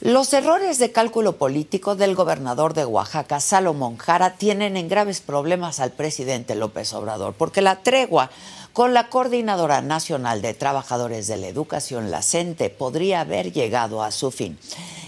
Los errores de cálculo político del gobernador de Oaxaca, Salomón Jara, tienen en graves problemas al presidente López Obrador, porque la tregua con la Coordinadora Nacional de Trabajadores de la Educación, la CENTE, podría haber llegado a su fin.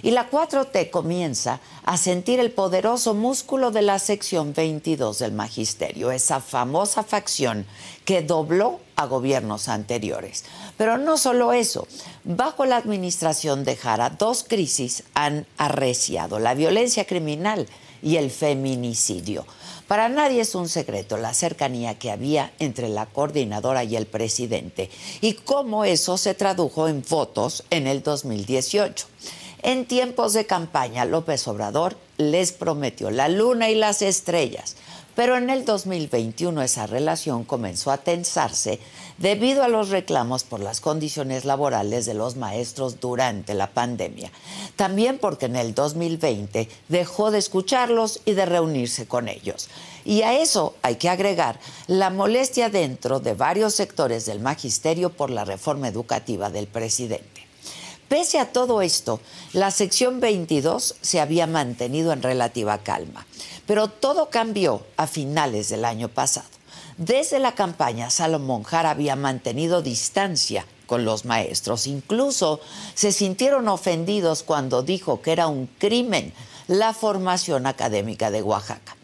Y la 4T comienza a sentir el poderoso músculo de la sección 22 del magisterio, esa famosa facción que dobló a gobiernos anteriores. Pero no solo eso, bajo la administración de Jara, dos crisis han arreciado, la violencia criminal y el feminicidio. Para nadie es un secreto la cercanía que había entre la coordinadora y el presidente y cómo eso se tradujo en fotos en el 2018. En tiempos de campaña, López Obrador les prometió la luna y las estrellas, pero en el 2021 esa relación comenzó a tensarse debido a los reclamos por las condiciones laborales de los maestros durante la pandemia. También porque en el 2020 dejó de escucharlos y de reunirse con ellos. Y a eso hay que agregar la molestia dentro de varios sectores del magisterio por la reforma educativa del presidente. Pese a todo esto, la sección 22 se había mantenido en relativa calma, pero todo cambió a finales del año pasado. Desde la campaña, Salomón Jara había mantenido distancia con los maestros. Incluso se sintieron ofendidos cuando dijo que era un crimen la formación académica de Oaxaca.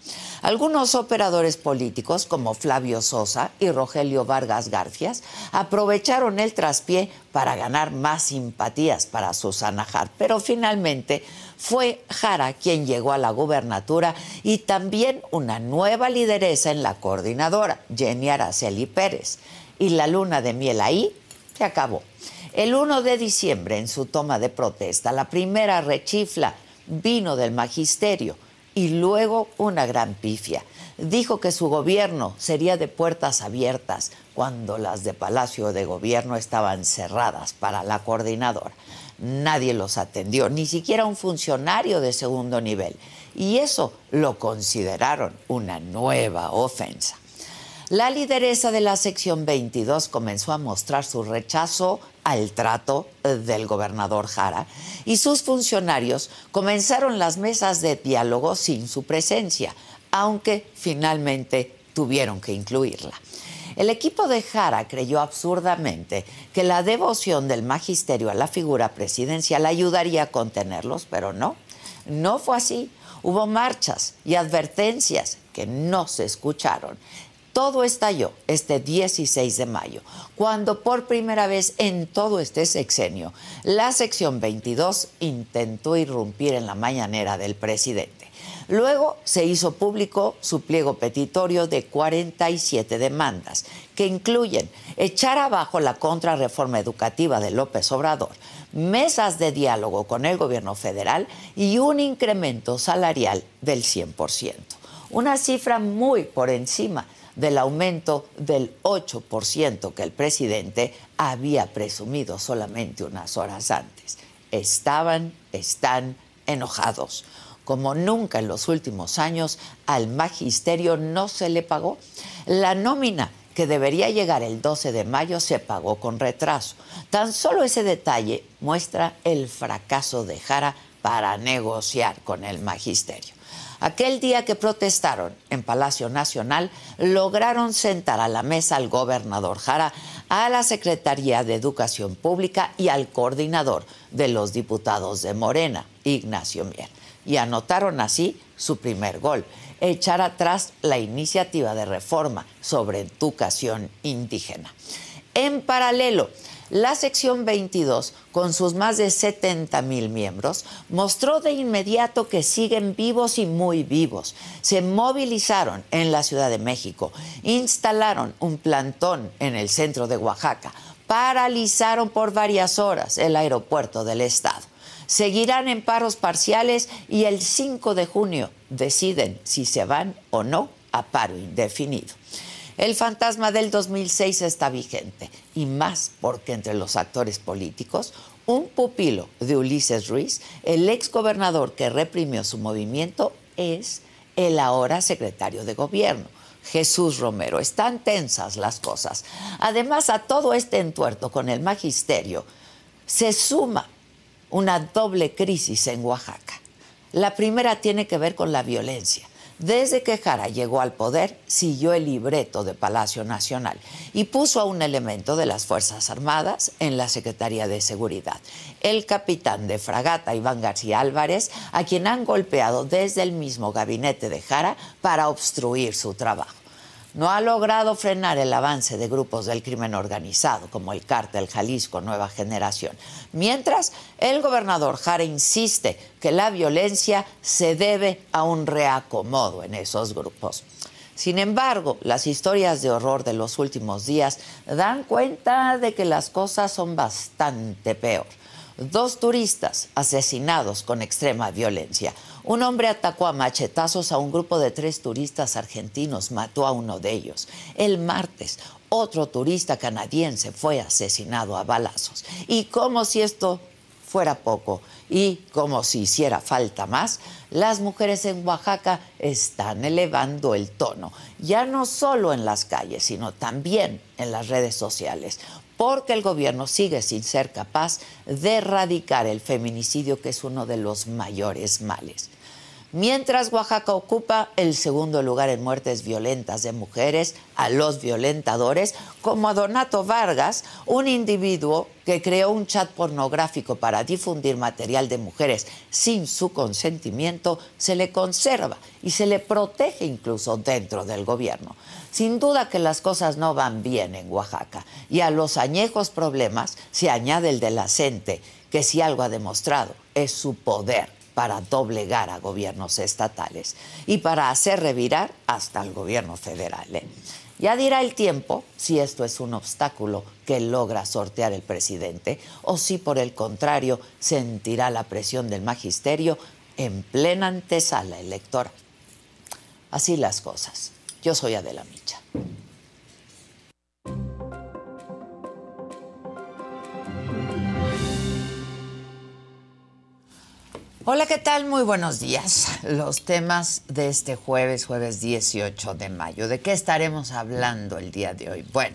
Algunos operadores políticos, como Flavio Sosa y Rogelio Vargas Garfias, aprovecharon el traspié para ganar más simpatías para Susana Hart, pero finalmente fue Jara quien llegó a la gubernatura y también una nueva lideresa en la coordinadora, Jenny Araceli Pérez. Y la luna de miel ahí se acabó. El 1 de diciembre, en su toma de protesta, la primera rechifla vino del magisterio y luego una gran pifia. Dijo que su gobierno sería de puertas abiertas cuando las de Palacio de Gobierno estaban cerradas para la coordinadora. Nadie los atendió, ni siquiera un funcionario de segundo nivel. Y eso lo consideraron una nueva ofensa. La lideresa de la sección 22 comenzó a mostrar su rechazo al trato eh, del gobernador Jara y sus funcionarios comenzaron las mesas de diálogo sin su presencia, aunque finalmente tuvieron que incluirla. El equipo de Jara creyó absurdamente que la devoción del magisterio a la figura presidencial ayudaría a contenerlos, pero no, no fue así. Hubo marchas y advertencias que no se escucharon todo estalló este 16 de mayo, cuando por primera vez en todo este sexenio la sección 22 intentó irrumpir en la mañanera del presidente. Luego se hizo público su pliego petitorio de 47 demandas, que incluyen echar abajo la contrarreforma educativa de López Obrador, mesas de diálogo con el gobierno federal y un incremento salarial del 100%. Una cifra muy por encima del aumento del 8% que el presidente había presumido solamente unas horas antes. Estaban, están enojados. Como nunca en los últimos años, al magisterio no se le pagó. La nómina que debería llegar el 12 de mayo se pagó con retraso. Tan solo ese detalle muestra el fracaso de Jara para negociar con el magisterio. Aquel día que protestaron en Palacio Nacional, lograron sentar a la mesa al gobernador Jara, a la Secretaría de Educación Pública y al coordinador de los diputados de Morena, Ignacio Mier. Y anotaron así su primer gol, echar atrás la iniciativa de reforma sobre educación indígena. En paralelo, la sección 22, con sus más de 70 mil miembros, mostró de inmediato que siguen vivos y muy vivos. Se movilizaron en la Ciudad de México, instalaron un plantón en el centro de Oaxaca, paralizaron por varias horas el aeropuerto del estado. Seguirán en paros parciales y el 5 de junio deciden si se van o no a paro indefinido. El fantasma del 2006 está vigente, y más porque entre los actores políticos, un pupilo de Ulises Ruiz, el ex gobernador que reprimió su movimiento, es el ahora secretario de gobierno. Jesús Romero. Están tensas las cosas. Además, a todo este entuerto con el magisterio se suma una doble crisis en Oaxaca. La primera tiene que ver con la violencia. Desde que Jara llegó al poder, siguió el libreto de Palacio Nacional y puso a un elemento de las Fuerzas Armadas en la Secretaría de Seguridad, el capitán de fragata Iván García Álvarez, a quien han golpeado desde el mismo gabinete de Jara para obstruir su trabajo no ha logrado frenar el avance de grupos del crimen organizado, como el cártel Jalisco Nueva Generación. Mientras, el gobernador Jara insiste que la violencia se debe a un reacomodo en esos grupos. Sin embargo, las historias de horror de los últimos días dan cuenta de que las cosas son bastante peor. Dos turistas asesinados con extrema violencia. Un hombre atacó a machetazos a un grupo de tres turistas argentinos, mató a uno de ellos. El martes, otro turista canadiense fue asesinado a balazos. Y como si esto fuera poco y como si hiciera falta más, las mujeres en Oaxaca están elevando el tono, ya no solo en las calles, sino también en las redes sociales porque el gobierno sigue sin ser capaz de erradicar el feminicidio, que es uno de los mayores males. Mientras Oaxaca ocupa el segundo lugar en muertes violentas de mujeres, a los violentadores, como a Donato Vargas, un individuo que creó un chat pornográfico para difundir material de mujeres sin su consentimiento, se le conserva y se le protege incluso dentro del gobierno. Sin duda que las cosas no van bien en Oaxaca y a los añejos problemas se añade el de la CENTE, que si algo ha demostrado es su poder para doblegar a gobiernos estatales y para hacer revirar hasta el gobierno federal. ¿eh? Ya dirá el tiempo si esto es un obstáculo que logra sortear el presidente o si por el contrario sentirá la presión del magisterio en plena antesala electoral. Así las cosas. Yo soy Adela Micha. Hola, ¿qué tal? Muy buenos días. Los temas de este jueves, jueves 18 de mayo. ¿De qué estaremos hablando el día de hoy? Bueno,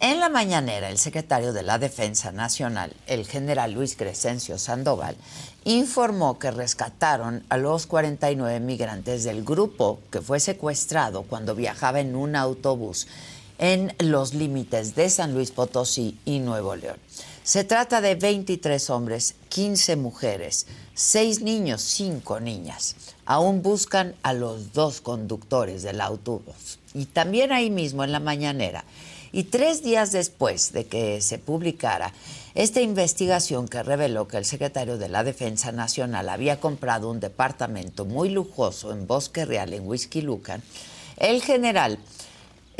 en la mañanera, el secretario de la Defensa Nacional, el general Luis Crescencio Sandoval, informó que rescataron a los 49 migrantes del grupo que fue secuestrado cuando viajaba en un autobús en los límites de San Luis Potosí y Nuevo León. Se trata de 23 hombres, 15 mujeres, 6 niños, 5 niñas. Aún buscan a los dos conductores del autobús. Y también ahí mismo en la mañanera. Y tres días después de que se publicara esta investigación que reveló que el secretario de la Defensa Nacional había comprado un departamento muy lujoso en Bosque Real, en Lucan, el general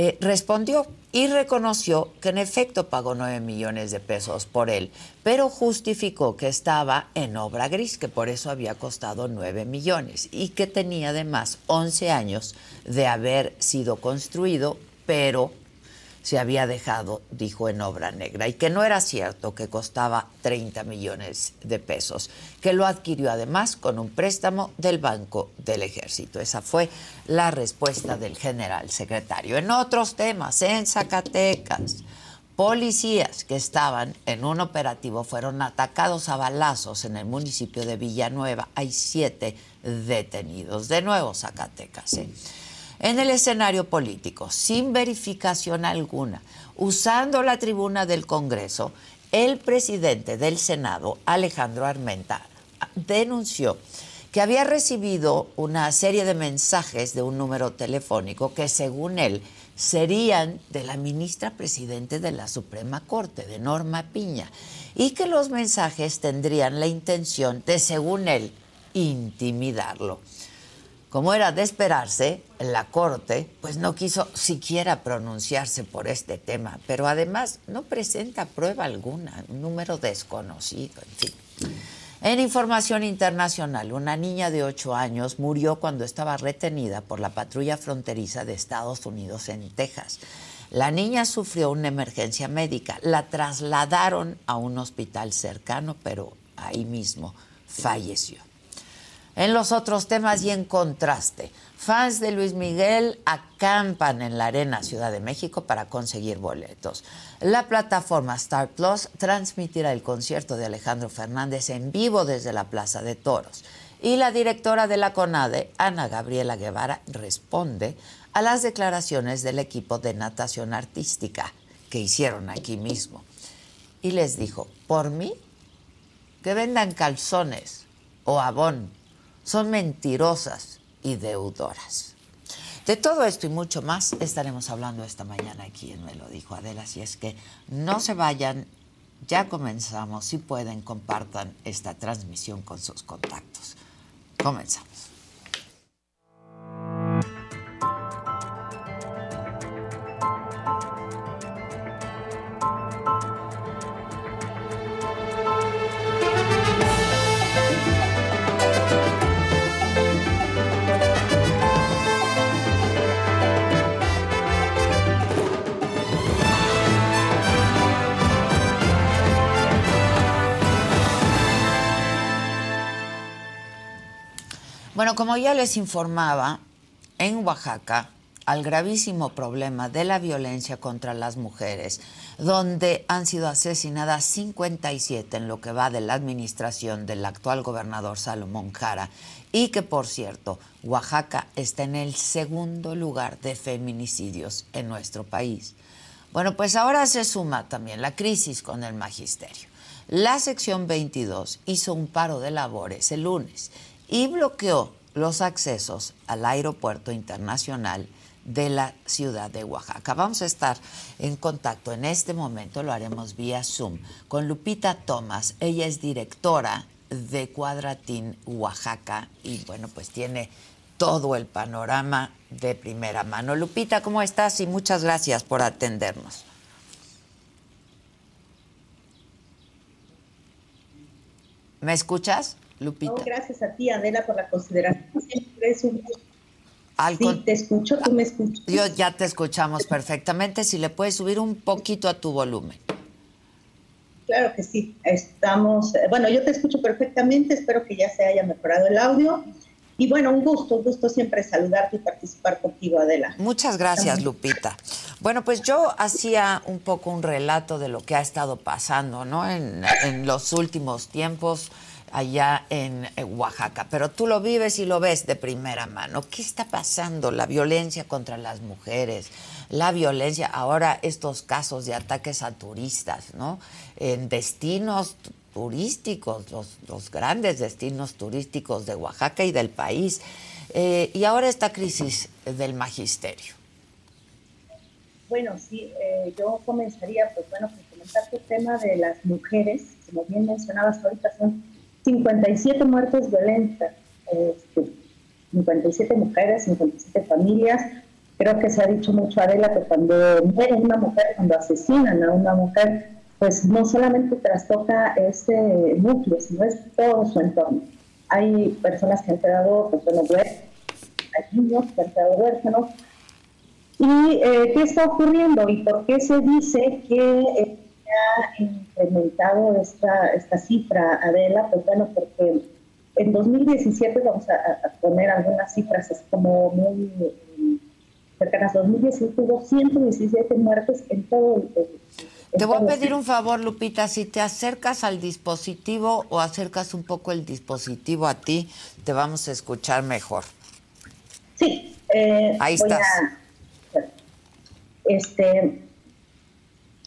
eh, respondió y reconoció que en efecto pagó 9 millones de pesos por él, pero justificó que estaba en obra gris, que por eso había costado 9 millones y que tenía además 11 años de haber sido construido, pero se había dejado, dijo, en obra negra, y que no era cierto que costaba 30 millones de pesos, que lo adquirió además con un préstamo del Banco del Ejército. Esa fue la respuesta del general secretario. En otros temas, en Zacatecas, policías que estaban en un operativo fueron atacados a balazos en el municipio de Villanueva. Hay siete detenidos. De nuevo, Zacatecas. ¿eh? En el escenario político, sin verificación alguna, usando la tribuna del Congreso, el presidente del Senado, Alejandro Armenta, denunció que había recibido una serie de mensajes de un número telefónico que según él serían de la ministra presidente de la Suprema Corte, de Norma Piña, y que los mensajes tendrían la intención de, según él, intimidarlo. Como era de esperarse, la Corte pues no quiso siquiera pronunciarse por este tema, pero además no presenta prueba alguna, un número desconocido, en fin. En información internacional, una niña de 8 años murió cuando estaba retenida por la patrulla fronteriza de Estados Unidos en Texas. La niña sufrió una emergencia médica, la trasladaron a un hospital cercano, pero ahí mismo falleció. En los otros temas y en contraste, fans de Luis Miguel acampan en la Arena Ciudad de México para conseguir boletos. La plataforma Star Plus transmitirá el concierto de Alejandro Fernández en vivo desde la Plaza de Toros. Y la directora de la CONADE, Ana Gabriela Guevara, responde a las declaraciones del equipo de natación artística que hicieron aquí mismo. Y les dijo, por mí, que vendan calzones o abón. Son mentirosas y deudoras. De todo esto y mucho más estaremos hablando esta mañana aquí en Me lo dijo Adela, así es que no se vayan, ya comenzamos, si pueden compartan esta transmisión con sus contactos. Comenzamos. Como ya les informaba, en Oaxaca, al gravísimo problema de la violencia contra las mujeres, donde han sido asesinadas 57 en lo que va de la administración del actual gobernador Salomón Jara, y que, por cierto, Oaxaca está en el segundo lugar de feminicidios en nuestro país. Bueno, pues ahora se suma también la crisis con el magisterio. La sección 22 hizo un paro de labores el lunes y bloqueó los accesos al aeropuerto internacional de la ciudad de Oaxaca. Vamos a estar en contacto en este momento, lo haremos vía Zoom, con Lupita Tomás. Ella es directora de Cuadratín Oaxaca y bueno, pues tiene todo el panorama de primera mano. Lupita, ¿cómo estás? Y muchas gracias por atendernos. ¿Me escuchas? Lupita. gracias a ti, Adela, por la consideración. Siempre es un sí, te escucho, tú me escuchas. Yo ya te escuchamos perfectamente. Si le puedes subir un poquito a tu volumen. Claro que sí. Estamos, bueno, yo te escucho perfectamente. Espero que ya se haya mejorado el audio. Y bueno, un gusto, un gusto siempre saludarte y participar contigo, Adela. Muchas gracias, Lupita. Bueno, pues yo hacía un poco un relato de lo que ha estado pasando, ¿no? En, en los últimos tiempos allá en Oaxaca, pero tú lo vives y lo ves de primera mano. ¿Qué está pasando? La violencia contra las mujeres, la violencia, ahora estos casos de ataques a turistas, ¿no? En destinos turísticos, los, grandes destinos turísticos de Oaxaca y del país. Eh, y ahora esta crisis del magisterio. Bueno, sí, eh, yo comenzaría, pues bueno, por comentar el tema de las mujeres, como bien mencionabas ahorita, son 57 muertes violentas, 57 este, mujeres, 57 familias. Creo que se ha dicho mucho, Adela, que cuando muere una mujer, cuando asesinan a una mujer, pues no solamente trastoca ese núcleo, sino es todo su entorno. Hay personas que han quedado, pues bueno, hay niños que han quedado huérfanos. ¿Y eh, qué está ocurriendo? ¿Y por qué se dice que eh, ha incrementado esta, esta cifra, Adela? Pues bueno, porque en 2017, vamos a, poner algunas cifras, es como muy cercanas, 2017 hubo 117 muertes en todo el, Te voy a pedir un favor, Lupita, si te acercas al dispositivo o acercas un poco el dispositivo a ti, te vamos a escuchar mejor. Sí, eh, ahí estás. este,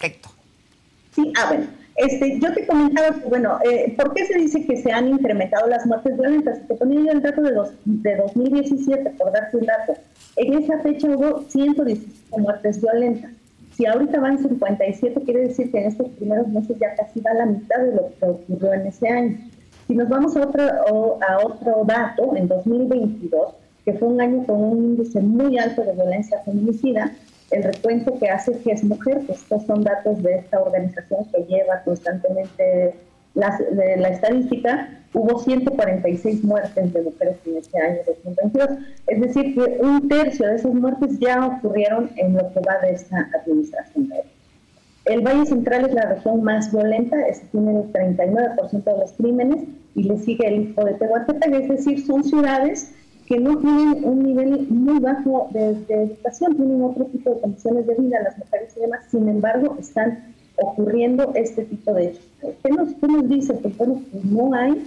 Correcto. Sí, ah, bueno. Este, yo te comentaba bueno, eh, ¿por qué se dice que se han incrementado las muertes violentas? Te ponía yo el dato de, los, de 2017, por darte un dato. En esa fecha hubo 117 muertes violentas. Si ahorita van 57, quiere decir que en estos primeros meses ya casi va la mitad de lo que ocurrió en ese año. Si nos vamos a otro, a otro dato, en 2022, que fue un año con un índice muy alto de violencia feminicida, el recuento que hace que es mujer, que estos son datos de esta organización que lleva constantemente la, la estadística, hubo 146 muertes de mujeres en este año 2022. Es decir, que un tercio de esas muertes ya ocurrieron en lo que va de esta administración. El Valle Central es la región más violenta, es, tiene el 39% de los crímenes y le sigue el hijo de Tehuantepec, es decir, son ciudades que no tienen un nivel muy bajo de, educación, tienen otro tipo de condiciones de vida, las mujeres y demás, sin embargo, están ocurriendo este tipo de hechos. ¿Qué nos, qué nos dice? Que, bueno, no hay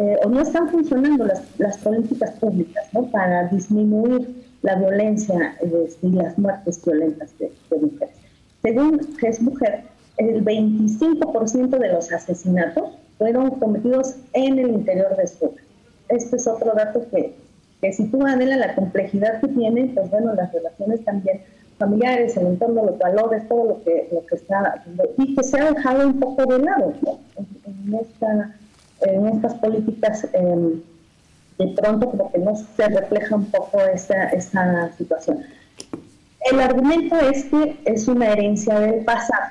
eh, o no están funcionando las, las políticas públicas ¿no? para disminuir la violencia eh, y las muertes violentas de, mujeres. Según que mujer, el 25% de los asesinatos fueron cometidos en el interior de su Este es otro dato que que si tú, Adela, la complejidad que tiene, pues bueno, las relaciones también familiares, el entorno, los valores, todo lo que, lo que está, y que se ha dejado un poco de lado en, esta, en estas políticas, em, de pronto como que no se refleja un poco esta, esta situación. El argumento es que es una herencia del pasado,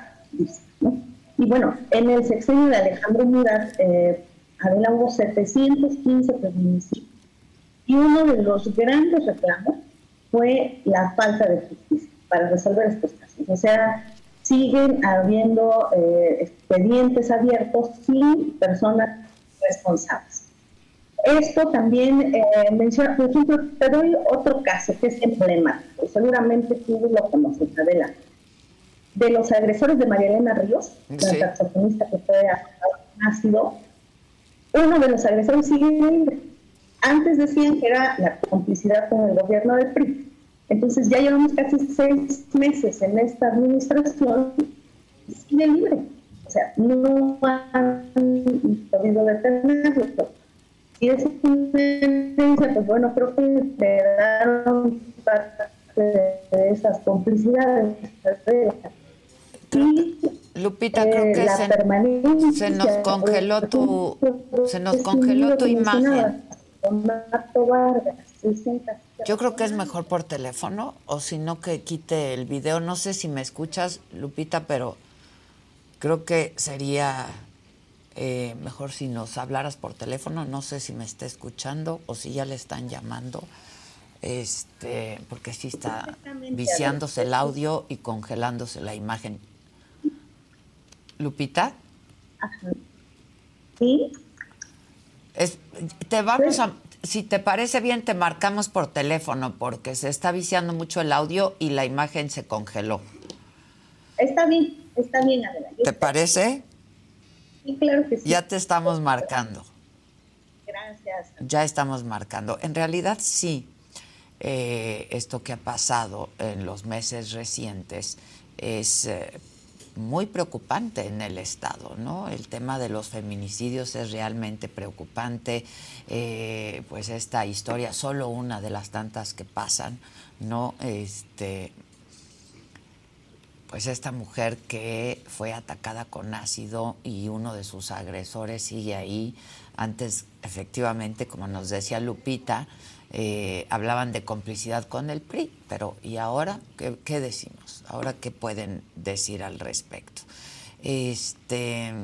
Y bueno, en el sexenio de Alejandro Murat, eh, Adela hubo 715 feminicidios y uno de los grandes reclamos fue la falta de justicia para resolver estos casos. O sea, siguen habiendo eh, expedientes abiertos sin personas responsables. Esto también eh, menciona, por ejemplo, te doy otro caso que es emblemático, seguramente tú lo conoces, Adela, de los agresores de María Elena Ríos, la saxofonista que fue ácido, uno de los agresores sigue libre antes decían que era la complicidad con el gobierno del PRI. Entonces ya llevamos casi seis meses en esta administración y sigue libre. O sea, no han podido detenerlo. Y es una pues bueno, creo que quedaron parte de esas complicidades. Y Lupita, creo que se, se, nos congeló tu, se nos congeló tu imagen. Yo creo que es mejor por teléfono o si no que quite el video. No sé si me escuchas, Lupita, pero creo que sería eh, mejor si nos hablaras por teléfono. No sé si me está escuchando o si ya le están llamando. Este, porque sí está viciándose el audio y congelándose la imagen. Lupita. Sí te vamos a, si te parece bien, te marcamos por teléfono porque se está viciando mucho el audio y la imagen se congeló. Está bien, está bien. ¿Te parece? Sí, claro que sí. Ya te estamos marcando. Gracias. Ya estamos marcando. En realidad sí. eh, esto que ha pasado en los meses recientes es eh, muy preocupante en el Estado, ¿no? El tema de los feminicidios es realmente preocupante, eh, pues esta historia, solo una de las tantas que pasan, ¿no? Este, pues esta mujer que fue atacada con ácido y uno de sus agresores sigue ahí. Antes, efectivamente, como nos decía Lupita, eh, hablaban de complicidad con el PRI, pero ¿y ahora qué, decimos? ¿Ahora qué pueden decir al respecto? Este,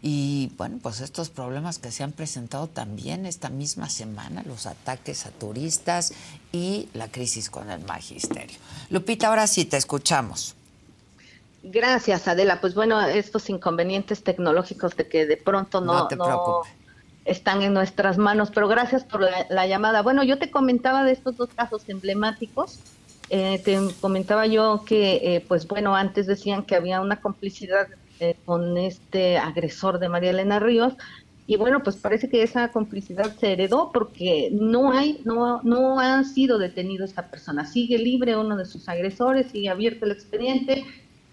y bueno, pues estos problemas que se han presentado también esta misma semana, los ataques a turistas y la crisis con el magisterio. Lupita, ahora sí te escuchamos. Gracias, Adela. Pues bueno, estos inconvenientes tecnológicos de que de pronto no, no, te preocupes están en nuestras manos. Pero gracias por la, llamada. Bueno, yo te comentaba de estos dos casos emblemáticos. Eh, te comentaba yo que, eh, pues bueno, antes decían que había una complicidad eh, con este agresor de María Elena Ríos. Y bueno, pues parece que esa complicidad se heredó porque no hay, no, no ha sido detenido esta persona. Sigue libre uno de sus agresores, sigue abierto el expediente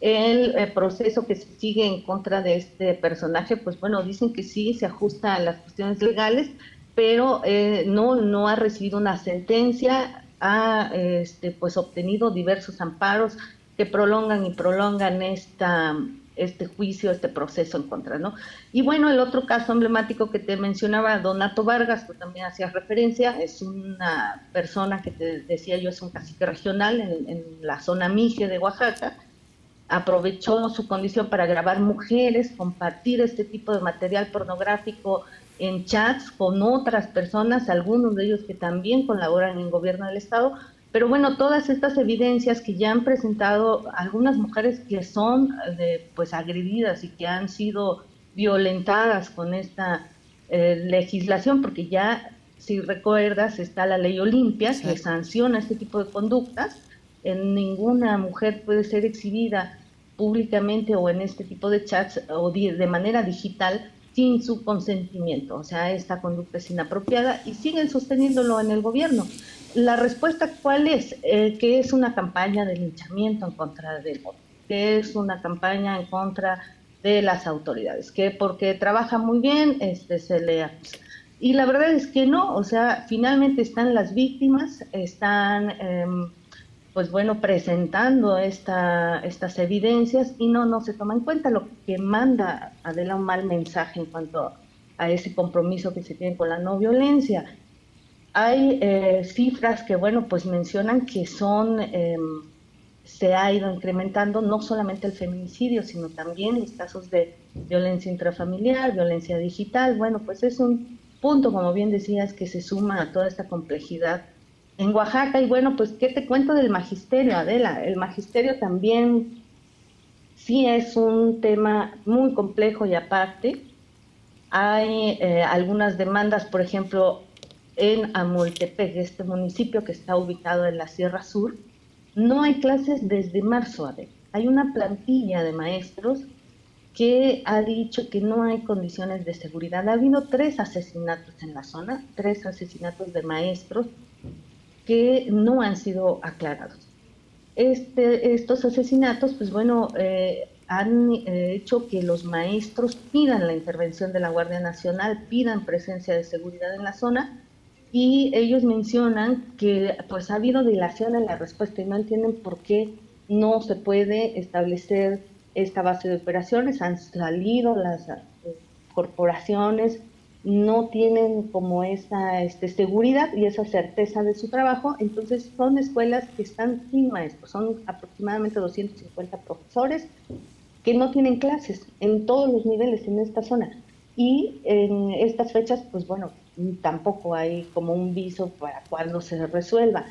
el, eh, proceso que se sigue en contra de este personaje, pues bueno, dicen que sí se ajusta a las cuestiones legales, pero eh, no, no ha recibido una sentencia, ha este, pues obtenido diversos amparos que prolongan y prolongan esta este juicio, este proceso en contra, ¿no? Y bueno, el otro caso emblemático que te mencionaba, Donato Vargas, tú también hacías referencia, es una persona que te decía yo es un cacique regional en, en la zona Mije de Oaxaca, aprovechó su condición para grabar mujeres, compartir este tipo de material pornográfico en chats con otras personas, algunos de ellos que también colaboran en gobierno del Estado. Pero bueno, todas estas evidencias que ya han presentado algunas mujeres que son eh, pues agredidas y que han sido violentadas con esta eh, legislación, porque ya, si recuerdas, está la ley Olimpia que sanciona este tipo de conductas en ninguna mujer puede ser exhibida públicamente o en este tipo de chats o de manera digital sin su consentimiento. O sea, esta conducta es inapropiada y siguen sosteniéndolo en el gobierno. La respuesta cuál es? Eh, que es una campaña de linchamiento en contra del voto, que es una campaña en contra de las autoridades, que porque trabaja muy bien este, se le. Y la verdad es que no, o sea, finalmente están las víctimas, están... Em, pues bueno, presentando esta, estas evidencias y no, no se toma en cuenta lo que manda Adela un mal mensaje en cuanto a ese compromiso que se tiene con la no violencia. Hay eh, cifras que, bueno, pues mencionan que son, em, se ha ido incrementando no solamente el feminicidio, sino también los casos de violencia intrafamiliar, violencia digital. Bueno, pues es un punto, como bien decías, que se suma a toda esta complejidad en Oaxaca. Y bueno, pues, ¿qué te cuento del magisterio, Adela? El magisterio también sí es un tema muy complejo y aparte. Hay eh, algunas demandas, por ejemplo, en Amoltepec, este municipio que está ubicado en la Sierra Sur, no hay clases desde marzo, Adela. Hay una plantilla de maestros que ha dicho que no hay condiciones de seguridad. Ha habido tres asesinatos en la zona, tres asesinatos de maestros que no han sido aclarados. Este, estos asesinatos, pues bueno, eh, han eh, hecho que los maestros pidan la intervención de la Guardia Nacional, pidan presencia de seguridad en la zona y ellos mencionan que pues ha habido dilación en la respuesta y no entienden por qué no se puede establecer esta base de operaciones. Han salido las eh, corporaciones no tienen como esa este, seguridad y esa certeza de su trabajo, entonces son escuelas que están sin maestros, son aproximadamente 250 profesores que no tienen clases en todos los niveles en esta zona. Y en estas fechas, pues bueno, tampoco hay como un viso para cuando se resuelva.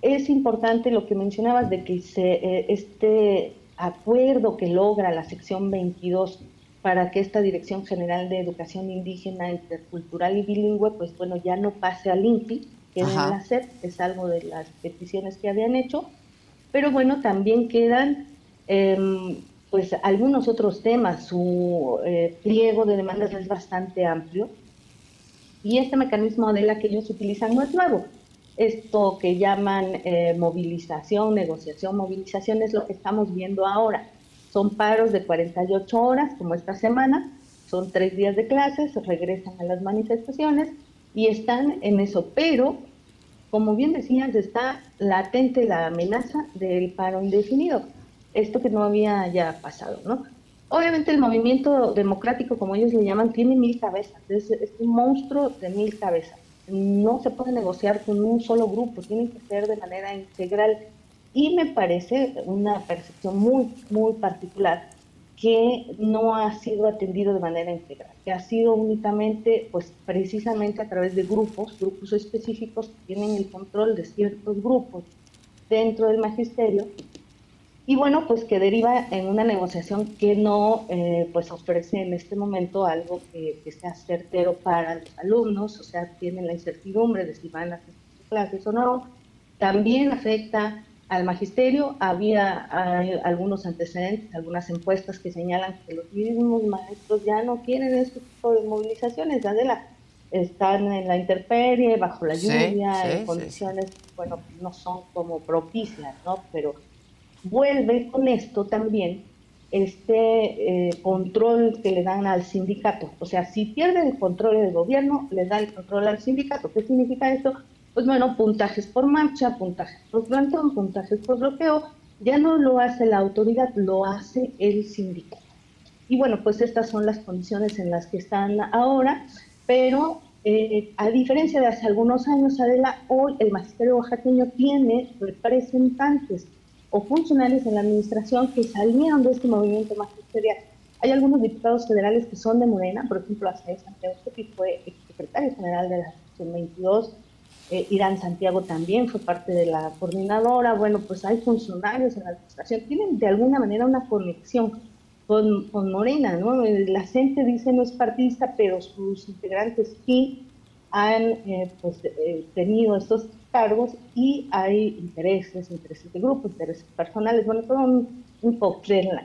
Es importante lo que mencionabas de que eh, este acuerdo que logra la sección 22 para que esta Dirección General de Educación Indígena, Intercultural y Bilingüe, pues bueno, ya no pase al INPI, que deben hacer, es algo de las peticiones que habían hecho, pero bueno, también quedan em, pues algunos otros temas, su eh, pliego de demandas es bastante amplio y este mecanismo de la que ellos utilizan no es nuevo. Esto que llaman eh, movilización, negociación, movilización es lo que estamos viendo ahora. Son paros de 48 horas, como esta semana, son tres días de clases, regresan a las manifestaciones y están en eso. Pero, como bien decías, está latente la amenaza del paro indefinido. Esto que no había ya pasado, ¿no? Obviamente el movimiento democrático, como ellos le llaman, tiene mil cabezas, es, un monstruo de mil cabezas. No se puede negociar con un solo grupo, tiene que ser de manera integral. Y me parece una percepción muy, muy particular que no ha sido atendido de manera integral, que ha sido únicamente, pues precisamente a través de grupos, grupos específicos que tienen el control de ciertos grupos dentro del magisterio y bueno, pues que deriva en una negociación que no eh, pues ofrece en este momento algo que, sea certero para los alumnos, o sea, tienen la incertidumbre de si van a hacer clases o no. También afecta al magisterio. Había algunos antecedentes, algunas encuestas que señalan que los mismos maestros ya no quieren este tipo de movilizaciones. Adela, están en la intemperie, bajo la lluvia, en condiciones, bueno, no son como propicias, ¿no? Pero vuelve con esto también este eh, control que le dan al sindicato. O sea, si pierde el control del gobierno, le da el control al sindicato. ¿Qué significa esto? Pues bueno, puntajes por marcha, puntajes por plantón, puntajes por bloqueo. Ya no lo hace la autoridad, lo hace el sindicato. Y bueno, pues estas son las condiciones en las que están ahora, pero eh, a diferencia de hace algunos años, Adela, hoy el magisterio oaxaqueño tiene representantes o funcionarios en la administración que salieron de este movimiento magisterial. Hay algunos diputados federales que son de Morena, por ejemplo, Asael Santiago que fue secretario general de la sección 22, eh, Irán Santiago también fue parte de la coordinadora, bueno, pues hay funcionarios en la administración, tienen de alguna manera una conexión con, con Morena, ¿no? La gente dice no es partidista, pero sus integrantes sí han eh, pues, eh, tenido estos cargos y hay intereses, intereses de grupo, intereses personales, bueno, todo un, un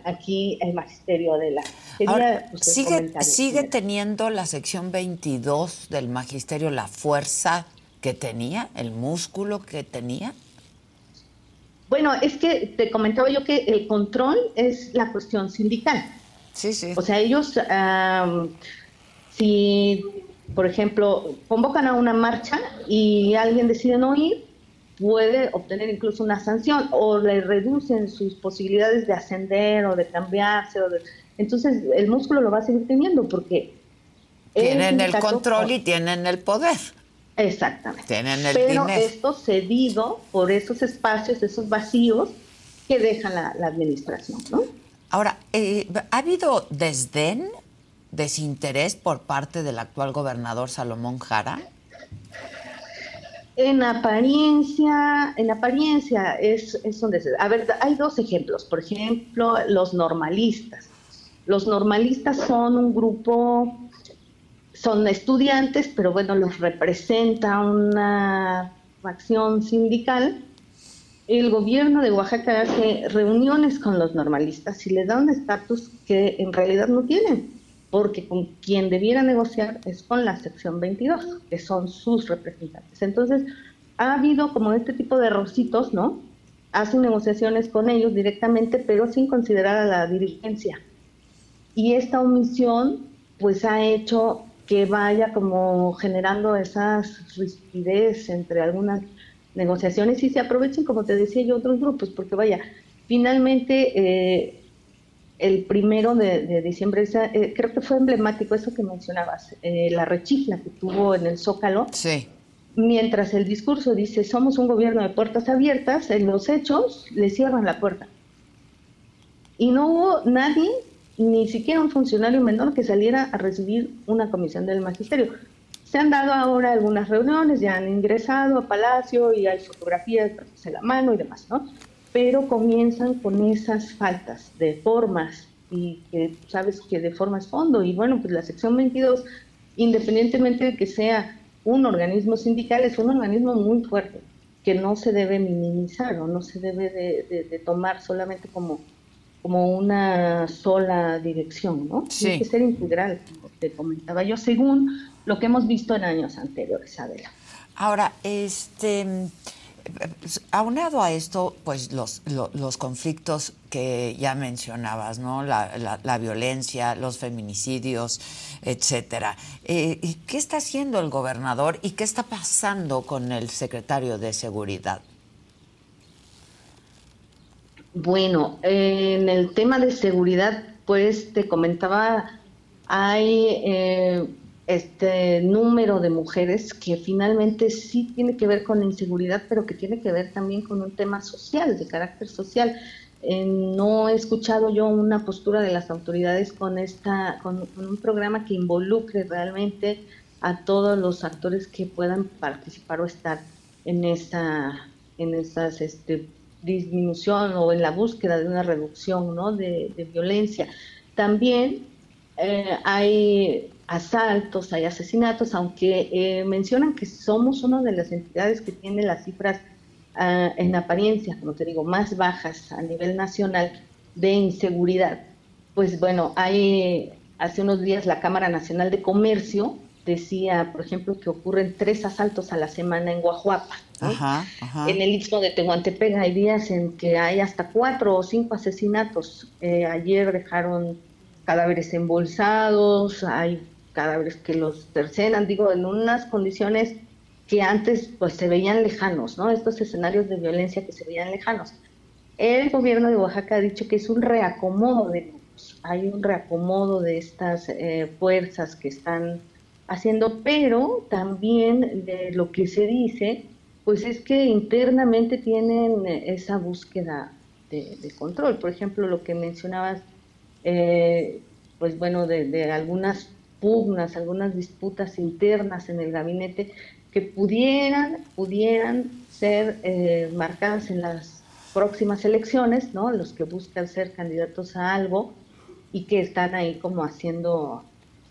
aquí el magisterio de la... Pues, ¿Sigue, ¿Sigue teniendo la sección 22 del magisterio la fuerza que tenía, el músculo que tenía? Bueno, es que te comentaba yo que el control es la cuestión sindical. Sí, sí. O sea, ellos, si por ejemplo, convocan a una marcha y alguien decide no ir, puede obtener incluso una sanción o le reducen sus posibilidades de ascender o de cambiarse. O de... Entonces el músculo lo va a seguir teniendo porque... Tienen el, control y tienen el poder. Exactamente. Tienen el Pero esto cedido por esos espacios, esos vacíos que deja la, administración, ¿no? Ahora, eh, ¿ha habido desdén desinterés por parte del actual gobernador Salomón Jara? En apariencia, en apariencia es, es donde se... A ver, hay dos ejemplos. Por ejemplo, los normalistas. Los normalistas son un grupo, son estudiantes, pero bueno, los representa una facción sindical. El gobierno de Oaxaca hace reuniones con los normalistas y le da un estatus que en realidad no tienen porque con quien debiera negociar es con la sección 22, que son sus representantes. Entonces, ha habido como este tipo de rositos, ¿no? Hacen negociaciones con ellos directamente, pero sin considerar a la dirigencia. Y esta omisión, pues, ha hecho que vaya como generando esas rispidez entre algunas negociaciones y se aprovechen, como te decía yo, otros grupos, porque vaya, finalmente eh, el primero de, diciembre, eh, creo que fue emblemático eso que mencionabas, eh, la rechifla que tuvo en el Zócalo. Sí. Mientras el discurso dice, somos un gobierno de puertas abiertas, en los hechos le cierran la puerta. Y no hubo nadie, ni siquiera un funcionario menor, que saliera a recibir una comisión del magisterio. Se han dado ahora algunas reuniones, ya han ingresado a Palacio y hay fotografías de la mano y demás, ¿no? pero comienzan con esas faltas de formas y que sabes que de forma es fondo. Y bueno, pues la sección 22, independientemente de que sea un organismo sindical, es un organismo muy fuerte que no se debe minimizar o no se debe de, tomar solamente como, como una sola dirección, ¿no? Tiene que ser integral, como te comentaba yo, según lo que hemos visto en años anteriores, Adela. Ahora, este aunado a esto, pues los, los, conflictos que ya mencionabas, ¿no? La, la, violencia, los feminicidios, etcétera. Eh, ¿Qué está haciendo el gobernador y qué está pasando con el secretario de Seguridad? Bueno, en el tema de seguridad, pues te comentaba, hay eh, este número de mujeres que finalmente sí tiene que ver con la inseguridad, pero que tiene que ver también con un tema social, de carácter social. Eh, no he escuchado yo una postura de las autoridades con esta, con, un programa que involucre realmente a todos los actores que puedan participar o estar en esa, en esas este, disminución o en la búsqueda de una reducción ¿no? de, violencia. También eh, hay asaltos, hay asesinatos, aunque eh, mencionan que somos una de las entidades que tiene las cifras ah, en apariencia, como te digo, más bajas a nivel nacional de inseguridad. Pues bueno, hay hace unos días la Cámara Nacional de Comercio decía, por ejemplo, que ocurren tres asaltos a la semana en Guajuapa. En el istmo de Tehuantepec hay días en que hay hasta cuatro o cinco asesinatos. Eh, ayer dejaron cadáveres embolsados, hay cadáveres que los tercenan, digo, en unas condiciones que antes pues se veían lejanos, ¿no? Estos escenarios de violencia que se veían lejanos. El gobierno de Oaxaca ha dicho que es un reacomodo de hay un reacomodo de estas eh, fuerzas que están haciendo, pero también de lo que se dice, pues es que internamente tienen esa búsqueda de, control. Por ejemplo, lo que mencionabas, eh, pues bueno, de algunas pugnas, algunas disputas internas en el gabinete que pudieran, pudieran ser eh, marcadas en las próximas elecciones, ¿no? Los que buscan ser candidatos a algo y que están ahí como haciendo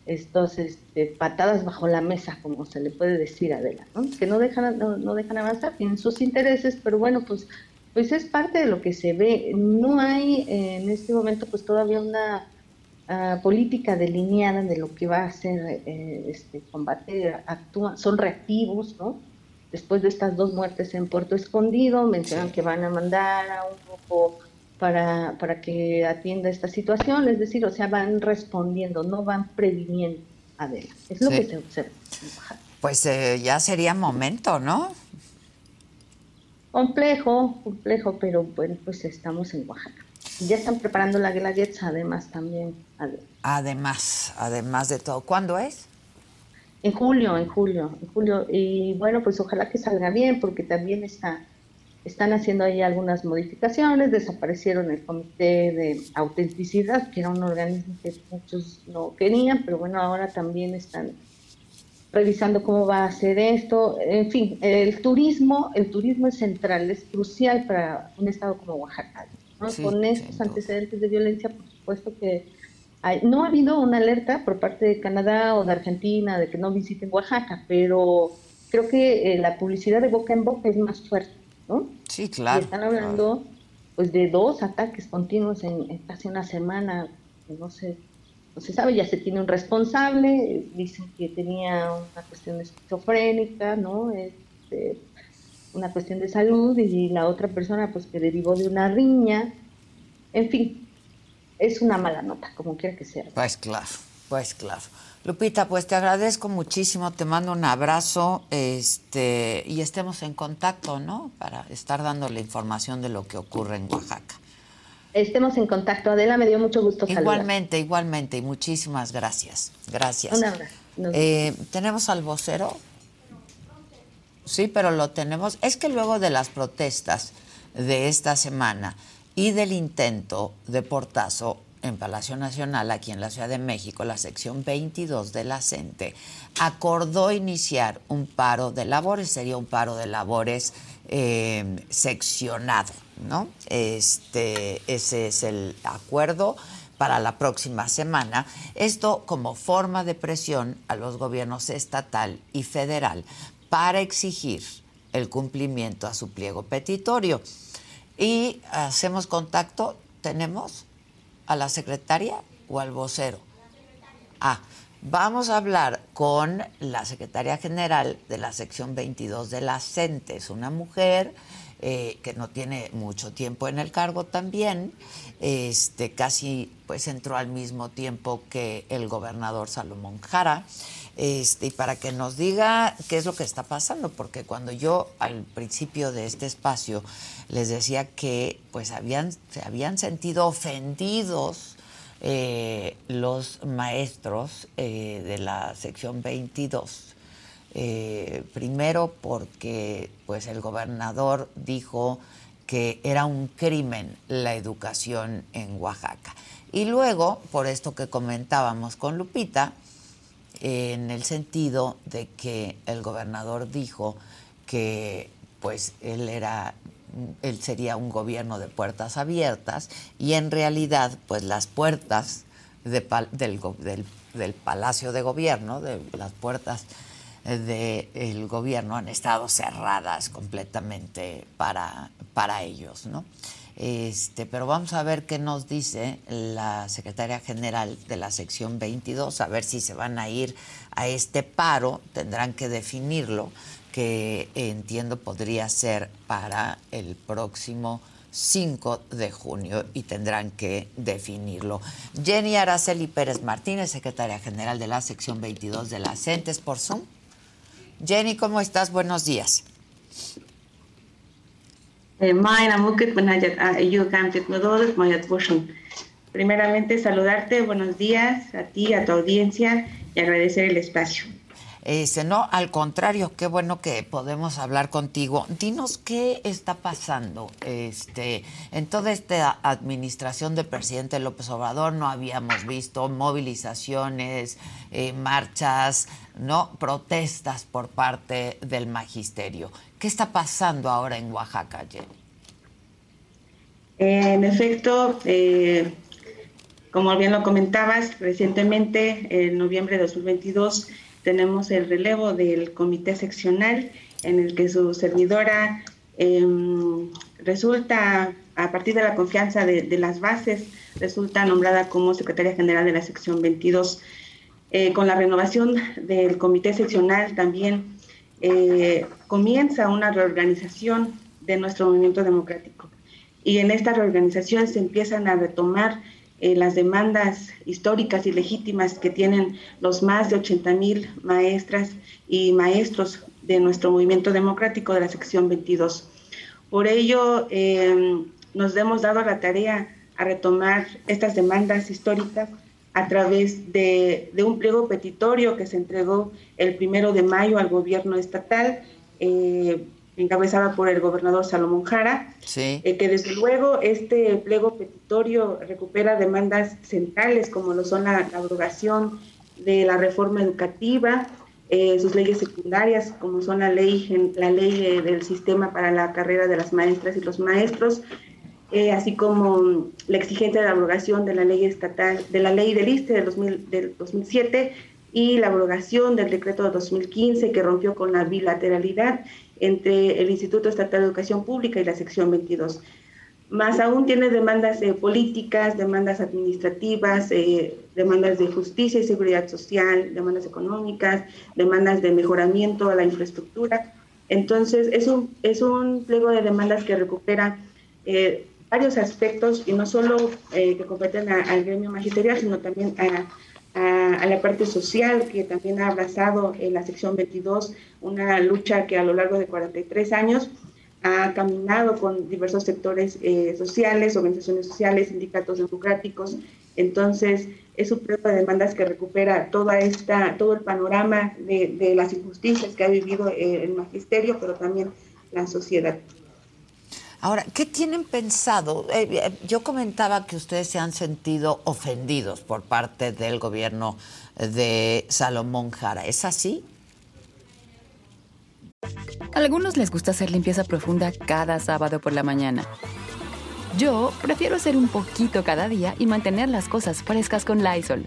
estos este, patadas bajo la mesa, como se le puede decir a Adela, ¿no? que no dejan, no, no dejan avanzar, tienen sus intereses, pero bueno, pues, pues es parte de lo que se ve. No hay eh, en este momento pues todavía una Ah, política delineada de lo que va a hacer eh, este combate, actúan, son reactivos, ¿no? Después de estas dos muertes en Puerto Escondido, mencionan que van a mandar a un grupo para, para que atienda esta situación, es decir, o sea, van respondiendo, no van previniendo, Adela. Es lo que se observa. Pues eh, ya sería momento, ¿no? Complejo, complejo, pero bueno, pues estamos en Oaxaca. Ya están preparando la Guelaguetza, además, también. Además, además de todo. ¿Cuándo es? En julio, en julio, en julio. Y bueno, pues ojalá que salga bien, porque también está, están haciendo ahí algunas modificaciones. Desaparecieron el comité de autenticidad, que era un organismo que muchos no querían, pero bueno, ahora también están revisando cómo va a ser esto. En fin, el turismo, el turismo es central, es crucial para un estado como Oaxaca. Con estos antecedentes de violencia, por supuesto que hay, no ha habido una alerta por parte de Canadá o de Argentina de que no visiten Oaxaca, pero creo que eh, la publicidad de boca en boca es más fuerte, ¿no? Sí, claro. Y están hablando pues de dos ataques continuos en, casi una semana, no sé, no se sabe, ya se tiene un responsable, dicen que tenía una cuestión esquizofrénica, ¿no? Este, una cuestión de salud y la otra persona pues que derivó de una riña. En fin, es una mala nota, como quiera que sea. Pues claro, pues claro. Lupita, pues te agradezco muchísimo, te mando un abrazo este, y estemos en contacto, ¿no? Para estar dando la información de lo que ocurre en Oaxaca. Estemos en contacto. Adela, me dio mucho gusto saludar. Igualmente, igualmente, y muchísimas gracias. Gracias. Un abrazo. Eh, ¿Tenemos al vocero? Sí, pero lo tenemos. Es que luego de las protestas de esta semana y del intento de portazo en Palacio Nacional, aquí en la Ciudad de México, la sección 22 de la CENTE acordó iniciar un paro de labores, sería un paro de labores eh, seccionado, ¿no? Este, ese es el acuerdo para la próxima semana. Esto como forma de presión a los gobiernos estatal y federal para exigir el cumplimiento a su pliego petitorio. Y hacemos contacto, tenemos a la secretaria o al vocero. Ah, Vamos a hablar con la secretaria general de la sección 22 de la CENTES, una mujer eh, que no tiene mucho tiempo en el cargo también, este, casi pues entró al mismo tiempo que el gobernador Salomón Jara. Este, y para que nos diga qué es lo que está pasando, porque cuando yo al principio de este espacio les decía que pues habían, se habían sentido ofendidos eh, los maestros eh, de la sección 22. Eh, primero porque pues el gobernador dijo que era un crimen la educación en Oaxaca. Y luego, por esto que comentábamos con Lupita, en el sentido de que el gobernador dijo que pues él era él sería un gobierno de puertas abiertas y en realidad pues las puertas del, palacio de gobierno, de las puertas del gobierno han estado cerradas completamente para, para ellos, ¿no? Este, pero vamos a ver qué nos dice la secretaria general de la sección 22, a ver si se van a ir a este paro, tendrán que definirlo, que entiendo podría ser para el próximo 5 de junio y tendrán que definirlo. Jenny Araceli Pérez Martínez, secretaria general de la sección 22 de la CENTES por Zoom. Jenny, ¿cómo estás? Buenos días. Eh, Primeramente, saludarte, buenos días a ti, a tu audiencia y agradecer el espacio. Este, no, al contrario, qué bueno que podemos hablar contigo. Dinos qué está pasando. Este, en toda esta administración del presidente López Obrador no habíamos visto movilizaciones, eh, marchas, no protestas por parte del magisterio. ¿Qué está pasando ahora en Oaxaca, Jenny? En efecto, eh, como bien lo comentabas, recientemente, en noviembre de 2022, tenemos el relevo del comité seccional en el que su servidora em, resulta, a partir de la confianza de, las bases, resulta nombrada como secretaria general de la sección 22. Eh, con la renovación del comité seccional también eh, comienza una reorganización de nuestro movimiento democrático. Y en esta reorganización se empiezan a retomar eh, las demandas históricas y legítimas que tienen los más de 80 mil maestras y maestros de nuestro movimiento democrático de la sección 22. Por ello, em, nos hemos dado la tarea a retomar estas demandas históricas a través de, un pliego petitorio que se entregó el primero de mayo al gobierno estatal, eh, encabezada por el gobernador Salomón Jara, eh, que desde luego este pliego petitorio recupera demandas centrales como lo son la, abrogación de la reforma educativa, eh, sus leyes secundarias como son la ley, la ley del sistema para la carrera de las maestras y los maestros, eh, así como la exigencia de la abrogación de la ley estatal, de la ley del ISTE del, del 2007 y la abrogación del decreto de 2015 que rompió con la bilateralidad entre el Instituto Estatal de Educación Pública y la sección 22. Más aún tiene demandas eh, políticas, demandas administrativas, eh, demandas de justicia y seguridad social, demandas económicas, demandas de mejoramiento a la infraestructura. Entonces, es un, es un pliego de demandas que recupera eh, varios aspectos y no solo eh, que competen al gremio magisterial, sino también a, la parte social que también ha abrazado en la sección 22, una lucha que a lo largo de 43 años ha caminado con diversos sectores eh, sociales, organizaciones sociales, sindicatos democráticos. Entonces, es un proyecto de demandas que recupera toda esta, todo el panorama de, de las injusticias que ha vivido el magisterio, pero también la sociedad. Ahora, ¿qué tienen pensado? Eh, eh, yo comentaba que ustedes se han sentido ofendidos por parte del gobierno de Salomón Jara. ¿Es así? A algunos les gusta hacer limpieza profunda cada sábado por la mañana. Yo prefiero hacer un poquito cada día y mantener las cosas frescas con Lysol.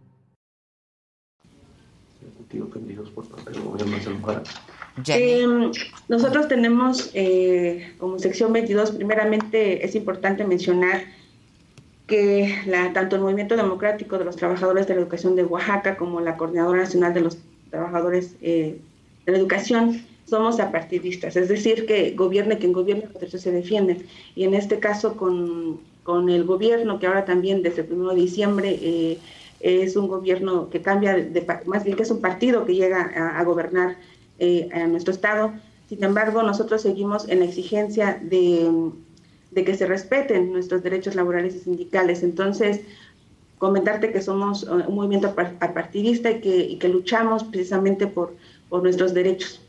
Eh, nosotros tenemos eh, como sección 22, primeramente es importante mencionar que la, tanto el Movimiento Democrático de los Trabajadores de la Educación de Oaxaca como la Coordinadora Nacional de los Trabajadores eh, de la Educación somos apartidistas, es decir, que gobierne quien gobierne, los derechos se defienden. Y en este caso con, con el gobierno, que ahora también desde el 1 de diciembre eh, es un gobierno que cambia, de, más bien que es un partido que llega a, gobernar eh, a nuestro Estado. Sin embargo, nosotros seguimos en la exigencia de, que se respeten nuestros derechos laborales y sindicales. Entonces, comentarte que somos uh, un movimiento apartidista y que, luchamos precisamente por nuestros derechos.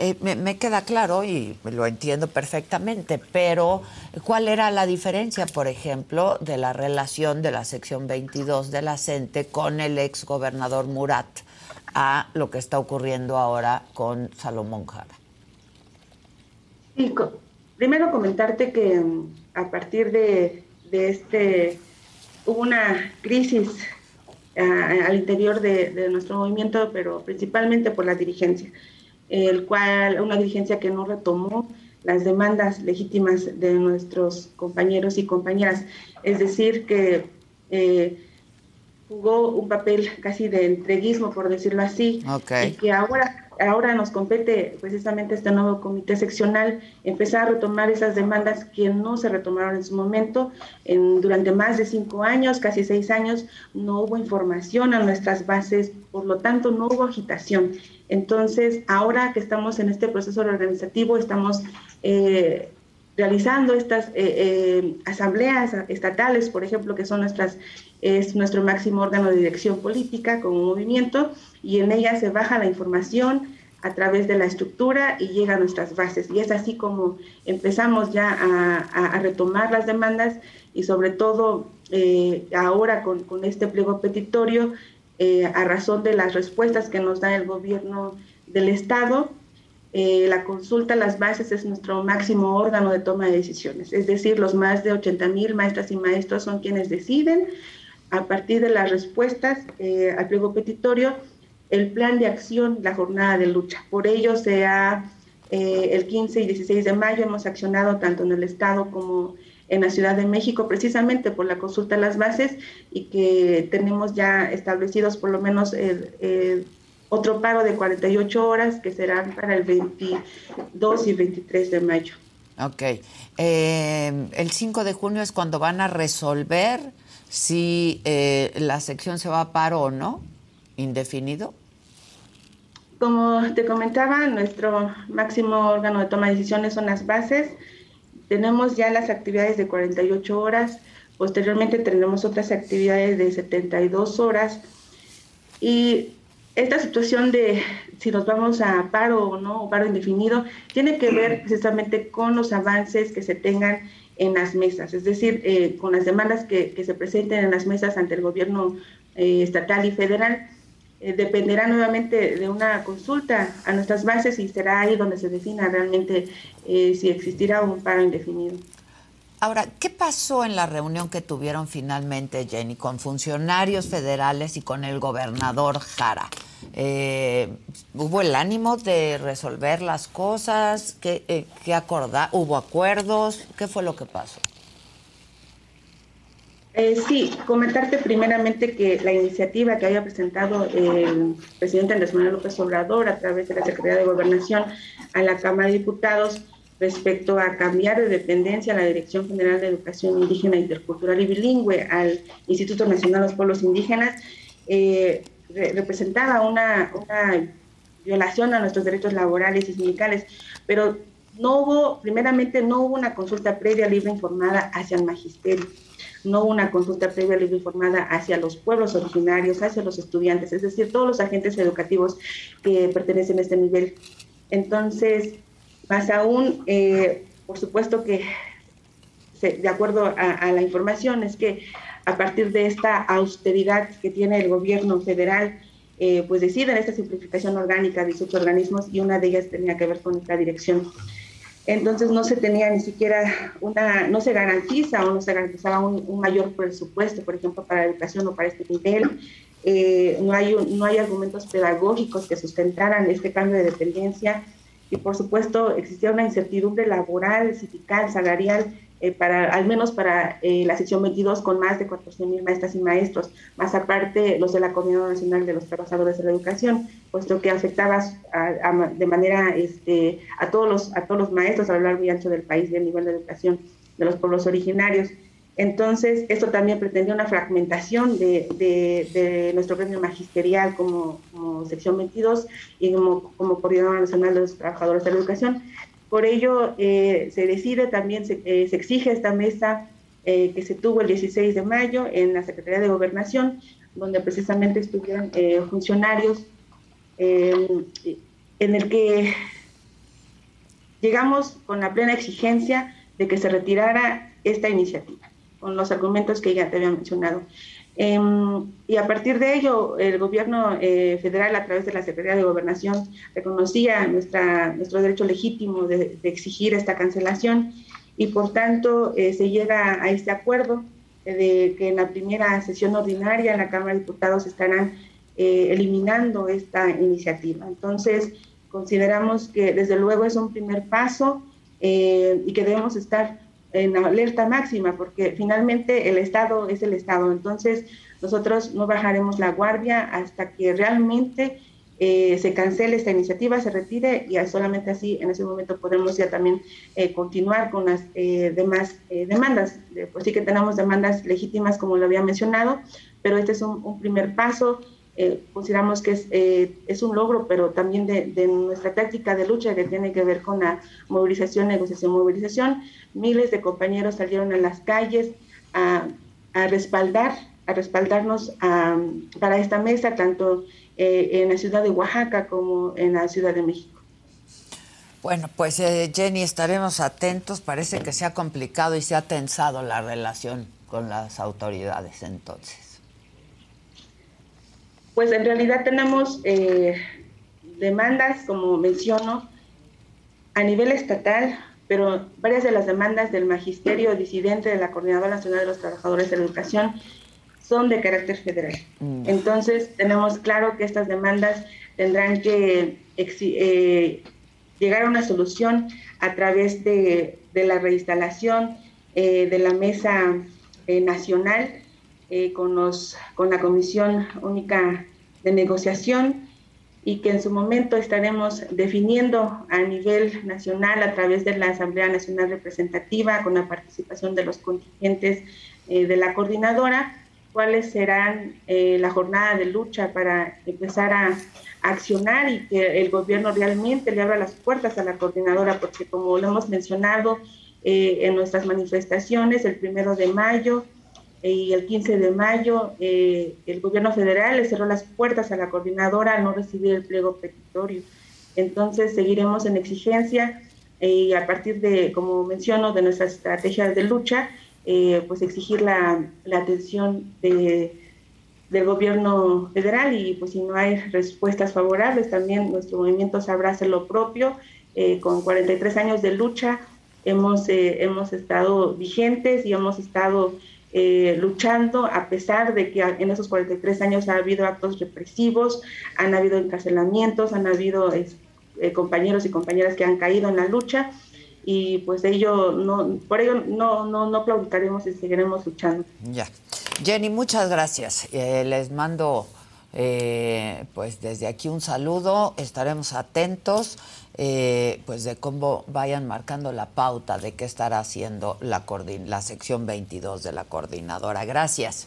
Eh, me, queda claro y lo entiendo perfectamente, pero ¿cuál era la diferencia, por ejemplo, de la relación de la sección 22 de la CENTE con el ex gobernador Murat a lo que está ocurriendo ahora con Salomón Jara? Sí, primero comentarte que mm, a partir de, este, hubo una crisis al interior de nuestro movimiento, pero principalmente por la dirigencia el cual una dirigencia que no retomó las demandas legítimas de nuestros compañeros y compañeras, es decir, que eh, jugó un papel casi de entreguismo, por decirlo así, y que ahora ahora nos compete precisamente este nuevo comité seccional empezar a retomar esas demandas que no se retomaron en su momento. En, durante más de cinco años, casi seis años, no hubo información a nuestras bases, por lo tanto no hubo agitación. Entonces, ahora que estamos en este proceso organizativo, estamos eh, realizando estas eh, eh, asambleas estatales, por ejemplo, que son nuestras, es nuestro máximo órgano de dirección política como movimiento, y en ella se baja la información a través de la estructura y llega a nuestras bases. Y es así como empezamos ya a, retomar las demandas y sobre todo ahora con, con, este pliego petitorio eh, a razón de las respuestas que nos da el gobierno del Estado. Eh, la consulta a las bases es nuestro máximo órgano de toma de decisiones, es decir, los más de 80 mil maestras y maestros son quienes deciden a partir de las respuestas eh, al pliego petitorio el plan de acción, la jornada de lucha. Por ello, sea el 15 y 16 de mayo hemos accionado tanto en el Estado como en la Ciudad de México, precisamente por la consulta de las bases y que tenemos ya establecidos por lo menos el, otro paro de 48 horas que serán para el 22 y 23 de mayo. Ok. Eh, el 5 de junio es cuando van a resolver si eh, la sección se va a paro o no, indefinido. Como te comentaba, nuestro máximo órgano de toma de decisiones son las bases. Tenemos ya las actividades de 48 horas, posteriormente tendremos otras actividades de 72 horas y esta situación de si nos vamos a paro o no, o paro indefinido, tiene que ver precisamente con los avances que se tengan en las mesas, es decir, eh, con las demandas que, se presenten en las mesas ante el gobierno eh, estatal y federal. Eh, dependerá nuevamente de una consulta a nuestras bases y será ahí donde se defina realmente eh, si existirá un paro indefinido. Ahora, ¿qué pasó en la reunión que tuvieron finalmente, Jenny, con funcionarios federales y con el gobernador Jara? Eh, ¿Hubo el ánimo de resolver las cosas? ¿Qué, acordar? ¿Hubo acuerdos? ¿Qué fue lo que pasó? Eh, sí, comentarte primeramente que la iniciativa que había presentado el presidente Andrés Manuel López Obrador a través de la Secretaría de Gobernación a la Cámara de Diputados respecto a cambiar de dependencia a la Dirección General de Educación Indígena, Intercultural y Bilingüe al Instituto Nacional de los Pueblos Indígenas, eh, representaba una, una violación a nuestros derechos laborales y sindicales, pero no hubo, primeramente, no hubo una consulta previa libre informada hacia el magisterio, no una consulta previa libre informada hacia los pueblos originarios, hacia los estudiantes, es decir, todos los agentes educativos que pertenecen a este nivel. Entonces, más aún, eh, por supuesto que, de acuerdo a, la información, es que a partir de esta austeridad que tiene el gobierno federal, eh, pues deciden esta simplificación orgánica de 18 organismos y una de ellas tenía que ver con esta dirección entonces no se tenía ni siquiera una, no se garantiza o no se garantizaba un, mayor presupuesto, por ejemplo, para la educación o para este nivel. Eh, no, hay, no hay argumentos pedagógicos que sustentaran este cambio de dependencia y por supuesto existía una incertidumbre laboral, sindical, salarial eh, para, al menos para eh, la sección 22, con más de 14 mil maestras y maestros, más aparte los de la Comunidad Nacional de los Trabajadores de la Educación, puesto que afectaba de manera este, a, todos los, a todos los maestros a lo largo y ancho del país del nivel de educación de los pueblos originarios. Entonces, esto también pretendía una fragmentación de, de, nuestro gremio magisterial como, sección 22 y como, como Coordinadora Nacional de los Trabajadores de la Educación, por ello, eh, se decide también, se, eh, exige esta mesa eh, que se tuvo el 16 de mayo en la Secretaría de Gobernación, donde precisamente estuvieron funcionarios, en el que llegamos con la plena exigencia de que se retirara esta iniciativa, con los argumentos que ya te había mencionado. Em, y a partir de ello, el gobierno eh, federal, a través de la Secretaría de Gobernación, reconocía nuestra, nuestro derecho legítimo de, exigir esta cancelación y por tanto eh, se llega a este acuerdo de que en la primera sesión ordinaria en la Cámara de Diputados estarán eh, eliminando esta iniciativa. Entonces, consideramos que desde luego es un primer paso y que debemos estar en alerta máxima, porque finalmente el Estado es el Estado. Entonces, nosotros no bajaremos la guardia hasta que realmente eh, se cancele esta iniciativa, se retire y solamente así en ese momento podemos ya también eh, continuar con las eh, demás demandas. Por sí que tenemos demandas legítimas, como lo había mencionado, pero este es un primer paso. Eh, consideramos que es, eh, es, un logro, pero también de, nuestra táctica de lucha que tiene que ver con la movilización, negociación, movilización. Miles de compañeros salieron a las calles a, a respaldar, a respaldarnos para esta mesa, tanto eh, en la ciudad de Oaxaca como en la Ciudad de México. Bueno, pues Jenny, estaremos atentos. Parece que se ha complicado y se ha tensado la relación con las autoridades entonces. Pues en realidad tenemos eh, demandas, como menciono, a nivel estatal, pero varias de las demandas del magisterio disidente de la Coordinadora Nacional de los Trabajadores de la Educación son de carácter federal. Mm. Entonces, tenemos claro que estas demandas tendrán que eh, llegar a una solución a través de, la reinstalación eh, de la mesa nacional con, los, con la Comisión Única de Negociación y que en su momento estaremos definiendo a nivel nacional a través de la Asamblea Nacional Representativa con la participación de los contingentes eh, de la coordinadora, cuáles serán eh, la jornada de lucha para empezar a, accionar y que el gobierno realmente le abra las puertas a la coordinadora, porque como lo hemos mencionado en nuestras manifestaciones, el primero de mayo, y el 15 de mayo eh, el gobierno federal le cerró las puertas a la coordinadora al no recibir el pliego petitorio. Entonces seguiremos en exigencia eh, y a partir de, como menciono, de nuestras estrategias de lucha, eh, pues exigir la, la atención de, del gobierno federal y pues si no hay respuestas favorables, también nuestro movimiento sabrá hacer lo propio. con 43 años de lucha hemos, hemos estado vigentes y hemos estado eh, luchando a pesar de que en esos 43 años ha habido actos represivos, han habido encarcelamientos, han habido eh, compañeros y compañeras que han caído en la lucha y pues ello no, por ello no, no, no claudicaremos y seguiremos luchando. Ya. Jenny, muchas gracias. Eh, les mando pues desde aquí un saludo, estaremos atentos. Eh, pues de cómo vayan marcando la pauta de qué estará haciendo la, la sección 22 de la coordinadora. Gracias.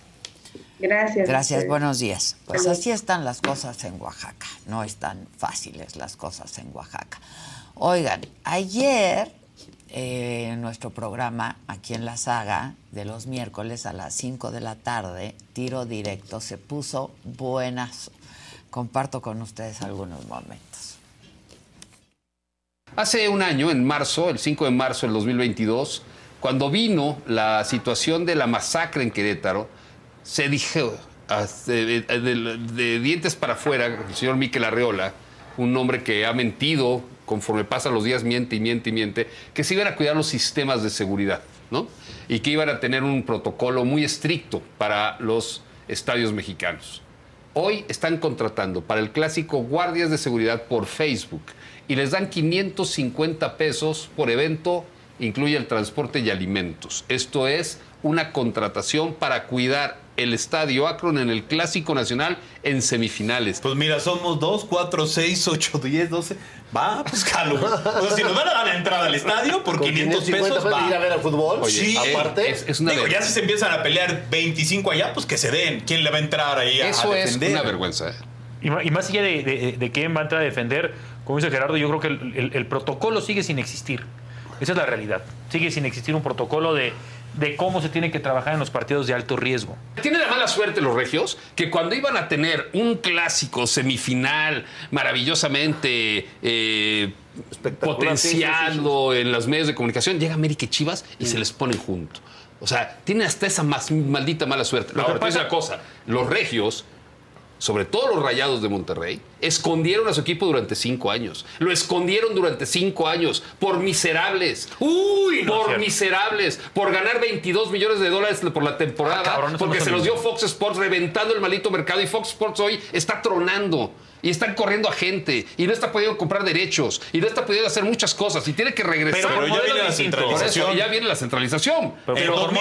Gracias. Gracias, buenos días. Pues así están las cosas en Oaxaca. No están fáciles las cosas en Oaxaca. Oigan, ayer eh, nuestro programa aquí en la saga de los miércoles a las 5 de la tarde, tiro directo, se puso buenas. Comparto con ustedes algunos momentos. Hace un año, en marzo, el 5 de marzo del 2022, cuando vino la situación de la masacre en Querétaro, se dijo de, de, dientes para afuera, el señor Miquel Arreola, un hombre que ha mentido, conforme pasan los días miente y miente y miente, que se iban a cuidar los sistemas de seguridad, ¿no? Y que iban a tener un protocolo muy estricto para los estadios mexicanos. Hoy están contratando para el clásico guardias de seguridad por Facebook y les dan 550 pesos por evento, incluye el transporte y alimentos. Esto es una contratación para cuidar el estadio Akron en el Clásico Nacional en semifinales. Pues mira, somos 2, 4, 6, 8, 10, 12. Va, pues calo. O sea, si nos van a dar la entrada al estadio por 500 pesos, va. ir a ver al fútbol? sí, aparte. Es, una Digo, ya si se empiezan a pelear 25 allá, pues que se den. ¿Quién le va a entrar ahí a, Eso defender? es una vergüenza. ¿eh? Y, más allá de, quién va a entrar a defender, como dice Gerardo, yo creo que el protocolo sigue sin existir. Esa es la realidad. Sigue sin existir un protocolo de de cómo se tiene que trabajar en los partidos de alto riesgo. Tiene la mala suerte los regios que cuando iban a tener un clásico semifinal maravillosamente eh, potenciado en los medios de comunicación, llega América y Chivas y se les ponen juntos. O sea, tienen hasta esa maldita mala suerte. Lo Ahora, te una cosa, los regios sobre todo los Rayados de Monterrey, escondieron a su equipo durante cinco años. Lo escondieron durante cinco años por miserables. Uy, por miserables. Por ganar 22 millones de dólares por la temporada. Ah, porque se los dio Fox Sports reventando el maldito mercado y Fox Sports hoy está tronando y están corriendo a gente y no está pudiendo comprar derechos y no está pudiendo hacer muchas cosas y tiene que regresar. Pero, ya viene la centralización. ya viene la centralización. Pero,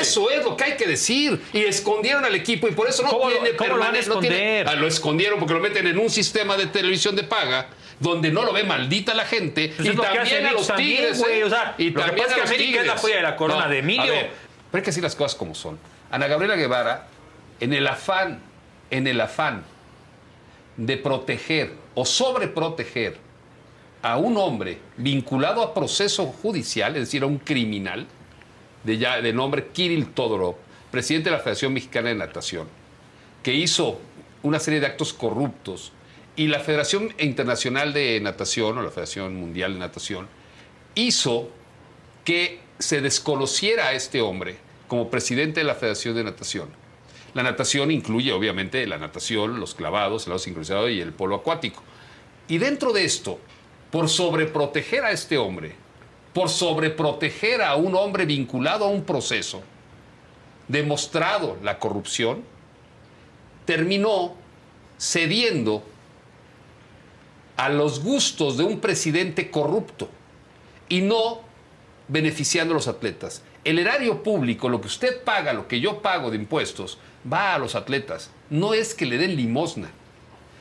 eso es lo que hay que decir. Y escondieron al equipo y por eso no tiene permanente. No ah, lo escondieron porque lo meten en un sistema de televisión de paga donde no lo ve maldita la gente pues y también a los tigres. ¿eh? y también a los tigres. Es la de la corona de Emilio. pero hay que decir las cosas como son. Ana Gabriela Guevara, en el afán, en el afán de proteger o sobreproteger a un hombre vinculado a proceso judicial, es decir, a un criminal, de, ya, de nombre Kirill Todorov, presidente de la Federación Mexicana de Natación, que hizo una serie de actos corruptos y la Federación Internacional de Natación o la Federación Mundial de Natación hizo que se desconociera a este hombre como presidente de la Federación de Natación la natación incluye, obviamente, la natación, los clavados, el lado sincronizado y el polo acuático. Y dentro de esto, por sobreproteger a este hombre, por sobreproteger a un hombre vinculado a un proceso, demostrado la corrupción, terminó cediendo a los gustos de un presidente corrupto y no beneficiando a los atletas. El erario público, lo que usted paga, lo que yo pago de impuestos, va a los atletas. No es que le den limosna.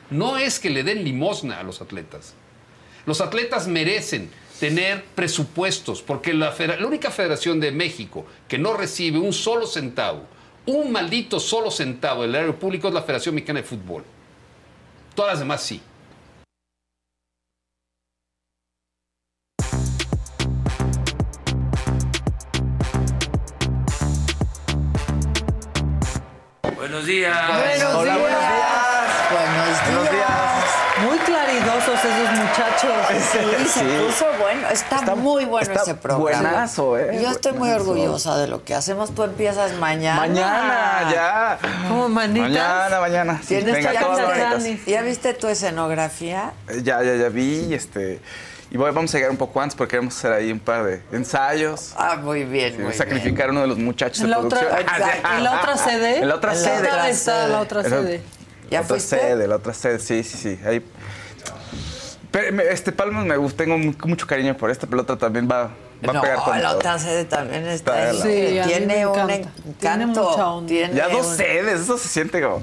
No es que le den limosna a los atletas. Los atletas merecen tener presupuestos, porque la, única federación de México que no recibe un solo centavo, un maldito solo centavo del erario público es la Federación Mexicana de Fútbol. Todas las demás sí. Buenos días. Buenos Hola, días. buenos días. Buenos días. Muy claridosos esos muchachos. Sí, se puso bueno. Está, muy bueno está ese programa. Buenazo, ¿eh? Yo estoy muy orgullosa de lo que hacemos. Tú empiezas mañana. Mañana, ya. ¿Cómo, manitas? Mañana, mañana. Sí, ¿Tienes venga, ya, todas ¿Ya viste tu escenografía? Eh, Ya, ya, ya vi, este... Y voy- vamos a llegar un poco antes porque queremos hacer ahí un par de ensayos. Ah, muy bien, Sí, muy sacrificar a uno de los muchachos ¿En de la, otra, producción. ¿En la otra sede? En la otra En la sede. otra ¿Dónde está la otra sede? ¿Ya la otra sede, la otra sede, sí, sí, sí. Ahí. Pero este Palmas me gusta, tengo mu- mucho cariño por este, pero la otra también va, va no, a pegar con la todo. otra sede también está. Está Sí, tiene un encanta. encanto. Tiene mucha onda. tiene Ya dos un- sedes, eso se siente como.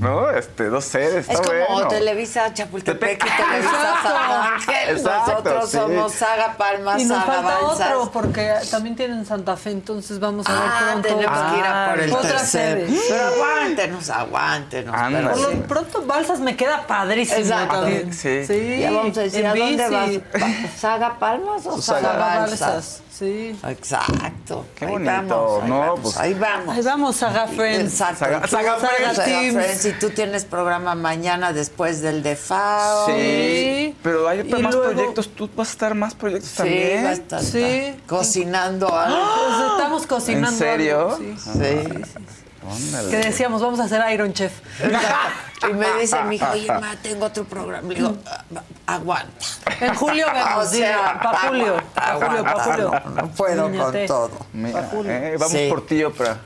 ¿No? Este, dos sedes, Es está como bueno. Televisa Chapultepec y Televisa Exacto. San Ángel. Exacto, Nosotros sí. somos Saga Palmas, Y nos Saga falta Balsas. otro, porque también tienen Santa Fe, entonces vamos a ver Ah, pronto. tenemos que ir a por el otra tercero. sede. Pero aguántenos, aguántenos. Ándale. pero Por sí. lo pronto, Balsas me queda padrísimo Exacto. también. Sí. Ya vamos a decir, en ¿a dónde bici. vas? Pa- ¿Saga Palmas o Saga, Saga Balsas? Balsas, sí. Exacto. Qué ahí bonito, Vamos, ahí ¿no? vamos, Pues- ahí vamos. Ahí vamos, Saga Friends. Exacto. Saga- Tú- Saga Friends. Saga Teams. Friends. Y tú tienes programa mañana después del de FAO. Sí, pero hay Y más luego- proyectos. Tú vas a estar más proyectos Sí, también. va a estar- Sí. cocinando algo. Pues estamos cocinando. ¿En serio? algo, sí. Sí. Ándale. Que decíamos, vamos a hacer Iron Chef. Y me dice mi hijo, oye, ma, tengo otro programa. Le digo, "Ah, aguanta. En julio vemos, O sea, pa' julio, aguanta, pa' julio, pa' aguanta. julio. No, no puedo Niñate. con todo. Mira, eh, vamos Sí. por ti, Oprah.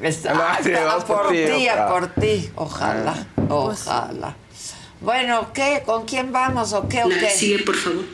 Exacto, Ah, sí, vamos por, por ti, por ti. Ojalá, ojalá. Bueno, ¿qué? ¿Con quién vamos o qué o qué? sigue, por favor.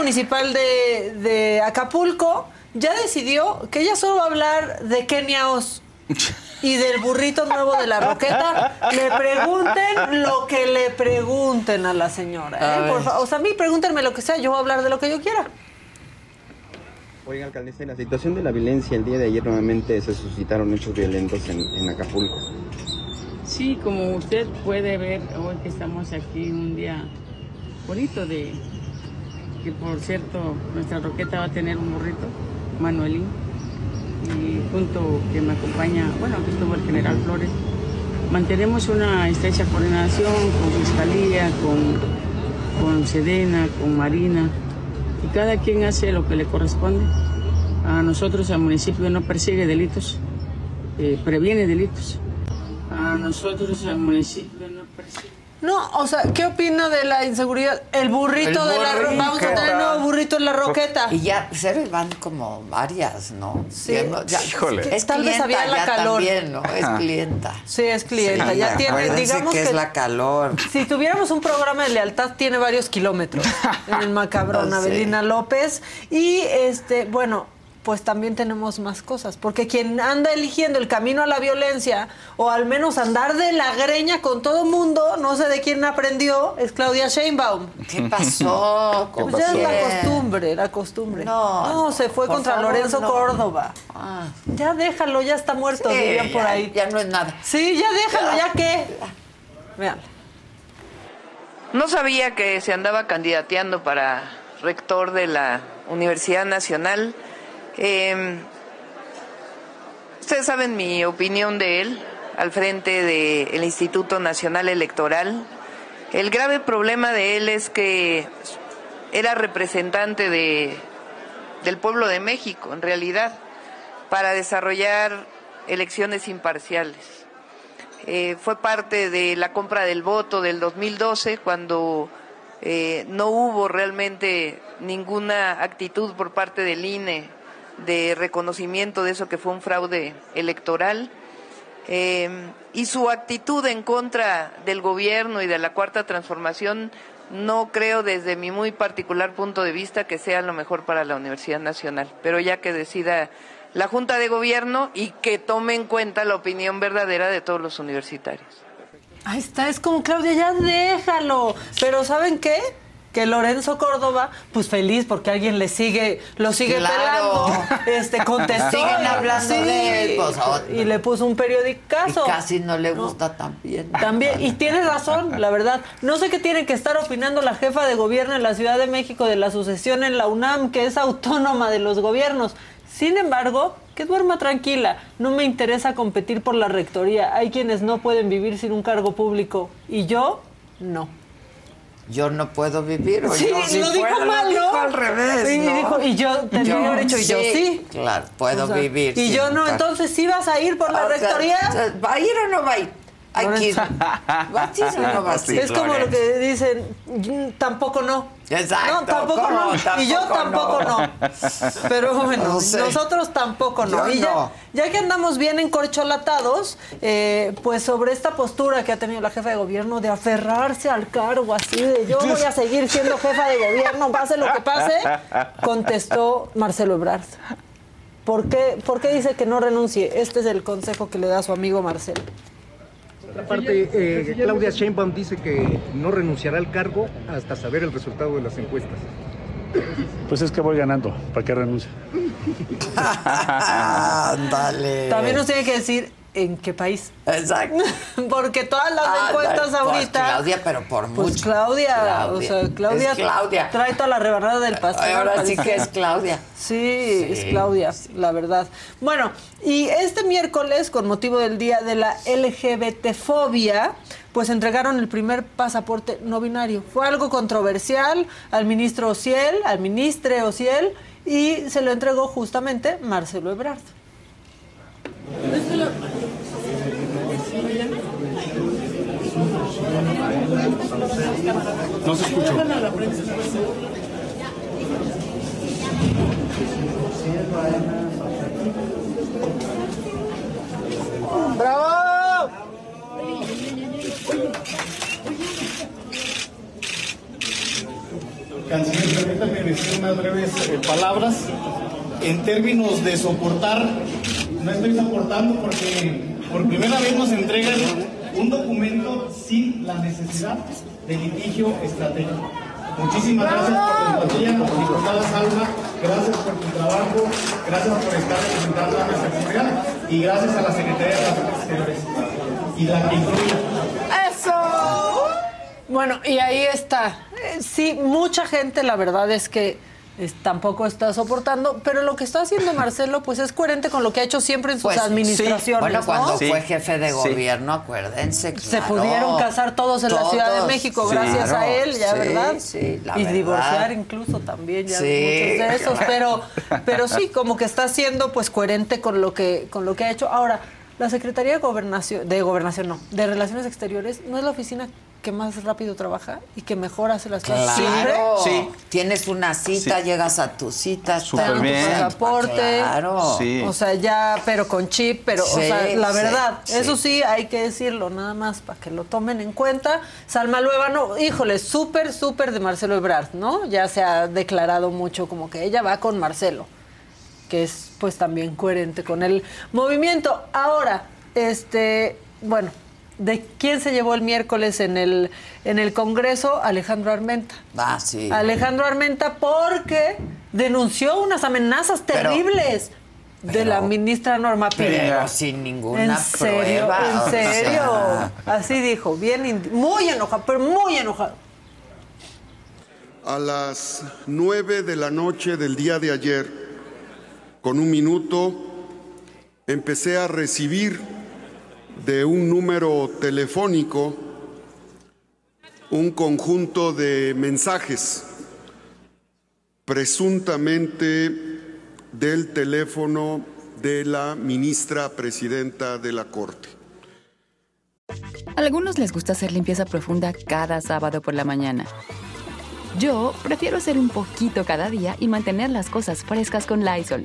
Municipal de, de Acapulco ya decidió que ella solo va a hablar de Kenia Os y del burrito nuevo de la roqueta. Le pregunten lo que le pregunten a la señora. ¿eh? A. Por o sea, a mí pregúntenme lo que sea, yo voy a hablar de lo que yo quiera. Oiga, alcaldesa, en la situación de la violencia, el día de ayer nuevamente se suscitaron hechos violentos en, en Acapulco. Sí, como usted puede ver, hoy que estamos aquí un día bonito de que por cierto nuestra roqueta va a tener un burrito, Manuelín, y junto que me acompaña, bueno, aquí estuvo el general Flores, mantenemos una estrecha coordinación con Fiscalía, con, con Sedena, con Marina, y cada quien hace lo que le corresponde. A nosotros, al municipio, no persigue delitos, eh, previene delitos. A nosotros, al municipio, no persigue. No, o sea, ¿qué opina de la inseguridad? El burrito El de la roqueta. Vamos a tener un nuevo burrito en la roqueta. Y ya, cero van como varias, ¿no? Sí. Ya, ya- Híjole. Es Tal vez había la ya calor. también, ¿no? Es clienta. Sí, es clienta. Sí, ya tiene, digamos que, que, es la calor. si tuviéramos un programa de lealtad tiene varios kilómetros en el macabrón Sí. Avelina López y este, bueno, pues también tenemos más cosas, porque quien anda eligiendo el camino a la violencia o al menos andar de la greña con todo mundo, no sé de quién aprendió, es Claudia Sheinbaum. ¿Qué pasó? ¿Con Pues ya es la costumbre, la costumbre. No, no, se fue contra favor, Lorenzo no. Córdoba. Ah, Ya déjalo, ya está muerto, sí, dirían por ya- ahí. Ya no es nada. Sí, ya déjalo, ya qué. Vean. No sabía que se andaba candidateando para rector de la Universidad Nacional. Eh, ustedes saben mi opinión de él al frente del Instituto Nacional Electoral. El grave problema de él es que era representante de, del pueblo de México, en realidad, para desarrollar elecciones imparciales. Eh, fue parte de la compra del voto del 2012 cuando eh, no hubo realmente ninguna actitud por parte del INE de reconocimiento de eso que fue un fraude electoral. Eh, y su actitud en contra del gobierno y de la cuarta transformación no creo desde mi muy particular punto de vista que sea lo mejor para la Universidad Nacional, pero ya que decida la Junta de Gobierno y que tome en cuenta la opinión verdadera de todos los universitarios. Ahí está, es como Claudia, ya déjalo. Pero ¿saben qué? Que Lorenzo Córdoba, pues feliz porque alguien le sigue, lo sigue Claro. pelando, este, contestó. Siguen hablando de él, pues, otra. y le puso un periodicazo. Y casi no le gusta también. También, y tiene razón, la verdad. No sé qué tiene que estar opinando la jefa de gobierno en la Ciudad de México de la sucesión en la UNAM, que es autónoma de los gobiernos. Sin embargo, que duerma tranquila. No me interesa competir por la rectoría. Hay quienes no pueden vivir sin un cargo público. Y yo, no. Yo no puedo vivir. o Sí, yo sí lo dijo puedo, mal, lo ¿no? dijo al revés. Sí, ¿no? dijo, y yo tendría que haber dicho, y yo sí. Claro, puedo O sea, vivir. Y yo no, car- entonces sí vas a ir por la O sea, rectoría. ¿Va a ir o no va a ir? Hay que ir. Vas o no vas? Es como lo que dicen, "Mm, tampoco no. Exacto, No, tampoco ¿cómo? no. y yo Tampoco tampoco no. no. Pero bueno, No sé. nosotros tampoco no. Yo y ya, no. ya que andamos bien encorcholatados, eh, pues sobre esta postura que ha tenido la jefa de gobierno de aferrarse al cargo, así de yo voy a seguir siendo jefa de gobierno, pase lo que pase, contestó Marcelo Ebrard. ¿Por qué, ¿Por qué dice que no renuncie? Este es el consejo que le da su amigo Marcelo. Por otra parte, eh, Claudia Sheinbaum dice que no renunciará al cargo hasta saber el resultado de las encuestas. Pues es que voy ganando, ¿para qué renuncio? Ándale. También nos tiene que decir en qué país. Exacto. Porque todas las Ándale, encuestas pues, ahorita. Claudia, pero por Pues mucho. Claudia, Claudia. o sea, Claudia, Es Claudia. trae toda la rebanada del pastel. Ahora sí que es Claudia. Sí, Sí, es Claudia, la verdad. Bueno, y este miércoles, con motivo del Día de la LGBT-fobia, pues entregaron el primer pasaporte no binario. Fue algo controversial al ministro Ociel, al ministre Ociel, y se lo entregó justamente Marcelo Ebrard. No se escuchó. ¡Bravo! Canciller, permítame decir unas breves eh, palabras. En términos de soportar, no estoy soportando porque por primera vez nos entregan un documento sin la necesidad de litigio estratégico. Muchísimas gracias por la empatía, diputada Salma, gracias por tu trabajo, gracias por estar representando a nuestra comunidad y gracias a la Secretaría de Relaciones Exteriores y la que incluye. ¡Eso! Bueno, y ahí está. Eh, Sí, mucha gente, la verdad es que es- tampoco está soportando, pero lo que está haciendo Marcelo, pues es coherente con lo que ha hecho siempre en sus Pues, administraciones. Bueno, ¿no? cuando fue jefe de gobierno, acuérdense. Se pudieron casar todos en la Ciudad de. México Sí. gracias a él, ya, sí, ¿verdad? sí, la y verdad. divorciar incluso también, ya Sí, muchos de esos. Pero, pero sí, como que está siendo pues coherente con lo que, con lo que ha hecho. Ahora, la Secretaría de Gobernación, de Gobernación no, de Relaciones Exteriores, ¿no es la oficina que más rápido trabaja y que mejor hace las cosas siempre? Claro. Tienes una cita, Sí. llegas a tu cita. Te dan tu bien. pasaporte, Claro. o sea, ya, pero con chip, pero, Sí, o sea, la sí, verdad, sí. eso sí hay que decirlo, nada más para que lo tomen en cuenta. Salma Luevano, híjole, súper, súper de Marcelo Ebrard, ¿no? Ya se ha declarado mucho como que ella va con Marcelo, que es pues también coherente con el movimiento. Ahora, este, bueno, ¿de quién se llevó el miércoles en el, en el Congreso? Alejandro Armenta. Ah, sí. Alejandro Armenta porque denunció unas amenazas Pero- terribles de la ministra Norma Pero Piña. sin ninguna ¿En serio? prueba. ¿En serio? sea. Así dijo, bien, muy enojado, pero muy enojado. A las nueve de la noche del día de ayer, con un minuto, empecé a recibir de un número telefónico un conjunto de mensajes, presuntamente del teléfono de la ministra presidenta de la Corte. A algunos les gusta hacer limpieza profunda cada sábado por la mañana. Yo prefiero hacer un poquito cada día y mantener las cosas frescas con Lysol.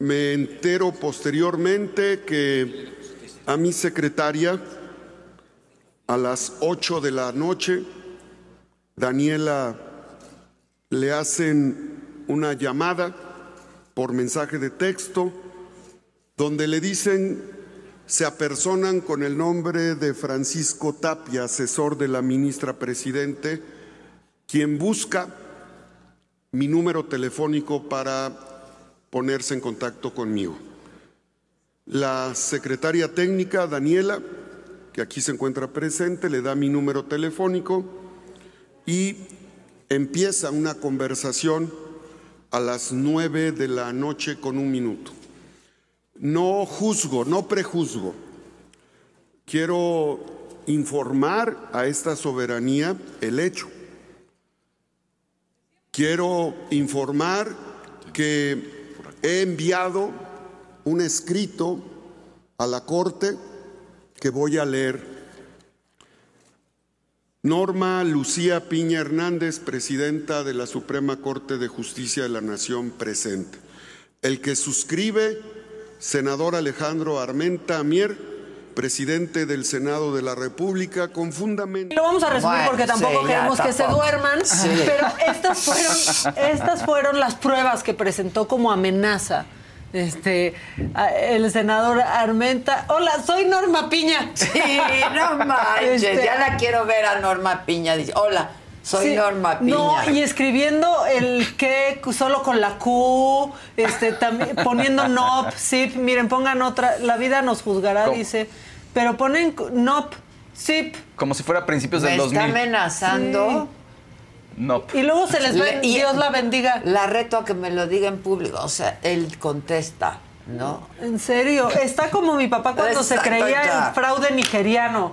Me entero posteriormente que a mi secretaria, a las 8 de la noche, Daniela le hacen una llamada por mensaje de texto donde le dicen se apersonan con el nombre de Francisco Tapia, asesor de la ministra Presidente, quien busca mi número telefónico para ponerse en contacto conmigo. La secretaria técnica, Daniela, que aquí se encuentra presente, le da mi número telefónico y empieza una conversación a las nueve de la noche con un minuto. No juzgo, no prejuzgo. Quiero informar a esta soberanía el hecho. Quiero informar que he enviado un escrito a la Corte que voy a leer. Norma Lucía Piña Hernández, presidenta de la Suprema Corte de Justicia de la Nación, presente. El que suscribe, senador Alejandro Armenta Mier, presidente del Senado de la República, con fundamento. Lo vamos a resumir Bueno, porque tampoco sí, ya, queremos que se duerman, Sí. pero estas fueron, estas fueron las pruebas que presentó como amenaza este el senador Armenta. Hola, soy Norma Piña. Sí, no manches, Este, ya la quiero ver a Norma Piña. Dice, hola, soy Sí, Norma Piña. No, y escribiendo el que solo con la Q, este, también poniendo NOP, SIP, miren, pongan otra, la vida nos juzgará, ¿Cómo? dice, pero ponen NOP, SIP. Como si fuera a principios Me del está 2000. amenazando. No. Y luego se les ve, Le- y- Dios la bendiga. La reto a que me lo diga en público. O sea, él contesta, ¿no? En serio, está como mi papá cuando se creía ya. el fraude nigeriano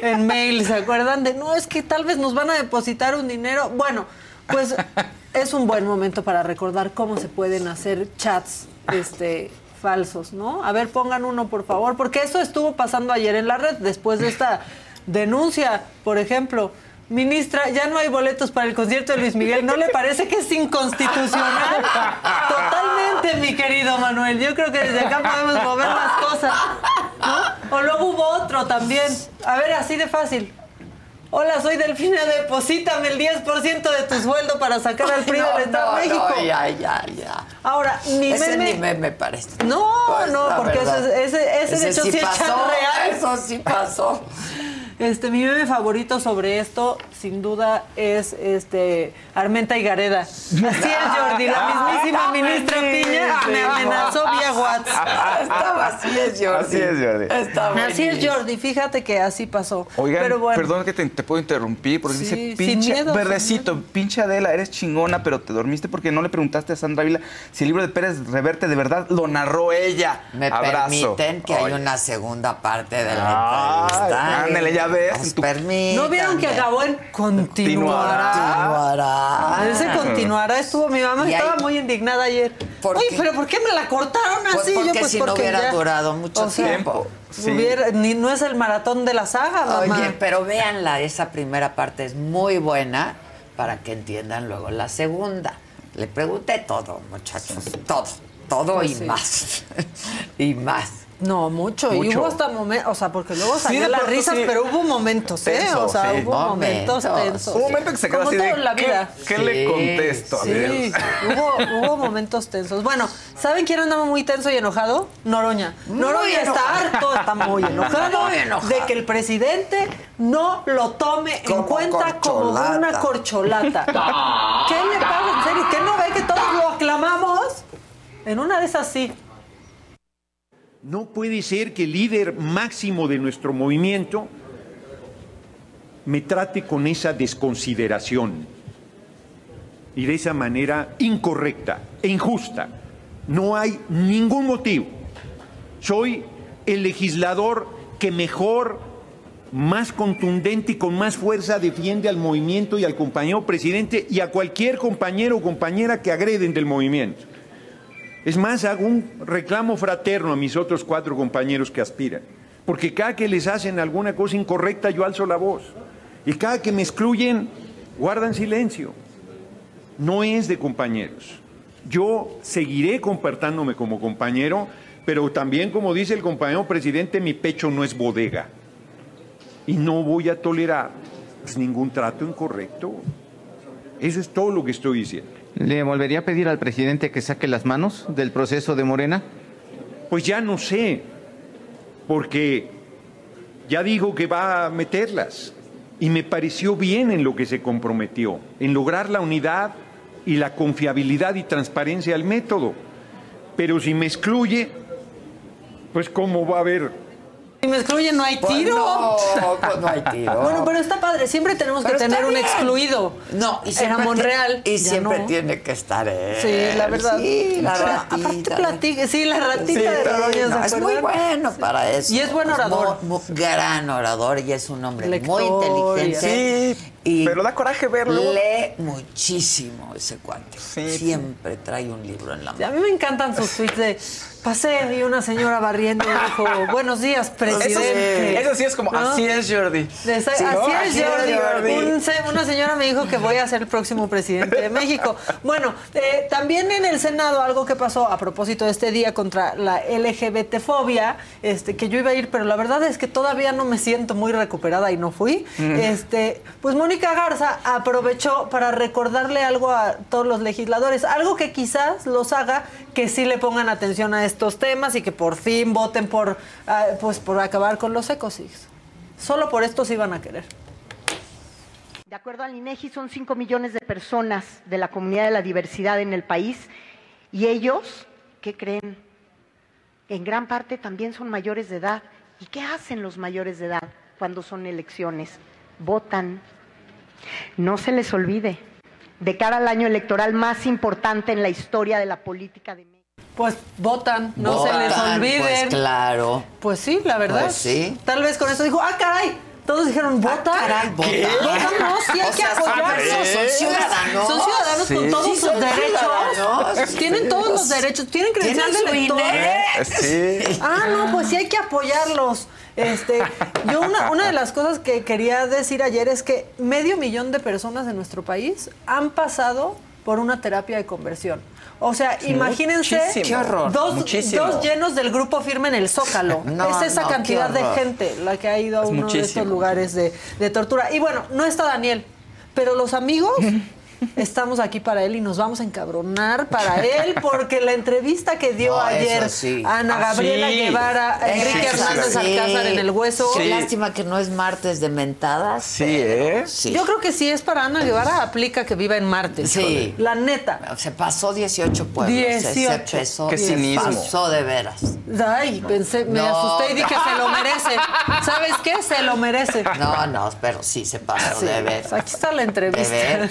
en mail, ¿se acuerdan? De no, es que tal vez nos van a depositar un dinero. Bueno, pues es un buen momento para recordar cómo se pueden hacer chats este falsos, ¿no? A ver, pongan uno, por favor, porque eso estuvo pasando ayer en la red después de esta denuncia, por ejemplo. Ministra, ya no hay boletos para el concierto de Luis Miguel. ¿No le parece que es inconstitucional? Totalmente, mi querido Manuel. Yo creo que desde acá podemos mover las cosas. ¿no? O luego hubo otro también. A ver, así de fácil. Hola, soy Delfina, deposítame el 10% de tu sueldo para sacar al PRI No, del Estado no, de México. no, ya, ya, ya. Ahora, ni Ese meme. ni meme parece. No, Pues, no, porque ese, ese, ese, de hecho sí sí, es pasó, real. Eso sí pasó. Este, mi meme favorito sobre esto, sin duda, es este Armenta y Gareda. Así es, Jordi, la mismísima ministra Piña me amenazó vía WhatsApp. Estaba así es, Jordi. Así es, Jordi. Así es. Jordi, fíjate que así pasó. Oigan, Pero bueno, perdón que te, te puedo interrumpir porque Sí, dice, pinche, miedo, verdecito, pinche Adela, eres chingona, pero te dormiste porque no le preguntaste a Sandra Vila si el libro de Pérez Reverte de verdad lo narró ella. Me Abrazo. permiten que hay Oye. una segunda parte de la entrevista. Ay, ándale, ya Nos Tu-. ¿no vieron que acabó en continuará? Continuará. Ese continuará estuvo, mi mamá Y estaba ahí- muy indignada ayer. ¿Por Oye, qué? pero ¿por qué me la cortaron Pues así? porque Yo, si no hubiera ya- durado mucho o sea, tiempo. Sí. hubiera- ni, no es el maratón de la saga, mamá. Oye, pero véanla, esa primera parte es muy buena para que entiendan luego la segunda. Le pregunté todo, muchachos, todo, todo Pues y sí. más. y más. No, mucho. Y hubo hasta momentos, o sea, porque luego Sí, salían de las risas, sí. pero hubo momentos, ¿eh? Tenso, o sea, sí. hubo momentos, Momentos. tensos. Un momento que se queda Como así todo de, en la ¿qué- vida. ¿Qué, le Sí, contesto? A Sí, ver. hubo, hubo momentos tensos. Bueno, ¿saben quién andaba muy tenso y enojado? Noroña. Muy Noroña enojado. está harto, está muy enojado, Muy enojado. de que el presidente no lo tome en cuenta como una corcholata. ¿Qué le pasa? ¿En serio? ¿Qué no ve que todos lo aclamamos? En una de esas sí. No puede ser que el líder máximo de nuestro movimiento me trate con esa desconsideración y de esa manera incorrecta e injusta. No hay ningún motivo. Soy el legislador que mejor, más contundente y con más fuerza defiende al movimiento y al compañero presidente y a cualquier compañero o compañera que agreden del movimiento. Es más, hago un reclamo fraterno a mis otros cuatro compañeros que aspiran, porque cada que les hacen alguna cosa incorrecta yo alzo la voz, y cada que me excluyen guardan silencio. No es de compañeros. Yo seguiré comportándome como compañero, pero también, como dice el compañero presidente, mi pecho no es bodega. Y no voy a tolerar pues, ningún trato incorrecto. Eso es todo lo que estoy diciendo. ¿Le volvería a pedir al presidente que saque las manos del proceso de Morena? Pues ya no sé, porque ya dijo que va a meterlas y me pareció bien en lo que se comprometió, en lograr la unidad y la confiabilidad y transparencia del método. Pero si me excluye, pues cómo va a haber Si me excluyen, no hay Pues tiro. no, pues no hay tiro. Bueno, pero está padre. Siempre tenemos Pero que tener un excluido. No, y Era siempre Monreal. ti- Y siempre no. tiene que estar él. Sí, la verdad. Sí, la ratita. Aparte platique, sí, la ratita Sí, de ¿se no, es muy bueno para eso. Y es buen orador. muy- muy- gran orador y es un hombre muy inteligente. Sí, y pero da coraje verlo. Lee muchísimo ese cuate. Siempre trae un libro en la Sí, A mano. mí me encantan sus tweets de pasé y una señora barriendo dijo, buenos días, presidente. Eso, eso sí es como, ¿No? así es, Jordi. De esa- Sí, así ¿no? es, Así es, Jordi. Jordi. Un una señora me dijo que voy a ser el próximo presidente de México. Bueno, eh, también en el Senado algo que pasó a propósito de este día contra la LGBT-fobia, este, que yo iba a ir, pero la verdad es que todavía no me siento muy recuperada y no fui. Ujú. Este, pues Mónica Garza aprovechó para recordarle algo a todos los legisladores, algo que quizás los haga que sí le pongan atención a estos temas y que por fin voten por, ah, pues, por acabar con los ecosigs. Solo por esto se iban a querer. De acuerdo al INEGI, son 5 millones de personas de la comunidad de la diversidad en el país y ellos, ¿qué creen? En gran parte también son mayores de edad. ¿Y qué hacen los mayores de edad cuando son elecciones? Votan. No se les olvide, de cara al año electoral más importante en la historia de la política de México. Pues votan, no se les Votan, olviden. Pues claro. Pues sí, la verdad. Pues sí. Tal vez con eso dijo, ah, caray. Todos dijeron, vota. caray, vota. ¿Qué? Votamos, sí hay O que sea, apoyarlos. son- ciudadanos. Son ciudadanos Sí. con todos Sí, sus son derechos. ciudadanos. Tienen todos los derechos. Tienen credencial Tienen de elector. Sí. Ah, no, pues sí hay que apoyarlos. Este, yo una, una de las cosas que quería decir ayer es que medio millón de personas en nuestro país han pasado por una terapia de conversión. O sea, imagínense Muchísimo. Dos, Muchísimo. dos llenos del grupo firme en el Zócalo. No, es esa no, cantidad de gente la que ha ido a uno de estos lugares de, de tortura. Y bueno, no está Daniel, pero los amigos estamos aquí para él y nos vamos a encabronar para él porque la entrevista que dio No, ayer sí. Ana Ah, Gabriela sí. Guevara, a Enrique Eso Hernández sí. Alcázar en el hueso. Qué lástima que no es martes de mentadas. Sí, ¿eh? Sí. Yo creo que si es para Ana Guevara, aplica que viva en Marte. Sí. La neta. Se pasó 18 pueblos. Se- Se, 18. pesó, Qué cinismo. pasó de veras. Ay, pensé, me No. asusté y dije, se lo merece. ¿Sabes qué? Se lo merece. No, no, pero sí se pasó Sí, de veras. Aquí está la De entrevista. ver.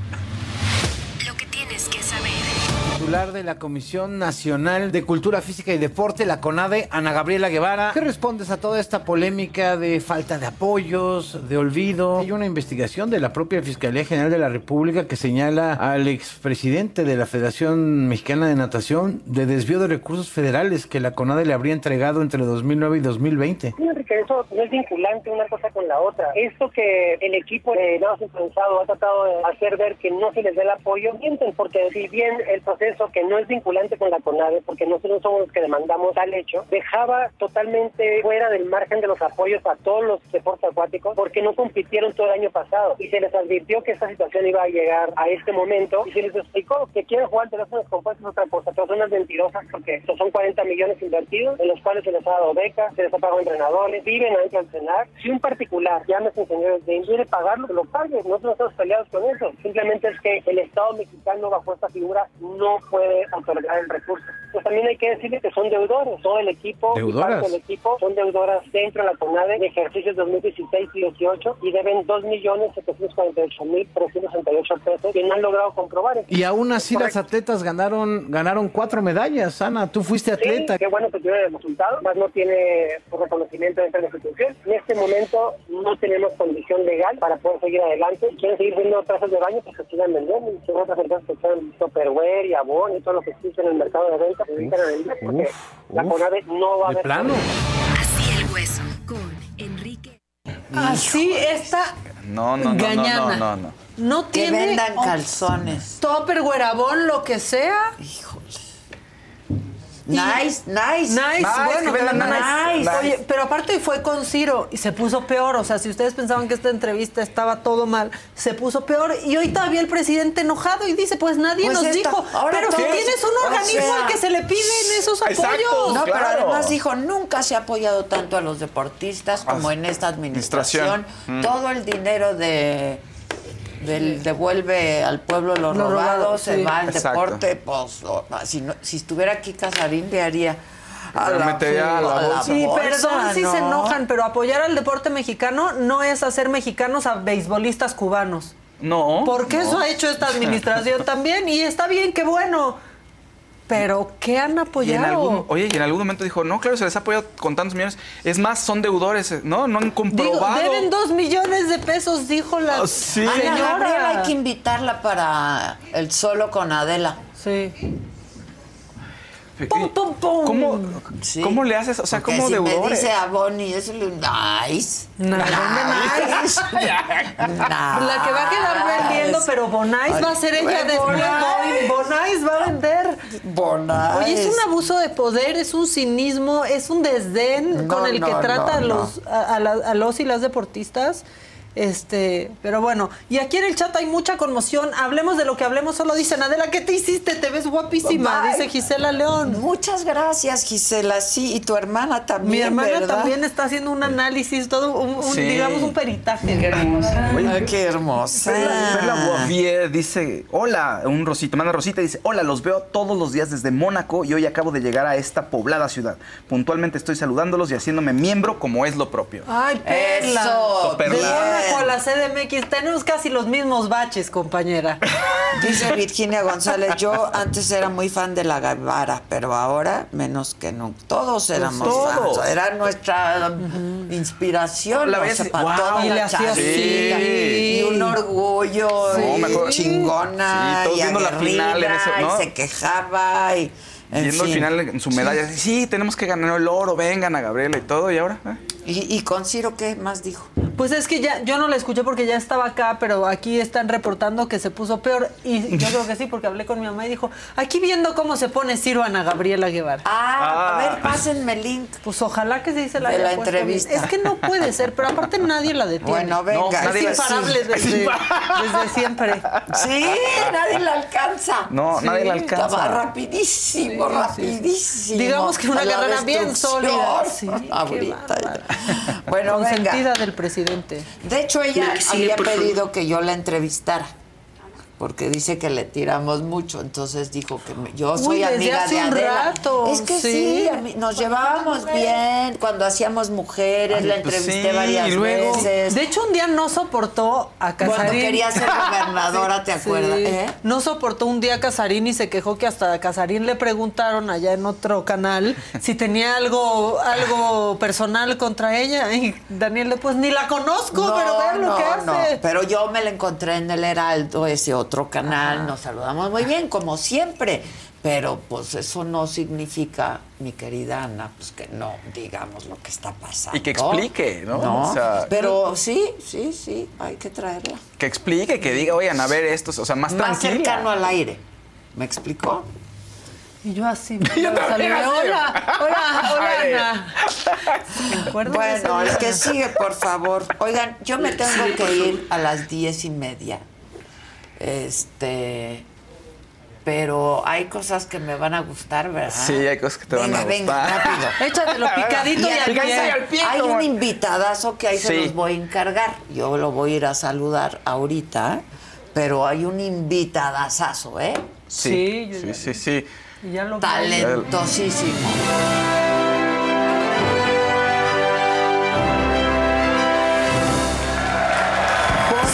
Titular de la Comisión Nacional de Cultura Física y Deporte, la CONADE, Ana Gabriela Guevara. ¿Qué respondes a toda esta polémica de falta de apoyos, de olvido? Hay una investigación de la propia Fiscalía General de la República que señala al expresidente de la Federación Mexicana de Natación de desvío de recursos federales que la CONADE le habría entregado entre 2009 y 2020. Sí, Enrique, eso no es vinculante una cosa con la otra. Esto que el equipo de sincronizado ha tratado de hacer ver que no se les dé el apoyo, mienten, porque si bien el proceso que no es vinculante con la CONADE, porque nosotros somos los que demandamos tal hecho, dejaba totalmente fuera del margen de los apoyos a todos los deportes acuáticos, porque no compitieron todo el año pasado. Y se les advirtió que esta situación iba a llegar a este momento, y se les explicó que quieren jugar teléfonos compuestos otra cosa, pero son unas mentirosas, porque son 40 millones invertidos, en los cuales se les ha dado becas, se les ha pagado entrenadores, viven adentro del cenar. Si un particular, llámese ingenieros de quiere pagarlo, lo pague. Nosotros no estamos peleados con eso. Simplemente es que el Estado mexicano, bajo esta figura, no puede otorgar el recurso. Pues también hay que decirle que son deudores. Todo el equipo, ¿Deudoras? parte del equipo, son deudoras dentro de la CONADE de ejercicios 2016 y 18 y deben 2.748.368 pesos que no han logrado comprobar. Y aún así las atletas ganaron, ganaron cuatro medallas. Ana, tú fuiste atleta. Sí, qué bueno que tiene el resultado, más no tiene reconocimiento dentro de la institución. En este momento no tenemos condición legal para poder seguir adelante. Quieren seguir vendiendo trazas de baño, pues que sigan vendiendo. Y son otras empresas que son Tupperware y Avon y todo lo que existe en el mercado de venta, se dedican a vender porque la CONADE no va a de haber... plano. Así el hueso. Con Enrique. Así está. No, no, no, no, Gañana. no, no, no. No Que tiene. vendan calzones. Topper, güerabón, lo que sea. Nice, nice. Nice, bueno, pero nice. nice. Oye, pero aparte fue con Ciro y se puso peor. O sea, si ustedes pensaban que esta entrevista estaba todo mal, se puso peor. Y hoy todavía el presidente enojado y dice, pues nadie Pues nos esta- dijo. ahora Pero si tienes un o organismo sea- al que se le piden esos apoyos. No, pero además dijo, nunca se ha apoyado tanto a los deportistas como en esta administración. Administración. Mm. Todo el dinero de del devuelve al pueblo lo, Lo robado, robado, se va al Exacto. deporte, pues o- si, no- si estuviera aquí Casarín le haría a Lo la, metería a la a la bolsa. Sí, bolsa, perdón si ¿no? se enojan, pero apoyar al deporte mexicano no es hacer mexicanos a beisbolistas cubanos. No. Porque no. eso ha hecho esta administración también y está bien, qué bueno. Pero ¿qué han Y en apoyado? algún, oye, y en algún momento dijo, no, claro, se les ha apoyado con tantos millones. Es más, son deudores, ¿no? No han Digo, comprobado. deben dos millones de pesos, dijo la Ah, sí. Ana señora. Gabriela hay que invitarla para el solo con Adela. Sí. Pum, pum, pum. ¿Cómo, Sí. ¿Cómo le haces? O sea, Porque ¿cómo si me deudores? dice a Bonnie, eso le nice. No, ¿dónde nice. La que va a quedar vendiendo, pero Bonais va a ser ella después. Bonais. Bonais va a vender. Bonais. Oye, es un abuso de poder, es un cinismo, es un desdén No, con el que no, trata a, no, los, a, a la- a los y las deportistas. Este, pero bueno, y aquí en el chat hay mucha conmoción. Hablemos de lo que hablemos, solo dicen, Adela, ¿qué te hiciste? Te ves guapísima, Bye. dice Gisela León. Muchas gracias, Gisela. Sí, y tu hermana también. Mi hermana ¿verdad? también está haciendo un análisis, todo un, un, Sí. digamos, un peritaje. Ay, qué hermosa. Perla, Perla Boavier dice, hola, un Rosita, manda Rosita, dice, hola, los veo todos los días desde Mónaco y hoy acabo de llegar a esta poblada ciudad. Puntualmente estoy saludándolos y haciéndome miembro como es lo propio. Ay, Perla. Eso, Perla. A la CDMX tenemos casi los mismos baches, compañera. Dice Virginia González, yo antes era muy fan de la Guevara, pero ahora menos que nunca. Todos éramos todos. fans, era nuestra inspiración. La o sea, y- para wow. toda Y la hacía así. Y un orgullo, Sí. y chingona, Sí, todos y viendo la final en ese- ¿no? y se quejaba, y en Viendo al fin. final en su medalla, sí. sí, tenemos que ganar el oro, vengan a Gabriela y todo, y ahora... ¿eh? ¿Y, y con Ciro qué más dijo? Pues es que ya, yo no la escuché porque ya estaba acá, pero aquí están reportando que se puso peor. Y yo creo que sí, porque hablé con mi mamá y dijo, aquí viendo cómo se pone Ciro Ana Gabriela Guevara. Ah, a ver, pásenme el link. Pues ojalá que se la De haya la puesto entrevista. bien. Es que no puede ser, pero aparte nadie la detiene. Bueno, venga, No, nadie es imparable sí. desde, desde siempre. Sí, nadie la alcanza. No, Sí, nadie la Estaba alcanza. rapidísimo, Rapidísimo. Digamos que una carrera bien sólida. Ahorita. Bueno, venga. Consentida del presidente. De hecho, ella había pedido que yo la entrevistara. Porque dice que le tiramos mucho, entonces dijo que me- yo soy Uy, amiga hace de un Adela. rato, es que sí, sí. a mí- nos llevábamos bien cuando hacíamos mujeres, Ay, la pues entrevisté sí, varias y luego- veces. De hecho, un día no soportó a Casarín. Cuando quería ser gobernadora, ¿te acuerdas? ¿Eh? No soportó un día a Casarín y se quejó que hasta a Casarín le preguntaron allá en otro canal si tenía algo algo personal contra ella. Y Daniel, pues ni la conozco, pero vean lo que no, hace. Pero yo me la encontré en el Heraldo, ese otro canal, nos saludamos muy bien, como siempre. Pero pues eso no significa, mi querida Ana, pues que no digamos lo que está pasando. Y que explique, ¿no? No, O sea- pero sí, sí, sí, hay que traerla. Que explique, que diga, oigan, a ver estos, o sea, más, Más tranquila. cercano al aire. ¿Me explicó? Y yo así. Yo también saludé, así. Hola, hola, hola, Ay. Ana. ¿Se acuerdan de Bueno, el que sigue, por favor. Oigan, yo me tengo que ir a las diez y media. Este. Pero hay cosas que me van a gustar, ¿verdad? Sí, hay cosas que te van a Venga, gustar. rápido. Échatelo picadito y al Picadito pie. y al pie, Hay como- un invitadazo que ahí se los voy a encargar. Yo lo voy a ir a saludar ahorita, pero hay un invitadazazo, ¿eh? Sí, Sí, yo sí, sí, sí. Ya lo. Talentosísimo. Por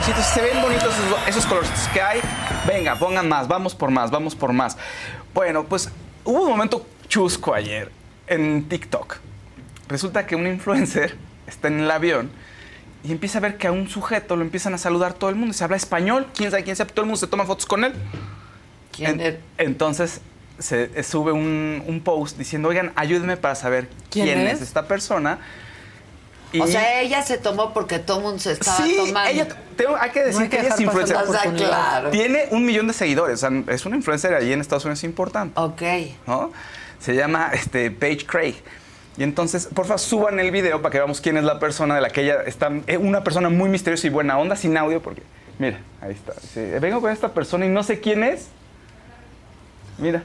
colorcitos. Se ven bonitos esos, esos colorcitos que hay, venga, pongan más, vamos por más, vamos por más. Bueno, pues hubo un momento chusco ayer en TikTok. Resulta que un influencer está en el avión y empieza a ver que a un sujeto lo empiezan a saludar todo el mundo. Se habla español, quién sabe quién sea, todo el mundo se toma fotos con él. ¿Quién En- es? entonces se eh, sube un, un post diciendo, oigan, ayúdenme para saber ¿Quién quién, es? es esta persona. O sea, ella se tomó porque todo el mundo se estaba Sí, tomando. ella, tengo- hay que decir hay que, que ella es influencer. O sea, claro. Tiene un millón de seguidores. o sea, es una influencer allí en Estados Unidos importante. Ok. ¿no? Se llama este, Paige Craig. Y entonces, por favor, suban el video para que veamos quién es la persona de la que ella está. Es una persona muy misteriosa y buena onda, sin audio, porque. Mira, ahí está. Vengo con esta persona y no sé quién es. Mira.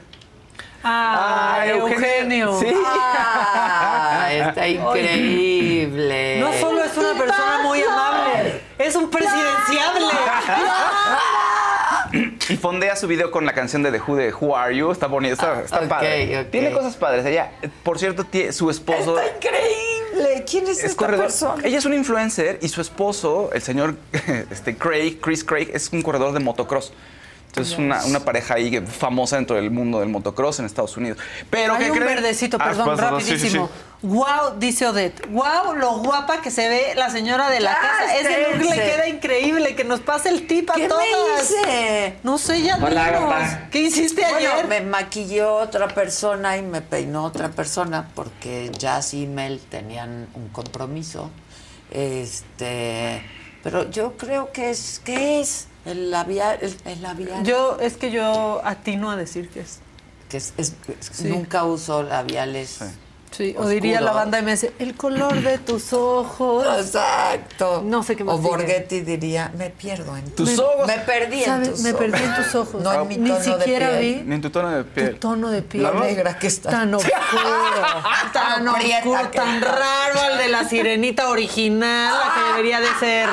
Ah, Ay, Eugenio. Sí. Ah, está increíble. No solo es una persona muy amable, es un presidenciable. Y fondea su video con la canción de The Who de Who Are You. Está bonito, está, está Ah, padre. Tiene cosas padres. Ella, por cierto, su esposo. Está increíble. ¿Quién es, es esta corredor. persona? Ella es un influencer y su esposo, el señor este, Craig, Chris Craig, es un corredor de motocross. Entonces, una, una pareja ahí que- famosa dentro del mundo del motocross en Estados Unidos. Pero Hay ¿qué un creen? verdecito, Ah, perdón, pásalo, sí, sí, rapidísimo. sí. Wow, dice Odette. Wow, lo guapa que se ve la señora de la Ya, casa. Ese look le queda increíble. Que nos pase el tip a ¿Qué todas. me hice? No sé, ya Hola. ¿Qué hiciste Bueno, ayer? me maquilló otra persona y me peinó otra persona porque Jazz y Mel tenían un compromiso. Este, pero yo creo que es, ¿qué es? El labial, el, el labial. Yo, es que yo atino a decir que es. que es, es- es- Sí. nunca uso labiales. Sí, o diría la banda MS, el color de tus ojos. Exacto. No sé qué más O. Borghetti diría, me pierdo en Tus me, ojos. Me perdí en tus Me ojos. perdí en tus ojos. No en mi Ni tono de siquiera piel. vi Ni en tu tono de tu piel. tono de piel. Negra que está. Tan oscuro, tan oscuro, que tan raro al de la sirenita original, la que debería de ser.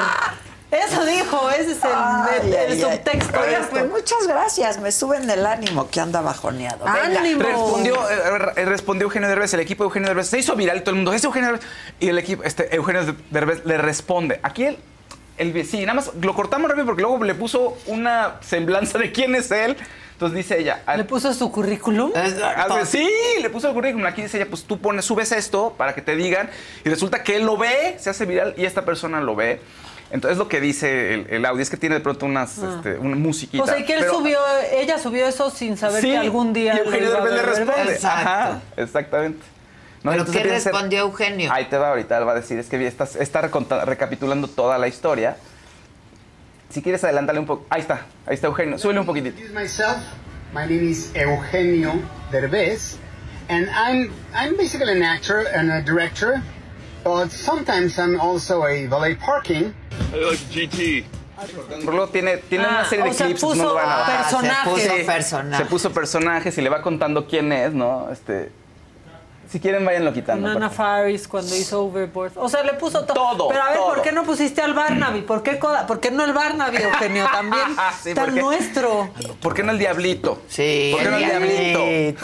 Eso dijo, ese es el, Ay, el ay, ay. subtexto. esto. pues muchas gracias, me suben el ánimo que anda bajoneado. Venga. ¡Ánimo! Respondió, eh, eh, respondió Eugenio Derbez, el equipo de Eugenio Derbez se hizo viral y todo el mundo, es Eugenio Derbez. Y el equipo, este, Eugenio Derbez le responde. Aquí él, el, sí, nada más lo cortamos rápido porque luego le puso una semblanza de quién es él. Entonces dice ella. ¿Le puso su currículum? Sí, le puso el currículum. Aquí dice ella, pues tú pones, subes esto para que te digan. Y resulta que él lo ve, se hace viral y esta persona lo ve. Entonces lo que dice el, el audio es que tiene de pronto unas, Ah. este, una musiquita. O sea, y que él pero- subió, ella subió eso sin saber Sí, que algún día. Y Eugenio Derbez le responde. Exacto. Ajá, exactamente. No, ¿Pero qué que ser- respondió Eugenio? Ahí te va ahorita, él va a decir, es que está, está recapitulando toda la historia. Si quieres adelantarle un poco. Ahí está, ahí está Eugenio. Súbele un poquitito. myself. My name is Eugenio Derbez, and I'm I'm basically an actor and a director, but sometimes I'm also a valet parking. GT. Luego tiene, tiene Ah, una serie de o sea, clips. puso no lo van a ver. personajes. Se puso Sí, personajes. Se puso personajes y le va contando quién es, ¿no? Este, si quieren, váyanlo quitando. Nana. Faris cuando hizo Overboard. O sea, le puso to- Todo, Pero a ver, todo. ¿por qué no pusiste al Barnaby? ¿Por qué, coda- ¿Por qué no el Barnaby, Eugenio? También Sí, tan porque- nuestro. ¿Por qué no el diablito? Sí, ¿Por qué no el diablito?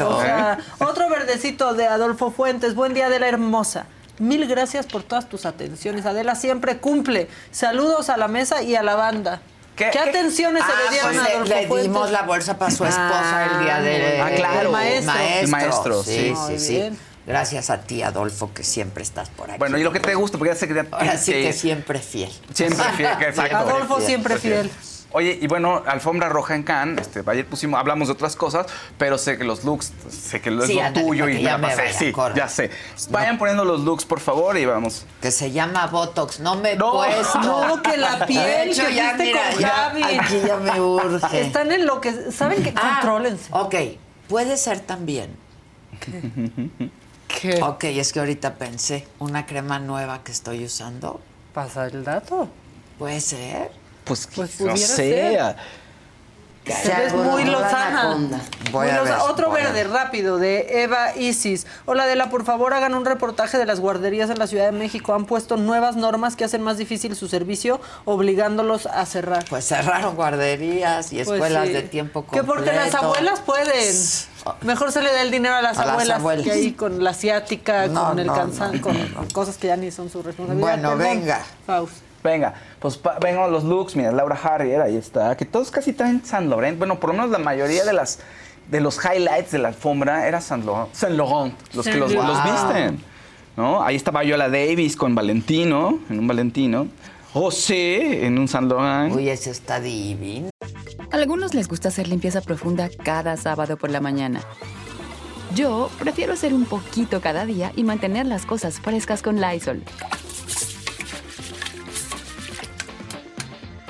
O ¿Eh? sea, otro verdecito de Adolfo Fuentes. Buen día de la hermosa. Mil gracias por todas tus atenciones. Adela siempre cumple. Saludos a la mesa y a la banda. ¿Qué, atenciones se Ah, le dieron pues a le- Adolfo le Fuentes? dimos la bolsa para su esposa Ah, el día de Ah, claro. el Maestro. maestro. El maestro, sí, sí. sí, Muy sí. bien. Gracias a ti, Adolfo, que siempre estás por aquí. Bueno, y lo que te gusta, porque ya sé que... Ahora sí que siempre fiel. Siempre fiel, que exacto. Adolfo siempre fiel. Oye, y bueno, alfombra roja en Cannes, este, ayer pusimos, hablamos de otras cosas, pero sé que los looks, sé que lo es lo ándale, tuyo y que me ya la me pasé, vaya, sí, corre. ya sé. Vayan poniendo los looks, por favor, y vamos. Que se llama Botox. No me No. puesto. No, que la piel, De hecho, que ya, mira, con ya, Javi. aquí ya me urge. Están en lo que... ¿Saben qué? Ah, Contrólense. Ok, puede ser también. ¿Qué? Ok, es que ahorita pensé, una crema nueva que estoy usando. Pasa el dato. Puede ser. Pues, Pues no sé. Se ves muy lozana. Voy Muy a loza- Otro voy verde, ver. rápido, de Eva Isis. Hola, Adela, por favor hagan un reportaje de las guarderías en la Ciudad de México. Han puesto nuevas normas que hacen más difícil su servicio, obligándolos a cerrar. Pues cerraron guarderías y Pues escuelas sí. de tiempo Que completo. porque las abuelas pueden. Mejor se le da el dinero a las A las abuelas, abuelas. que ahí con la asiática, No, con el no, cansan, no, con cosas que ya ni son su responsabilidad. Bueno, Perdón, venga. Faust. Venga, pues vengan los looks, mira, Laura Harrier, ahí está, que todos casi traen Saint Laurent, bueno, por lo menos la mayoría de las de los highlights de la alfombra era Saint Laurent, Saint Laurent los que los, visten, ¿no? Ahí está Viola Davis con Valentino, en un Valentino, José en un Saint Laurent. Uy, ese está divino. A algunos les gusta hacer limpieza profunda cada sábado por la mañana. Yo prefiero hacer un poquito cada día y mantener las cosas frescas con Lysol.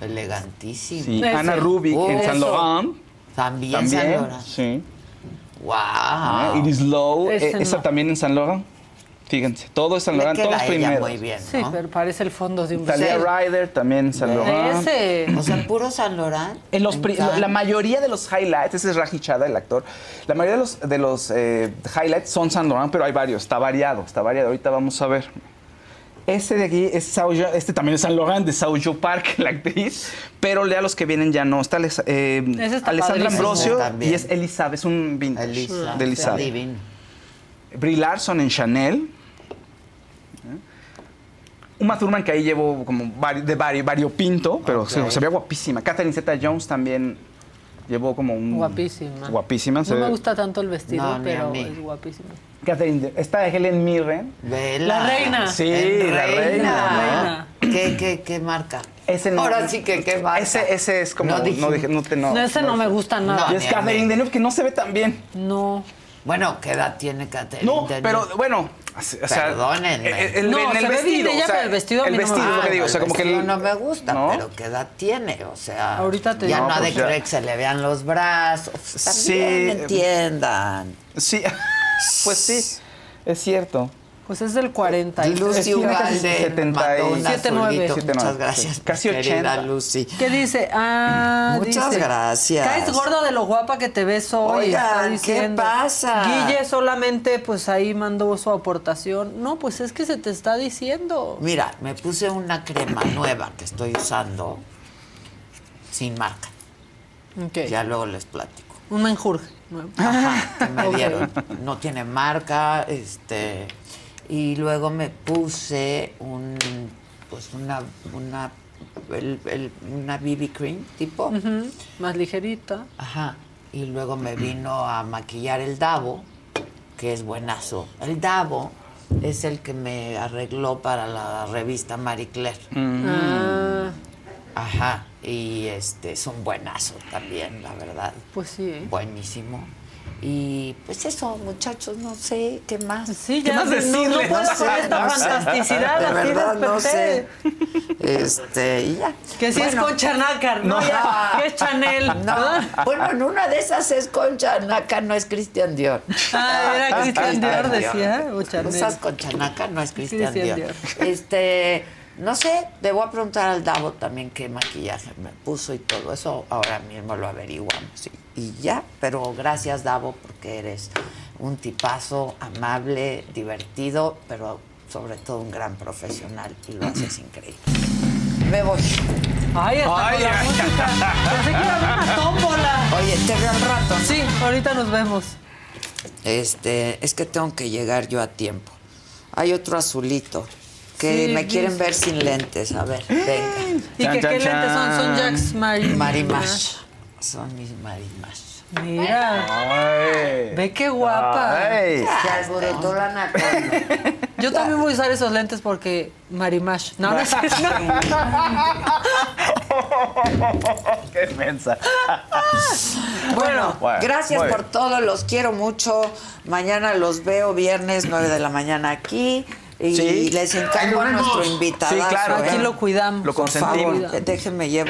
Elegantísimo. Sí, Ana Rubik en San. Laurent. También, También, San Laurent. sí. Wow. Ah, Iris Low, Ese eh, no. esa también en San Laurent. Fíjense, todo es San Laurent, todos primeros. muy bien, Sí, pero parece el fondo de un Talia Ryder también en San Laurent. Ese. O sea, puro San Laurent. En los encanta. la mayoría de los highlights, ese es Raji Chada, el actor. La mayoría de los, de los eh, highlights son San Laurent, pero hay varios. Está variado, está variado. Ahorita vamos a ver. Este de aquí es Sao Jo- este también es San Laurent de Saujo Park, la actriz, pero lea los que vienen ya no. Está Les- eh, está Alessandra. Ambrosio y es Elizabeth, es un vintage Elisa, de Elizabeth. divino. Brie Larson en Chanel. Uma Thurman que ahí llevo como vari- de vari- variopinto, pero Ok. se, se ve guapísima. Catherine Zeta-Jones también llevó como un... Guapísima. Guapísima. se No me gusta tanto el vestido, No, pero es guapísima. Catherine, esta de Helen Mirren. Vela. La reina. Sí, En la reina. La ¿Qué, qué, qué marca? Ese no- Ahora sí que qué marca. Ese, ese es como... No No, dije- no te... No, No, ese no me gusta nada. Y es Catherine. Deneuve que no se ve tan bien. No. Bueno, ¿qué edad tiene Catherine? No, Deneuve? pero bueno... O sea, Perdónenme. el- el- No, el vestido, ella, o sea, pero el vestido a el mí no me vestido, es lo que Ah, digo, o sea, el como que no me gusta, ¿no? pero ¿qué edad tiene? O sea, Ahorita te ya no, ha de pues querer que se le vean los brazos. Sí. También entiendan. Sí, pues sí, es cierto. Pues es del 40. y- Lucy tiene casi Ugalde 70 mandó un y- Siete, nueve. azulito. Siete, Muchas nueve, gracias. Casi mi querida 80. Lucy. ¿Qué dice? Ah, Muchas dice, gracias. Caes gorda de lo guapa que te ves hoy. Oigan, está ¿qué diciendo. pasa? Guille solamente, pues ahí mandó su aportación. No, pues es que se te está diciendo. Mira, me puse una crema nueva que estoy usando sin marca. Ok. Ya luego les platico. Un menjurje. nuevo. Ajá, que me dieron. No tiene marca, este. Y luego me puse un, pues una, una, el- el- una BB cream tipo. Más ligerita. Ajá. Y luego me vino a maquillar el Davo, que es buenazo. El Davo es el que me arregló para la revista Marie Claire. Ah, Ajá. Y este es un buenazo también, la verdad. pues sí. ¿eh? Buenísimo. Y pues eso, muchachos, no sé qué más. Sí, ¿Qué ya más no- no, decirle? puedo No con sé, esta no sé. fantasticidad. De verdad, no sé. Este, y ya. Que si es Concha Nácar, ¿no? No. Ya, que es Chanel. No, bueno, en una de esas es Concha Naca, no es Cristian Dior. Ah, era Christian Dior, decía. O Chanel. Usas Concha Naca, no es Cristian Christian Dior. Dior. Este, no sé, le voy a preguntar al Davo también qué maquillaje me puso y todo eso. Ahora mismo lo averiguamos. Y, y ya, pero gracias, Davo, porque eres un tipazo amable, divertido, pero sobre todo un gran profesional y lo haces increíble. Me voy. Ay, hasta Ay, con la ay, música. Pensé que iba a haber una tómbola. Oye, te veo al rato. ¿no? Sí, ahorita nos vemos. Este, es que tengo que llegar yo a tiempo. Hay otro azulito que Sí, me quieren ver sin lentes. A ver, venga. ¿Y Chan, que, chan, qué lentes son? Son. Jacks Mari. Marimash. Son mis marimash. Mira, Ay. ve qué guapa. Ay. Se alborotó la anaconda. Yo también voy a usar esos lentes porque Marimash. No, no. Qué mensa. Bueno, Bueno, gracias por todo, los quiero mucho. Mañana los veo viernes 9 de la mañana aquí. Y Sí. les encargo a nuestro invitado. Sí, claro, Aquí ¿eh? lo cuidamos. Lo Por consentimos. favor, déjenme llevo.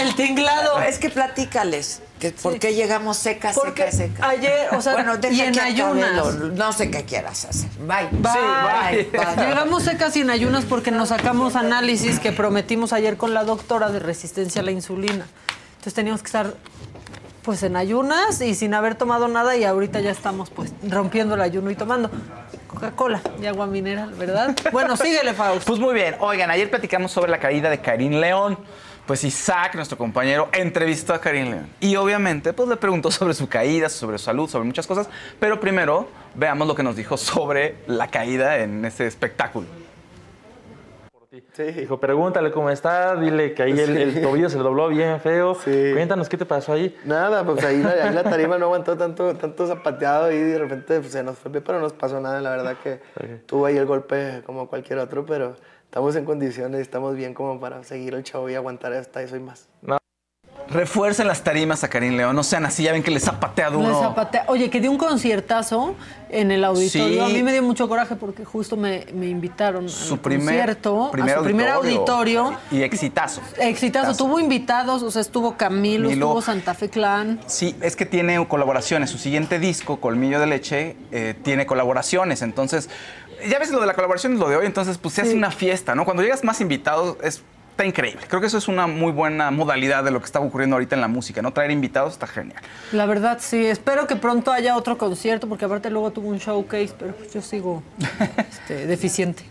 El tinglado. Es que platícales. Que ¿Por qué llegamos seca, Porque seca, seca? ayer, o sea, bueno, y en ayunas. lo- no sé qué quieras hacer. Bye. Bye. bye. bye. Llegamos secas y en ayunas porque nos sacamos análisis que prometimos ayer con la doctora de resistencia a la insulina. Entonces teníamos que estar pues en ayunas y sin haber tomado nada y ahorita ya estamos pues rompiendo el ayuno y tomando. Coca-Cola y agua mineral, ¿verdad? Bueno, síguele, Fausto. Pues muy bien. Oigan, ayer platicamos sobre la caída de Karim León. Pues Isaac, nuestro compañero, entrevistó a Karim León. Y obviamente, pues le preguntó sobre su caída, sobre su salud, sobre muchas cosas. Pero primero, veamos lo que nos dijo sobre la caída en ese espectáculo. Sí. Dijo, pregúntale cómo está, dile que ahí el, tobillo se le dobló bien feo. Cuéntanos qué te pasó ahí. Nada, pues ahí la, ahí la tarima no aguantó tanto, tanto zapateado y de repente pues, se nos fue, pero no nos pasó nada. La verdad que tuvo ahí el golpe como cualquier otro, pero estamos en condiciones, estamos bien como para seguir el show y aguantar hasta eso y más. Refuercen las tarimas a Karim León. No sean así, ya ven que les zapatea duro. Le zapatea- Oye, que dio un conciertazo en el auditorio. Sí. A mí me dio mucho coraje porque justo me, me invitaron Su al primer, concierto, primer a su primer auditorio. Y exitazo. Exitazo. Tuvo invitados, o sea, estuvo Camilo, Milo. estuvo Santa Fe Clan. Sí, es que tiene colaboraciones. Su siguiente disco, Colmillo de Leche, eh, tiene colaboraciones. Entonces, ya ves lo de la colaboración es lo de hoy, entonces pues se hace una fiesta, ¿no? Cuando llegas más invitados es, está increíble. Creo que eso es una muy buena modalidad de lo que está ocurriendo ahorita en la música, ¿no? Traer invitados está genial. La verdad, sí. Espero que pronto haya otro concierto, porque aparte luego tuvo un showcase, pero pues yo sigo este, deficiente.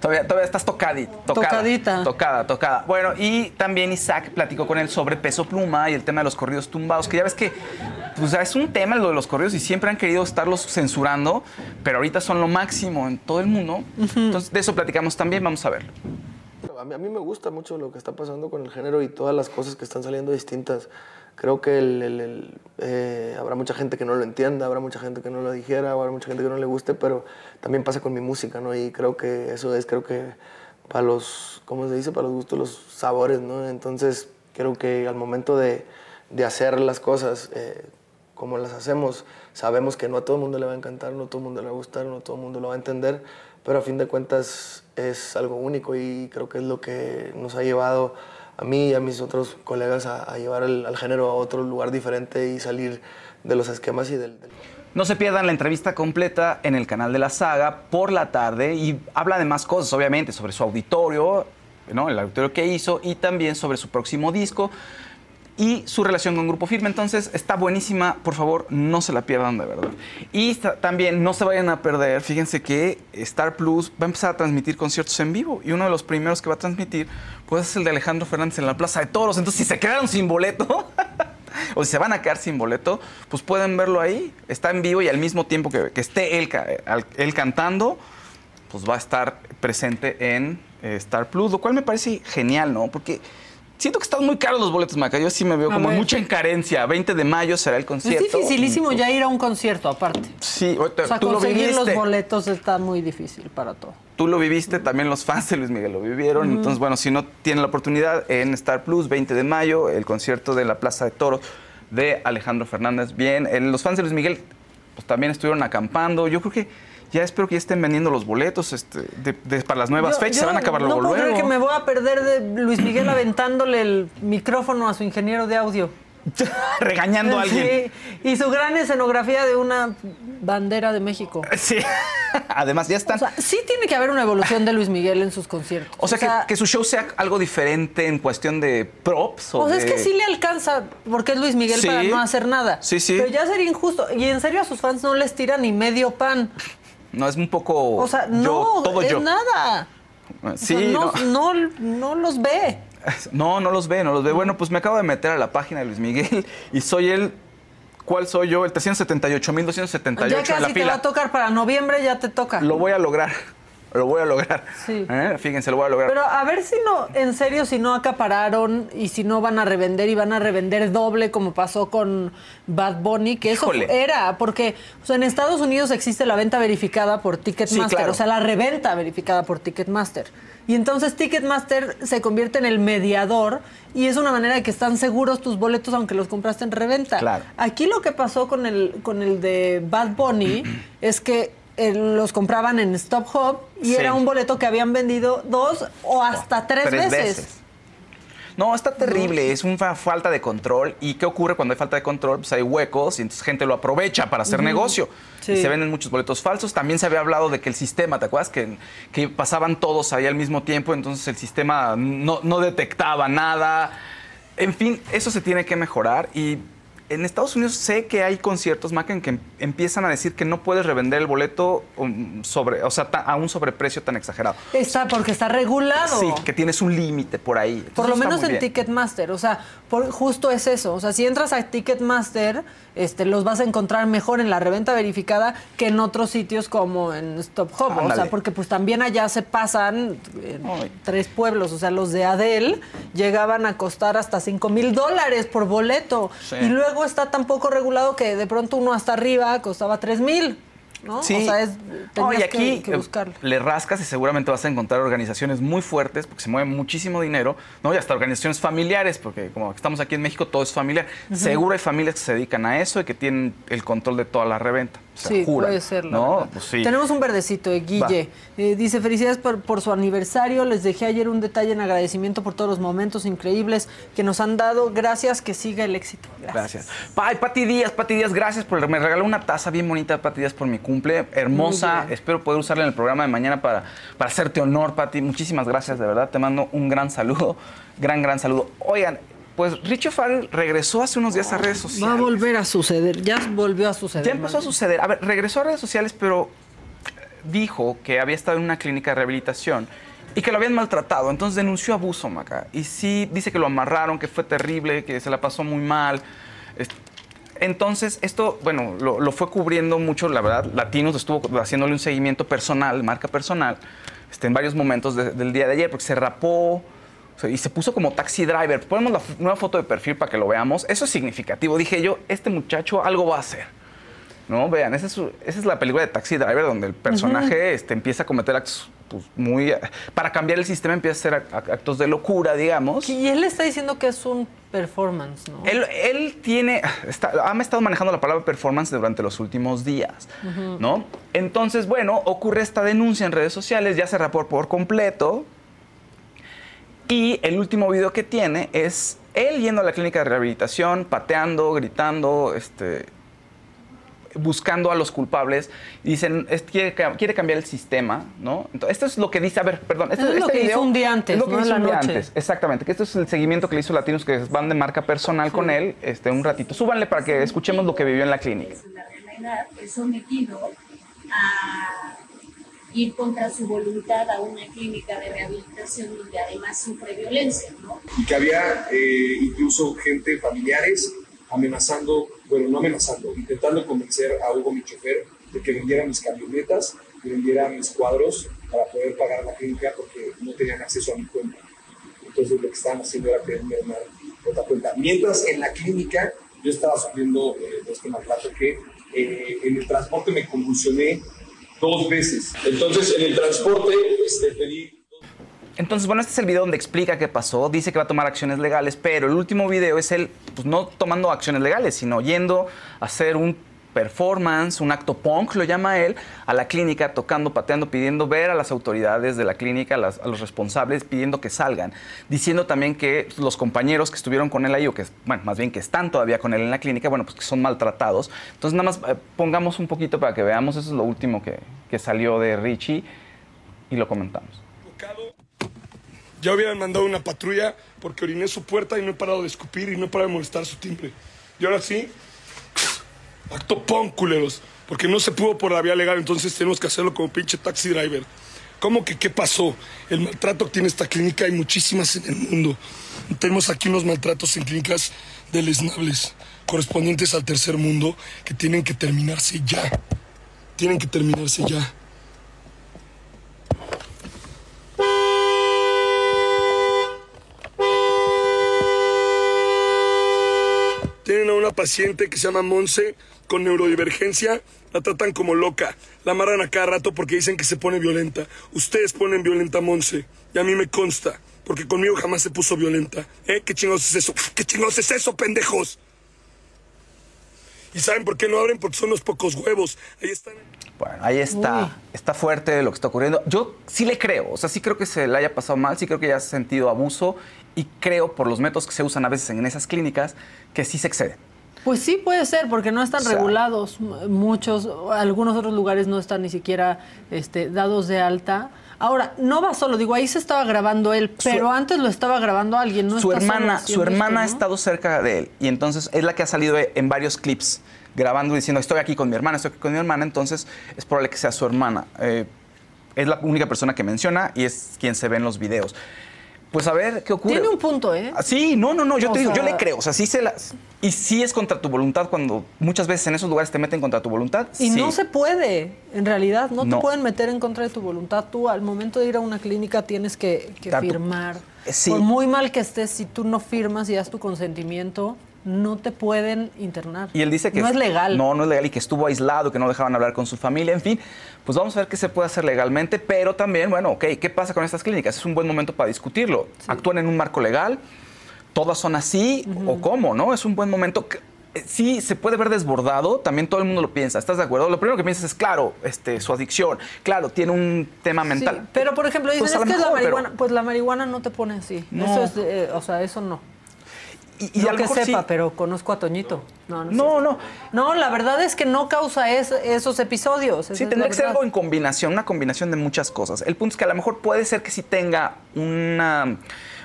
Todavía, todavía estás tocadita. Tocada, Tocadita. Tocada, tocada. Bueno, y también Isaac platicó con él sobre peso pluma y el tema de los corridos tumbados, que ya ves que pues, es un tema lo de los corridos y siempre han querido estarlos censurando, pero ahorita son lo máximo en todo el mundo. Entonces, de eso platicamos también, vamos a verlo. A mí, me gusta mucho lo que está pasando con el género y todas las cosas que están saliendo distintas. Creo que eh, habrá mucha gente que no lo entienda, habrá mucha gente que no lo dijera, habrá mucha gente que no le guste, pero también pasa con mi música, ¿no? Y creo que eso es, creo que para los, ¿cómo se dice? Para los gustos, los sabores, ¿no? Entonces, creo que al momento de, de hacer las cosas eh, como las hacemos, sabemos que no a todo el mundo le va a encantar, no a todo el mundo le va a gustar, no a todo el mundo lo va a entender, pero a fin de cuentas es algo único y creo que es lo que nos ha llevado a mí y a mis otros colegas a, llevar al género a otro lugar diferente y salir de los esquemas y del, del- No se pierdan la entrevista completa en el canal de la saga por la tarde y habla de más cosas, obviamente, sobre su auditorio, ¿no? el auditorio que hizo y también sobre su próximo disco y su relación con Grupo Firme. Entonces está buenísima, por favor, no se la pierdan de verdad. Y ta- también no se vayan a perder, fíjense que Star Plus va a empezar a transmitir conciertos en vivo y uno de los primeros que va a transmitir pues es el de Alejandro Fernández en la Plaza de Toros. Entonces si se quedaron sin boleto... o si se van a quedar sin boleto, pues pueden verlo ahí. Está en vivo y al mismo tiempo que, que esté él, él cantando, pues va a estar presente en eh, Star Plus, lo cual me parece genial, ¿no? Porque siento que están muy caros los boletos, Maca. Yo sí me veo A como ver. mucha encarencia. 20 de mayo será el concierto. Es dificilísimo ya ir a un concierto aparte. Sí, O sea, tú lo conseguir los viviste. boletos está muy difícil para todo. Tú lo viviste, también los fans de Luis Miguel lo vivieron. Entonces, bueno, si no tienen la oportunidad, en Star Plus, 20 de mayo, el concierto de la Plaza de Toros de Alejandro Fernández. Bien, los fans de Luis Miguel pues también estuvieron acampando. Yo creo que ya espero que ya estén vendiendo los boletos este, de- de- para las nuevas Yo- fechas. yo Se van a acabar No luego. puedo creer que me voy a perder de Luis Miguel aventándole el micrófono a su ingeniero de audio. Regañando a alguien. Sí, y su gran escenografía de una bandera de México. Sí. Además, ya están. O sea, sí tiene que haber una evolución de Luis Miguel en sus conciertos. O sea, que, que su show sea algo diferente en cuestión de props. O O sea, es que sí le alcanza, porque es Luis Miguel Sí. para no hacer nada. Sí, sí. Pero ya sería injusto. Y en serio a sus fans no les tira ni medio pan. No, es un poco. O sea, yo, no, todo es yo. nada. O Sí, sea, no, no. no, no los ve. No, no los ve, no los ve. Bueno, pues me acabo de meter a la página de Luis Miguel y soy el. ¿Cuál soy yo? El 378.278 Ya en la casi te va a tocar para noviembre, ya te toca. Lo voy a lograr. Lo voy a lograr. Sí. ¿Eh? Fíjense, lo voy a lograr. Pero a ver si no, en serio, si no acapararon y si no van a revender y van a revender doble como pasó con Bad Bunny, que eso Híjole. era, porque o sea, en Estados Unidos existe la venta verificada por Ticketmaster, Sí, claro. o sea, la reventa verificada por Ticketmaster. Y entonces Ticketmaster se convierte en el mediador y es una manera de que están seguros tus boletos aunque los compraste en reventa. Claro. Aquí lo que pasó con el, con el de Bad Bunny es que eh, los compraban en Stop Hop y Sí. era un boleto que habían vendido dos o hasta tres, Tres veces. veces. No, está terrible, es una falta de control. ¿Y qué ocurre cuando hay falta de control? Pues hay huecos y entonces gente lo aprovecha para hacer negocio. Sí. Y se venden muchos boletos falsos. También se había hablado de que el sistema, ¿te acuerdas? Que, que pasaban todos ahí al mismo tiempo, entonces el sistema no, no detectaba nada. En fin, eso se tiene que mejorar y en Estados Unidos sé que hay conciertos, Maca, en que em- empiezan a decir que no puedes revender el boleto um, sobre, o sea, a un sobreprecio tan exagerado. Está porque está regulado. Sí, que tienes un límite por ahí. Por lo menos en bien. Ticketmaster, o sea, por, justo es eso. O sea, si entras a Ticketmaster, este, los vas a encontrar mejor en la reventa verificada que en otros sitios como en Stop Hop. O Ándale. sea, porque pues también allá se pasan en tres pueblos. O sea, los de Adele llegaban a costar hasta 5 mil dólares por boleto. Sí. Y luego está tan poco regulado que de pronto uno hasta arriba costaba 3 mil. ¿No? Sí. O sea, es, No, y aquí que, que eh, buscarlo. le rascas y seguramente vas a encontrar organizaciones muy fuertes porque se mueve muchísimo dinero, ¿no? Y hasta organizaciones familiares, porque como estamos aquí en México, todo es familiar. Seguro hay familias que se dedican a eso y que tienen el control de toda la reventa. Se Sí, juran, puede ser, ¿no? Pues sí. Tenemos un verdecito de Guille. Eh, dice, felicidades por, por su aniversario. Les dejé ayer un detalle en agradecimiento por todos los momentos increíbles que nos han dado. Gracias, que siga el éxito. Gracias. Ay, Pati Díaz, Pati Díaz, gracias por me regaló una taza bien bonita, Pati Díaz, por mi cumple. Hermosa. Espero poder usarla en el programa de mañana para, para hacerte honor, Pati. Muchísimas gracias, de verdad. Te mando un gran saludo. Gran, gran saludo. Oigan, pues Richie Farrell regresó hace unos días a redes sociales. Va a volver a suceder. Ya volvió a suceder. Ya empezó a suceder. A ver, regresó a redes sociales, pero dijo que había estado en una clínica de rehabilitación y que lo habían maltratado. Entonces denunció abuso, Maca. Y sí, dice que lo amarraron, que fue terrible, que se la pasó muy mal. Es- Entonces, esto, bueno, lo, lo fue cubriendo mucho, la verdad. Latinos estuvo haciéndole un seguimiento personal, marca personal, este, en varios momentos de- del día de ayer, porque se rapó. o sea, Y se puso como taxi driver. Ponemos la nueva foto de perfil para que lo veamos. Eso es significativo. Dije yo, este muchacho algo va a hacer. ¿no? Vean, esa es, su- esa es la película de Taxi Driver donde el personaje este, empieza a cometer actos pues, muy... Para cambiar el sistema empieza a hacer ac- actos de locura, digamos. Y él está diciendo que es un performance, ¿no? Él, él tiene... Está, ha estado manejando la palabra performance durante los últimos días. ¿no? Entonces, bueno, ocurre esta denuncia en redes sociales, ya se rapó por completo. Y el último video que tiene es él yendo a la clínica de rehabilitación, pateando, gritando, este, buscando a los culpables. Dicen, es- quiere, quiere cambiar el sistema, ¿no? Entonces, esto es lo que dice, a ver, perdón. Eso es lo este que video hizo un día antes, es lo que ¿no? Hizo la un día noche. antes, exactamente. Que esto es el seguimiento que le hizo Latinos, que van de marca personal con él, este, un ratito. Súbanle para que escuchemos lo que vivió en la clínica. la realidad es sometido a ir contra su voluntad a una clínica de rehabilitación donde además sufre violencia, ¿no? y que había eh, incluso gente, familiares, amenazando, bueno, no amenazando, intentando convencer a Hugo, mi chofer, de que vendiera mis camionetas y vendiera mis cuadros para poder pagar la clínica porque no tenían acceso a mi cuenta. Entonces lo que estaban haciendo era pedirme una otra cuenta. Mientras en la clínica yo estaba sufriendo eh, de este maltrato que eh, en el transporte me convulsioné dos veces. Entonces en el transporte este, pedí Entonces, bueno, este es el video donde explica qué pasó. Dice que va a tomar acciones legales, pero el último video es él, pues no tomando acciones legales, sino yendo a hacer un performance, un acto punk, lo llama él, a la clínica, tocando, pateando, pidiendo ver a las autoridades de la clínica, a, las- a los responsables, pidiendo que salgan. Diciendo también que los compañeros que estuvieron con él ahí, o que, bueno, más bien que están todavía con él en la clínica, bueno, pues que son maltratados. Entonces, nada más eh, pongamos un poquito para que veamos, eso es lo último que, que salió de Richie y lo comentamos. Ya hubieran mandado una patrulla porque oriné su puerta y no he parado de escupir y no he parado de molestar su timbre. Y ahora sí, acto pon, culeros. Porque no se pudo por la vía legal, entonces tenemos que hacerlo como pinche taxi driver. ¿Cómo que qué pasó? El maltrato que tiene esta clínica hay muchísimas en el mundo. Tenemos aquí unos maltratos en clínicas deleznables, correspondientes al tercer mundo, que tienen que terminarse ya. Tienen que terminarse ya. Tienen a una paciente que se llama Monse con neurodivergencia, la tratan como loca, la amarran a cada rato porque dicen que se pone violenta. Ustedes ponen violenta a Monse y a mí me consta, porque conmigo jamás se puso violenta. ¿Eh? ¿Qué chingados es eso? ¿Qué chingados es eso, pendejos? ¿Y saben por qué no abren? Porque son los pocos huevos. Ahí están. Bueno, ahí está. Está fuerte lo que está ocurriendo. Yo sí le creo, o sea, sí creo que se le haya pasado mal, sí creo que haya sentido abuso y creo por los métodos que se usan a veces en esas clínicas que sí se exceden. Pues sí puede ser, porque no están O sea- regulados. Muchos, algunos otros lugares no están ni siquiera este, dados de alta. Ahora, no va solo, digo, ahí se estaba grabando él, pero antes lo estaba grabando alguien, ¿no? su hermana, su hermana ha estado cerca de él y entonces es la que ha salido en varios clips grabando diciendo estoy aquí con mi hermana, estoy aquí con mi hermana, entonces es probable que sea su hermana. Eh, es la única persona que menciona y es quien se ve en los videos. Pues a ver qué ocurre. Tiene un punto, ¿eh? Ah, Sí, no, no, no, yo O te digo, yo le creo, o sea, sí se la... Y sí es contra tu voluntad cuando muchas veces en esos lugares te meten contra tu voluntad. Y sí. no se puede, en realidad, no, No. te pueden meter en contra de tu voluntad. Tú al momento de ir a una clínica tienes que, que firmar. Sí. Por muy mal que estés, si tú no firmas y das tu consentimiento, no te pueden internar. Y él dice que no es legal. No, no es legal y que estuvo aislado, que no dejaban hablar con su familia, en fin. Pues vamos a ver qué se puede hacer legalmente, pero también, bueno, ok, ¿qué pasa con estas clínicas? Es un buen momento para discutirlo. ¿Actúan en un marco legal? ¿Todas son así? ¿O cómo, no? Es un buen momento. que- eh, Sí, se puede ver desbordado, también todo el mundo lo piensa, ¿estás de acuerdo? Lo primero que piensas es, claro, este, su adicción, claro, tiene un tema Sí, mental. pero por ejemplo, dicen, Pues es que la pero-. Pues la marihuana no te pone así. No. Eso es, eh, o sea, eso no. Y, y no a lo que mejor sí. sepa, pero conozco a Toñito. No, no, No, no. No, la verdad es que no causa es- esos episodios. Sí, tendría que ser algo en combinación, una combinación de muchas cosas. El punto es que a lo mejor puede ser que sí tenga una,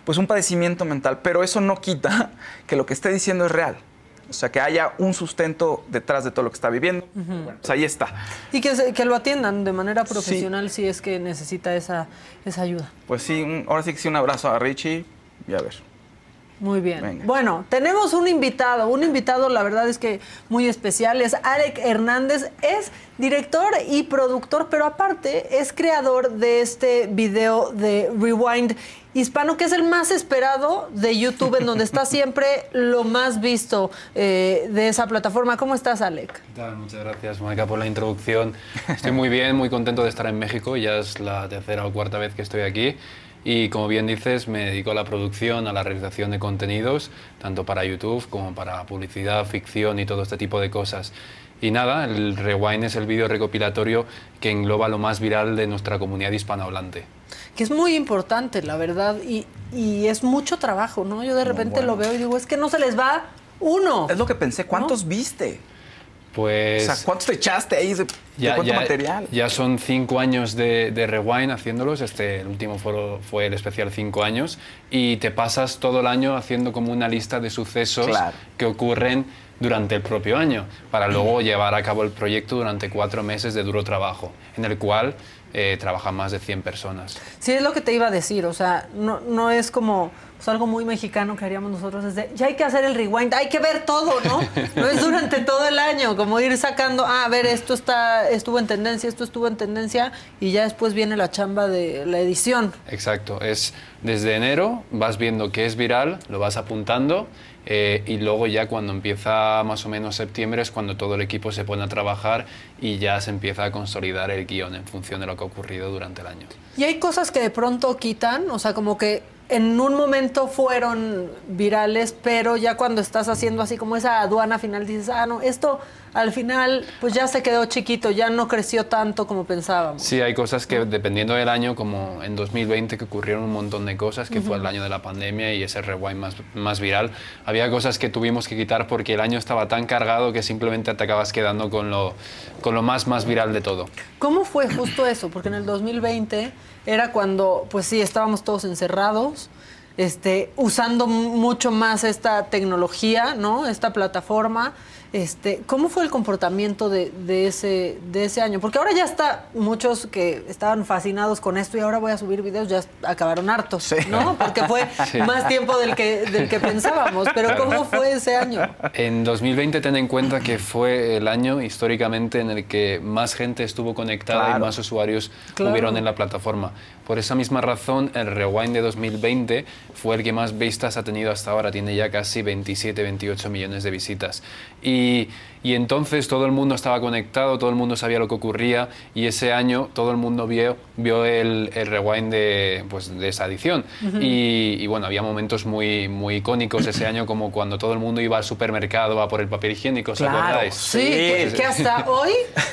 pues un padecimiento mental, pero eso no quita que lo que esté diciendo es real. O sea, que haya un sustento detrás de todo lo que está viviendo. Bueno, pues ahí está. Y que, se- que lo atiendan de manera profesional si es que necesita esa, esa ayuda. Pues sí, un- ahora sí que sí, un abrazo a Richie y a ver. Muy bien. Venga. Bueno, tenemos un invitado, un invitado la verdad es que muy especial, es Alec Hernández, es director y productor, pero aparte es creador de este video de Rewind hispano, que es el más esperado de YouTube, en donde está siempre lo más visto eh, de esa plataforma. ¿Cómo estás, Alec? ¿Qué tal? Muchas gracias, Mónica, por la introducción. Estoy muy bien, muy contento de estar en México. Ya es la tercera o cuarta vez que estoy aquí. Y como bien dices, me dedico a la producción, a la realización de contenidos, tanto para YouTube como para publicidad, ficción y todo este tipo de cosas. Y nada, el Rewind es el vídeo recopilatorio que engloba lo más viral de nuestra comunidad hispanohablante. Que es muy importante, la verdad, y, y es mucho trabajo, ¿no? Yo de repente lo veo y digo, es que no se les va uno. Es lo que pensé, ¿cuántos viste? Pues... O sea, ¿cuántos te echaste ahí de, Ya, cuánto ya- material? ya son cinco años de, de Rewind haciéndolos. Este, el último fue, fue el especial cinco años. Y te pasas todo el año haciendo como una lista de sucesos Claro. que ocurren durante el propio año, para luego llevar a cabo el proyecto durante cuatro meses de duro trabajo, en el cual eh, trabajan más de 100 personas. Sí, es lo que te iba a decir, o sea, no, no es como pues, algo muy mexicano que haríamos nosotros, es de, ya hay que hacer el rewind, hay que ver todo, ¿no? No es durante todo el año, como ir sacando, ah, a ver, esto está, estuvo en tendencia, esto estuvo en tendencia, y ya después viene la chamba de la edición. Exacto, es desde enero vas viendo qué es viral, lo vas apuntando eh, y luego ya cuando empieza más o menos septiembre es cuando todo el equipo se pone a trabajar y ya se empieza a consolidar el guion en función de lo que ha ocurrido durante el año. Y hay cosas que de pronto quitan, o sea, como que en un momento fueron virales, pero ya cuando estás haciendo así como esa aduana final dices, ah, no, esto al final pues ya se quedó chiquito, ya no creció tanto como pensábamos. Sí, hay cosas que dependiendo del año, como en 2020 que ocurrieron un montón de cosas, que fue el año de la pandemia y ese rewind más, más viral, había cosas que tuvimos que quitar porque el año estaba tan cargado que simplemente te acabas quedando con lo, con lo más, más viral de todo. ¿Cómo fue justo eso? Porque en el 2020 era cuando, pues sí, estábamos todos encerrados, este, usando mucho más esta tecnología, ¿no? Esta plataforma. Este, ¿Cómo fue el comportamiento de, de ese, de ese año? Porque ahora ya está, muchos que estaban fascinados con esto y ahora voy a subir videos, ya acabaron hartos, ¿no? Porque fue Sí. más tiempo del que, del que pensábamos. Pero. ¿cómo fue ese año? En 2020 ten en cuenta que fue el año históricamente en el que más gente estuvo conectada Claro. y más usuarios Claro. hubieron en la plataforma. Por esa misma razón, el Rewind de 2020 fue el que más vistas ha tenido hasta ahora. Tiene ya casi 27, 28 millones de visitas. Y, y entonces todo el mundo estaba conectado, todo el mundo sabía lo que ocurría y ese año todo el mundo vio, vio el, el Rewind de, pues, de esa edición. Ujú. y, y bueno, había momentos muy, muy icónicos ese año como cuando todo el mundo iba al supermercado a por el papel higiénico, ¿os acordáis? Sí, que, que hasta hoy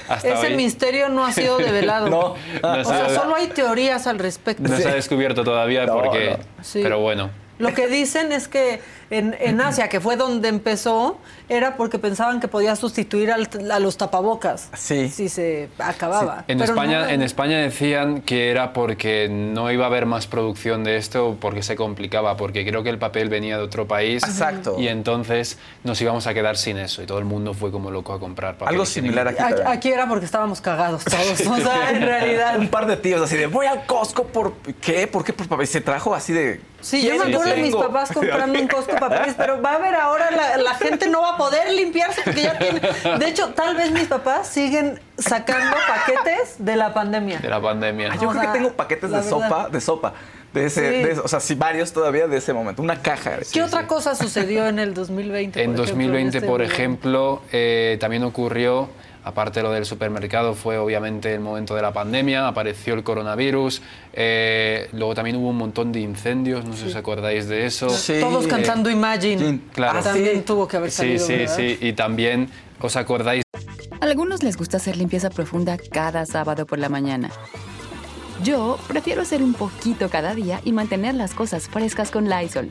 Hasta ese hoy. misterio no ha sido develado. No. No o se sea, ha- solo hay teorías al respecto. No se ha descubierto todavía porque... Sí. Pero bueno. Lo que dicen es que en, en Asia, que fue donde empezó, era porque pensaban que podía sustituir al- a los tapabocas Sí. si se acababa. En Pero España, no, en España decían que era porque no iba a haber más producción de esto, porque se complicaba, porque creo que el papel venía de otro país. Exacto. Y entonces nos íbamos a quedar sin eso y todo el mundo fue como loco a comprar papel. Algo similar aquí. Aquí, también. aquí era porque estábamos cagados todos, o sea, en realidad. Un par de tíos así de, voy al Costco por... ¿Qué? ¿Por qué? Por papel. Se trajo así de... Sí, yo me "¿Quién acuerdo de mis tengo?". papás comprando en Costco papeles, pero va a haber ahora la, la gente no va a poder limpiarse porque ya tiene. De hecho, tal vez mis papás siguen sacando paquetes de la pandemia. De la pandemia. Ah, yo O creo sea, que tengo paquetes de verdad. sopa, de sopa. De ese, Sí. de- o sea, sí, varios todavía de ese momento. Una caja. ¿Qué otra cosa sucedió en el 2020? En por ejemplo, 2020, este por ejemplo, eh, también ocurrió, aparte de lo del supermercado, fue obviamente el momento de la pandemia, apareció el coronavirus, eh, luego también hubo un montón de incendios, no sé si os acordáis de eso. Todos Eh, cantando Imagine. Claro. También tuvo que haber Sí, salido. sí, ¿verdad? sí, y también os acordáis A algunos les gusta hacer limpieza profunda cada sábado por la mañana. Yo prefiero hacer un poquito cada día y mantener las cosas frescas con Lysol.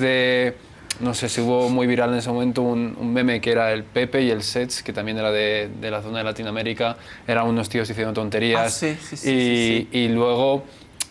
De, no sé si hubo muy viral en ese momento un, un meme que era el Pepe y el Sets, que también era de, de la zona de Latinoamérica, eran unos tíos diciendo tonterías. Ah, sí, sí, sí, y, luego,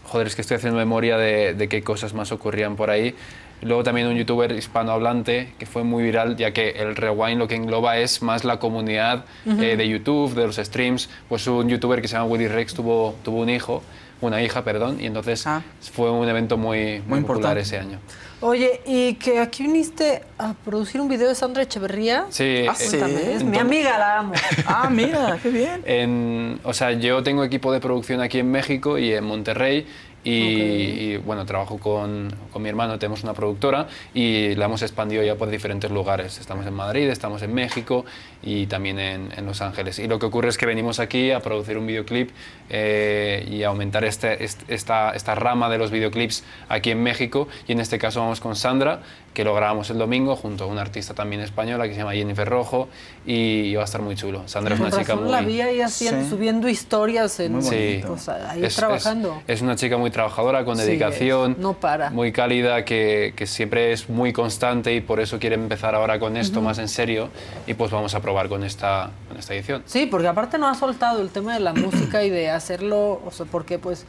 joder, es que estoy haciendo memoria de, de qué cosas más ocurrían por ahí. Luego también un youtuber hispanohablante que fue muy viral, ya que el Rewind lo que engloba es más la comunidad eh, de YouTube, de los streams. Pues un youtuber que se llama Willy Rex tuvo, tuvo un hijo, una hija, perdón, y entonces fue un evento muy, muy, popular importante. ese año. Oye, y que aquí viniste a producir un video de Sandra Echeverría. Sí, Ah, Cuéntame, eh, es mi amiga, la amo. Ah, mira, qué bien. En, o sea, yo tengo equipo de producción aquí en México y en Monterrey. Y, y, bueno, trabajo con, con mi hermano, tenemos una productora y la hemos expandido ya por diferentes lugares. Estamos en Madrid, estamos en México y también en, en Los Ángeles. Y lo que ocurre es que venimos aquí a producir un videoclip eh, y a aumentar este, este- esta, esta rama de los videoclips aquí en México. Y en este caso vamos con Sandra, que lo grabamos el domingo junto a una artista también española que se llama Jennifer Rojo y va a estar muy chulo. Sandra es una chica muy... la vi ahí haciendo, Sí. subiendo historias en, Sí. o sea, ahí Es- trabajando. Es, es una chica muy trabajadora, con Sí, dedicación, es. no para. muy cálida, que, que siempre es muy constante y por eso quiere empezar ahora con esto Ujú. más en serio y pues vamos a probar con esta, con esta edición. Sí, porque aparte no ha soltado el tema de la música y de hacerlo, o sea, porque pues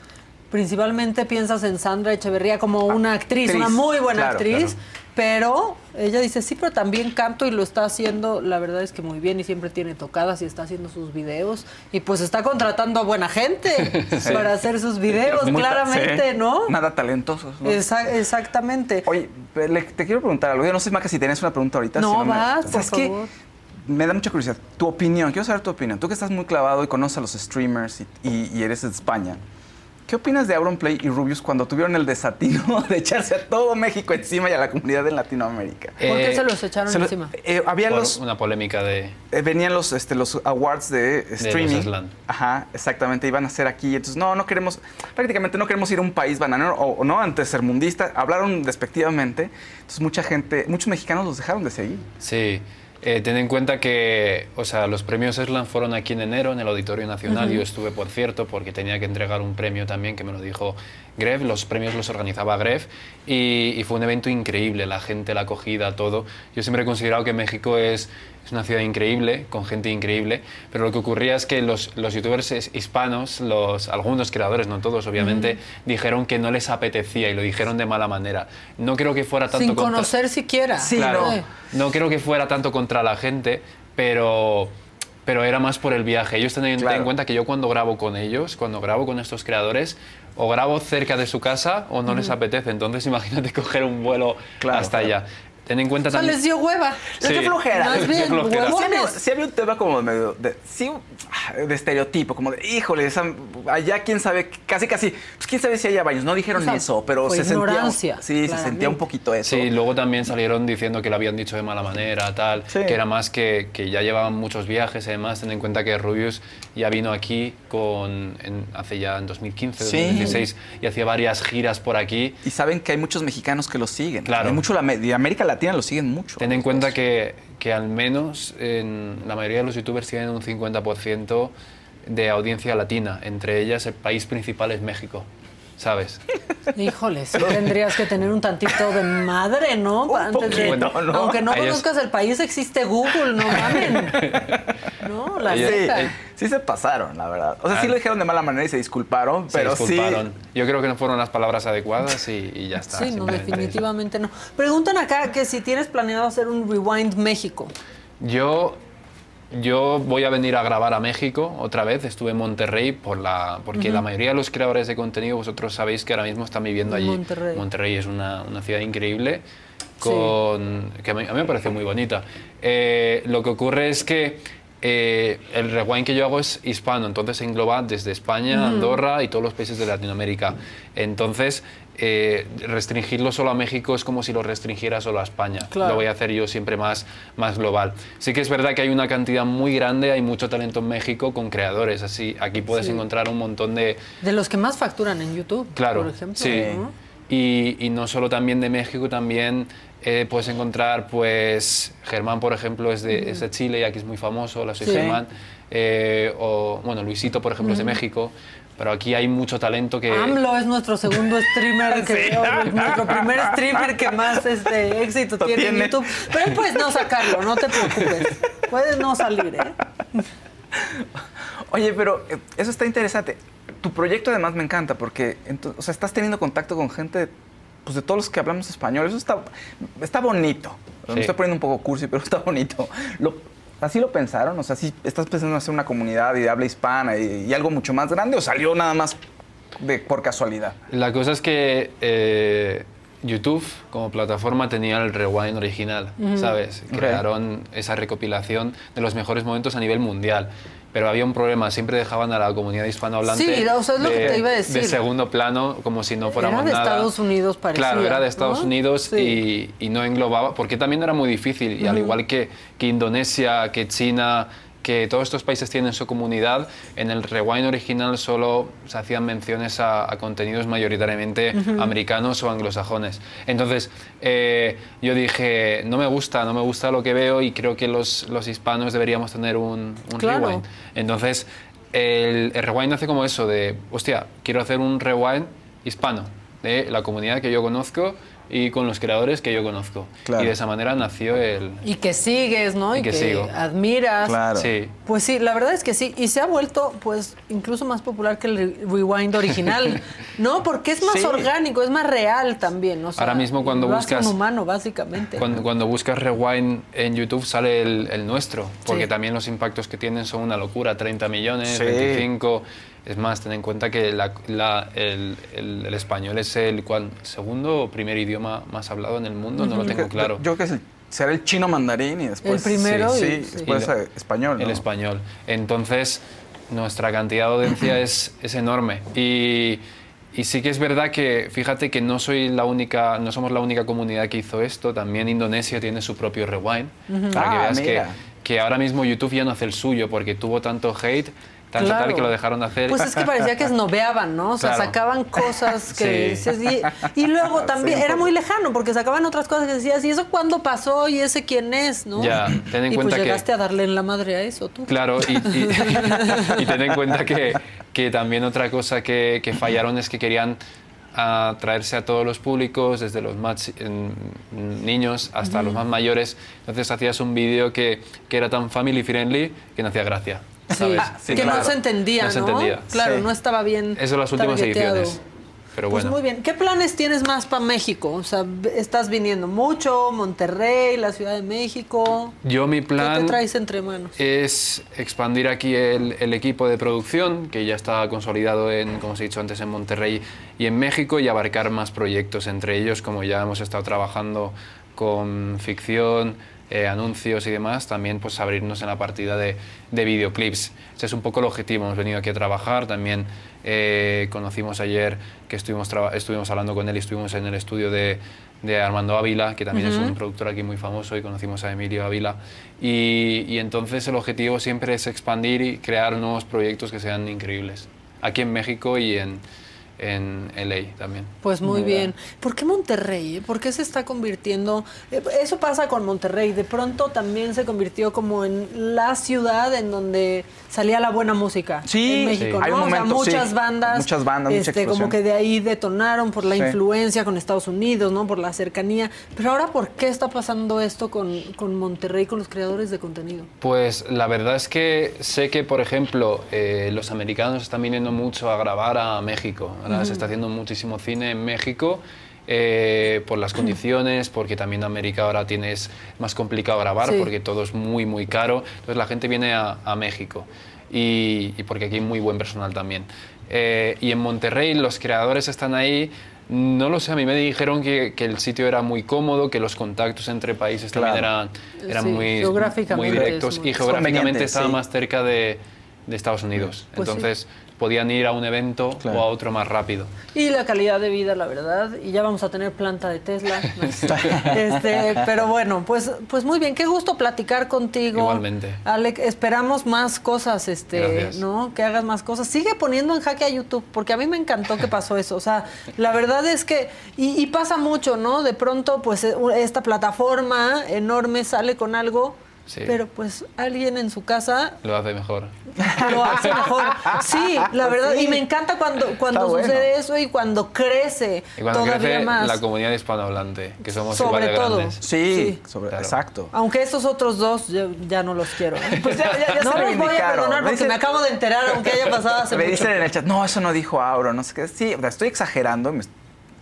principalmente piensas en Sandra Echeverría como una actriz, actriz, una muy buena claro, actriz, pero ella dice, sí, pero también canto y lo está haciendo, la verdad es que muy bien y siempre tiene tocadas y está haciendo sus videos y pues está contratando a buena gente Sí. para hacer sus videos, Muy claramente, sí. ¿no? Nada talentosos, exactamente. Oye, te quiero preguntar algo. Yo no sé, Maca, si tenés una pregunta ahorita. No, si vas, por es que favor. Me da mucha curiosidad. Tu opinión, quiero saber tu opinión. Tú que estás muy clavado y conoces a los streamers y, y- y eres de España. ¿Qué opinas de Auronplay y Rubius cuando tuvieron el desatino de echarse a todo México encima y a la comunidad en Latinoamérica? ¿Por qué se los echaron se lo- encima? eh, había Por los, una polémica de... eh, venían los, este, los awards de streaming. los Slam. Ajá, exactamente, iban a ser aquí. Entonces, no, no queremos, prácticamente no queremos ir a un país bananero o, o no, antes sermundista. Hablaron despectivamente. Entonces, mucha gente, muchos mexicanos los dejaron de seguir. Sí, eh, ten en cuenta que o sea, los premios Eslan fueron aquí en enero en el Auditorio Nacional. Yo estuve, por cierto, porque tenía que entregar un premio también que me lo dijo Gref. Los premios los organizaba Gref y, y fue un evento increíble. La gente, la acogida, todo. Yo siempre he considerado que México es, es una ciudad increíble, con gente increíble, pero lo que ocurría es que los, los youtubers hispanos, los, algunos creadores, no todos obviamente, dijeron que no les apetecía y lo dijeron de mala manera. No creo que fuera tanto Sin contra- conocer siquiera. Claro, no creo que fuera tanto contra la gente, pero, pero era más por el viaje. Ellos tienen Claro. en cuenta que yo cuando grabo con ellos, cuando grabo con estos creadores, o grabo cerca de su casa o no les Ujú. apetece. Entonces imagínate coger un vuelo hasta allá. Ten en cuenta O sea, también... les dio hueva. Sí. Qué flojera. Más bien, flojera. Sí había, huevones. sí había un tema como medio de, sí, de estereotipo, como de, híjole, esa- allá quién sabe, casi casi, pues quién sabe si haya baños. No dijeron O sea, eso, pero se ignorancia, sentía, sí, se sentía un poquito eso. Sí, luego también salieron diciendo que lo habían dicho de mala manera, tal, que era más que, que ya llevaban muchos viajes, además, ten en cuenta que Rubius ya vino aquí con, en- hace ya en 2015, Sí. 2016, y hacía varias giras por aquí. Y saben que hay muchos mexicanos que lo siguen. Claro. Hay mucho, la, de América Latina lo siguen mucho. Ten en cuenta que, que al menos en la mayoría de los youtubers tienen un 50% de audiencia latina, entre ellas el país principal es México, ¿sabes? Híjole, sí tendrías que tener un tantito de madre, ¿no? Antes de-. Aunque no Ellos- conozcas el país, existe Google, no mamen. No, la sí, neta. eh, sí se pasaron, la verdad. O sea, sí Ah. lo dijeron de mala manera y se disculparon, Se pero disculparon. Yo creo que no fueron las palabras adecuadas y, y ya está. Sí, no, definitivamente no. Preguntan acá que si tienes planeado hacer un Rewind México. Yo, yo voy a venir a grabar a México otra vez. Estuve en Monterrey por la, porque Ujú. la mayoría de los creadores de contenido, vosotros sabéis que ahora mismo están viviendo allí. Monterrey. Monterrey es una, una ciudad increíble, con, que a mí, a mí me pareció muy bonita. Eh, lo que ocurre es que eh, el rewind que yo hago es hispano, entonces engloba desde España. Andorra y todos los países de Latinoamérica. Entonces, eh, restringirlo solo a México es como si lo restringiera solo a España. Claro. Lo voy a hacer yo siempre más, más global. Sí que es verdad que hay una cantidad muy grande, hay mucho talento en México con creadores, así aquí puedes Sí. encontrar un montón de, De los que más facturan en YouTube, Claro, por ejemplo. sí. ¿no? Y, y no solo también de México, también eh, puedes encontrar, pues, Germán, por ejemplo, es de, es de Chile y aquí es muy famoso, la soy Sí. Germán. Eh, o, bueno, Luisito, por ejemplo, es de. México. Pero aquí hay mucho talento que... AMLO es nuestro segundo streamer, que, Sí. nuestro primer streamer que más este, éxito tiene, tiene. en YouTube. Pero él puedes no sacarlo, no te preocupes. Puedes no salir, ¿eh? Oye, pero eh, eso está interesante. Tu proyecto además me encanta porque o sea, estás teniendo contacto con gente pues, de todos los que hablamos español. Eso está, está bonito. Me estoy poniendo un poco cursi, pero está bonito. Lo, ¿Así lo pensaron? O sea, ¿sí estás pensando en hacer una comunidad y de habla hispana y, y algo mucho más grande o salió nada más de, por casualidad? La cosa es que eh, YouTube como plataforma tenía el rewind original. ¿sabes? Crearon esa recopilación de los mejores momentos a nivel mundial. Pero había un problema, siempre dejaban a la comunidad hispanohablante Sí, o sea, es lo que de, te iba a decir. de segundo plano, como si no fuéramos Era de nada. Estados Unidos, parecía. Claro, era de Estados ¿no? Unidos Sí. y, y no englobaba, porque también era muy difícil, y al Ujú. igual que, que Indonesia, que China, que todos estos países tienen su comunidad, en el Rewind original solo se hacían menciones a, a contenidos mayoritariamente Ujú. americanos o anglosajones. Entonces, eh, yo dije, no me gusta, no me gusta lo que veo y creo que los, los hispanos deberíamos tener un, un Claro. rewind. Entonces, el, el rewind hace como eso de, hostia, quiero hacer un rewind hispano de la comunidad que yo conozco y con los creadores que yo conozco. Claro. Y de esa manera nació el... Y que sigues, ¿no? Y, Y que que, sigo. admiras. Sí. Pues sí, la verdad es que sí. Y se ha vuelto, pues, incluso más popular que el re- rewind original. ¿No? Porque es más Sí. orgánico, es más real también. O sea, Ahora mismo cuando lo buscas- un humano, básicamente. Cuando, cuando buscas rewind en YouTube sale el, el nuestro, porque Sí. también los impactos que tienen son una locura, 30 millones, Sí. 25. Es más, ten en cuenta que la- la- el, el- el español es el cual- segundo o primer idioma más hablado en el mundo, no lo tengo claro. Yo, creo que es el- será el chino mandarín y después. El primero Sí, y- sí, sí. después Y lo- español. ¿no? El español. Entonces, nuestra cantidad de audiencia es, es enorme. Y, y sí que es verdad que, fíjate que no soy la única, no somos la única comunidad que hizo esto. También Indonesia tiene su propio rewind. Ujú. Para que Ah, veas que, que ahora mismo YouTube ya no hace el suyo porque tuvo tanto hate, tanto Claro. tal que lo dejaron de hacer. Pues es que parecía que esnobeaban, ¿no? O sea, Claro. sacaban cosas que... Sí. dices, Y, y luego también Sí, era muy lejano, porque sacaban otras cosas que decías, ¿y eso cuándo pasó? ¿Y ese quién es? ¿no? Ya, ten en y cuenta pues que- llegaste a darle en la madre a eso, tú. Claro, y, y, y ten en cuenta que, que también otra cosa que, que fallaron es que querían ah, traerse a todos los públicos, desde los más en- niños hasta Ujú. los más mayores. Entonces hacías un vídeo que, que era tan family friendly que no hacía gracia. Sí, ¿sabes? que no se entendía, ¿no? No se entendía. Claro, Sí. no estaba bien Eso las últimas ediciones. Pero Pues bueno. muy bien. ¿Qué planes tienes más para México? O sea, estás viniendo mucho, Monterrey, la Ciudad de México. Yo mi ¿Qué plan te traes entre manos? es expandir aquí el, el equipo de producción, que ya está consolidado en, como os he dicho antes, en Monterrey y en México, y abarcar más proyectos, entre ellos, como ya hemos estado trabajando con ficción, eh, anuncios y demás, también pues abrirnos en la partida de, de videoclips. Ese es un poco el objetivo, hemos venido aquí a trabajar, también eh, conocimos ayer que estuvimos, estuvimos hablando con él y estuvimos en el estudio de, de Armando Ávila, que también es un productor aquí muy famoso y conocimos a Emilio Ávila. Y, y entonces el objetivo siempre es expandir y crear nuevos proyectos que sean increíbles, aquí en México y en, en LA también. Pues muy bien. ¿Por qué Monterrey? ¿Por qué se está convirtiendo? eh, Eso pasa con Monterrey. De pronto también se convirtió como en la ciudad en donde salía la buena música. Sí, en México, sí. Hay ¿no? un O sea, momento, muchas sí. bandas. Muchas bandas, mucha este, como explosión. que de ahí detonaron por la Sí. influencia con Estados Unidos, ¿no? Por la cercanía. Pero ahora, ¿por qué está pasando esto con, con Monterrey, con los creadores de contenido? Pues la verdad es que sé que, por ejemplo, eh, los americanos están viniendo mucho a grabar a México. Ahora se está haciendo muchísimo cine en México eh, por las condiciones, porque también América ahora tienes más complicado grabar, Sí. porque todo es muy, muy caro. Entonces la gente viene a, a México y, y porque aquí hay muy buen personal también. Eh, y en Monterrey los creadores están ahí. No lo sé, a mí me dijeron que, que el sitio era muy cómodo, que los contactos entre países también eran, eran Sí, muy, geográficamente muy es directos muy- y geográficamente estaba sí. más cerca de, de Estados Unidos. Pues sí. Entonces podían ir a un evento o a otro más rápido. Y la calidad de vida, la verdad. Y ya vamos a tener planta de Tesla. este, pero bueno, pues, pues muy bien. Qué gusto platicar contigo. Igualmente. Alec, esperamos más cosas, este, Gracias. ¿no? Que hagas más cosas. Sigue poniendo en jaque a YouTube, porque a mí me encantó que pasó eso. O sea, la verdad es que, y, y pasa mucho, ¿no? De pronto, pues eh, esta plataforma enorme sale con algo, Sí. pero pues alguien en su casa Lo hace mejor. lo hace mejor. Sí, la verdad. Sí. Y me encanta cuando, cuando Está bueno. sucede eso y cuando crece Y cuando todavía crece más. la comunidad hispanohablante, que somos Sobre igual de todo. grandes. Sí, sobre- exacto. Aunque esos otros dos yo ya no los quiero. ¿eh? Pues ya- ya- ya no se los voy a perdonar Me porque dicen- me acabo de enterar, aunque haya pasado hace Me mucho. dicen en el chat, no, eso no dijo Auro, no sé qué. Sí, o sea, estoy exagerando, me-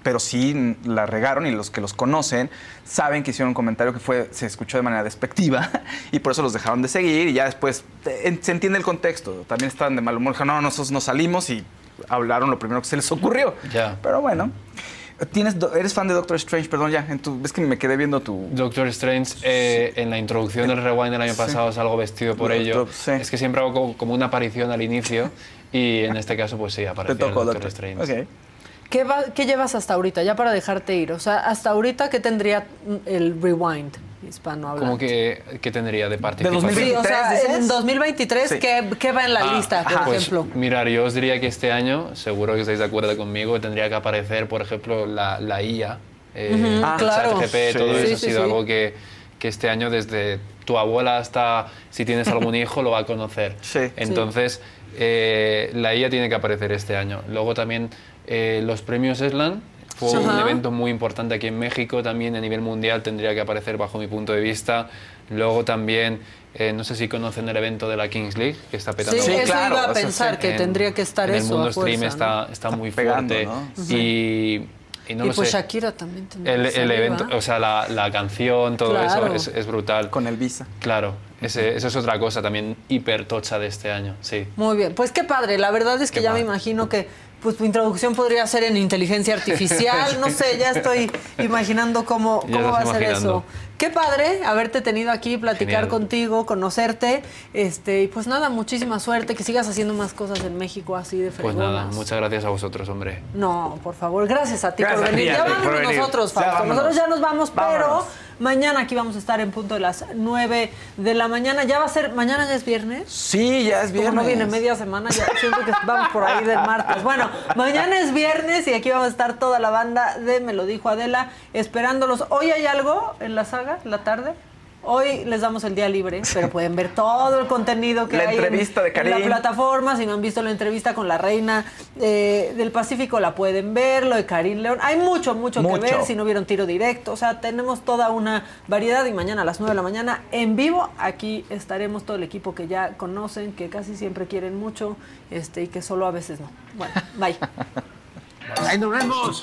pero sí la regaron y los que los conocen saben que hicieron un comentario que fue se escuchó de manera despectiva y por eso los dejaron de seguir y ya después eh, se entiende el contexto. También estaban de mal humor, dijeron, no, nosotros nos salimos y hablaron lo primero que se les ocurrió. Ya. Pero bueno. ¿Tienes, ¿Eres fan de Doctor Strange? Perdón, ya. En tu, es que me quedé viendo tu... Doctor Strange, eh, en la introducción del Rewind del año Sí. pasado salgo vestido por Doctor- ello. sí. Es que siempre hago como, como una aparición al inicio y en este caso pues sí, tocó Doctor, Doctor. Strange. Ok. ¿Qué, va- ¿Qué llevas hasta ahorita? Ya para dejarte ir. O sea, hasta ahorita, ¿qué tendría el rewind hispano hablando? ¿Cómo que, que tendría de participación? Sí, o sea, 2023 en 2023, Sí. ¿qué, qué va en la Ah, lista, por pues, ejemplo? Mirar, yo os diría que este año, seguro que estáis de acuerdo conmigo, tendría que aparecer, por ejemplo, la, la IA, eh, Ujú, Ah, claro. Todo Sí, eso sí, ha sido sí. algo que, que este año, desde tu abuela hasta si tienes algún hijo, lo va a conocer. Entonces, eh, la IA tiene que aparecer este año. Luego también eh, los premios ESLAN. Fue Sí. un Ajá. evento muy importante aquí en México, también a nivel mundial tendría que aparecer bajo mi punto de vista. Luego también, eh, no sé si conocen el evento de la Kings League, que está petando Sí, mucho. eso iba a pensar, que En- tendría que estar en eso el mundo a fuerza, stream está, ¿no? está muy pegando, fuerte. ¿no? Y, y no y lo pues sé. Shakira también tendría El, que el evento, o sea, la, la canción, todo Claro. eso es, es brutal. Con el visa. Claro, ese, eso es otra cosa también hiper tocha de este año, sí. Muy bien, pues qué padre. La verdad es que ya me imagino que pues tu introducción podría ser en inteligencia artificial. No sé, ya estoy imaginando cómo, cómo va a ser imaginando. eso. Qué padre haberte tenido aquí, platicar Genial. contigo, conocerte. Este, y pues nada, muchísima suerte, que sigas haciendo más cosas en México así de Pues fregonas. nada, muchas gracias a vosotros, hombre. No, por favor, gracias a ti Gracias por a ti, venir. Ya vámonos venir. nosotros, Fausto. Nosotros ya nos vamos, Vámonos. pero mañana aquí vamos a estar en punto de las 9 de la mañana. Ya va a ser, mañana ya es viernes. Sí, ya es Como viernes. no viene media semana, ya siento que vamos por ahí del martes. Bueno, mañana es viernes y aquí vamos a estar toda la banda de Me lo dijo Adela esperándolos. Hoy hay algo en la saga, en la tarde. Hoy les damos el día libre, pero pueden ver todo el contenido que La hay en- la plataforma. Si no han visto la entrevista con la reina eh, del Pacífico, la pueden ver. Lo de Karim León. Hay mucho, mucho, Mucho. que ver. Si no vieron tiro directo, o sea, tenemos toda una variedad. Y mañana a las 9 de la mañana en vivo, aquí estaremos todo el equipo que ya conocen, que casi siempre quieren mucho este, y que solo a veces no. Bueno, bye. Ahí nos vemos.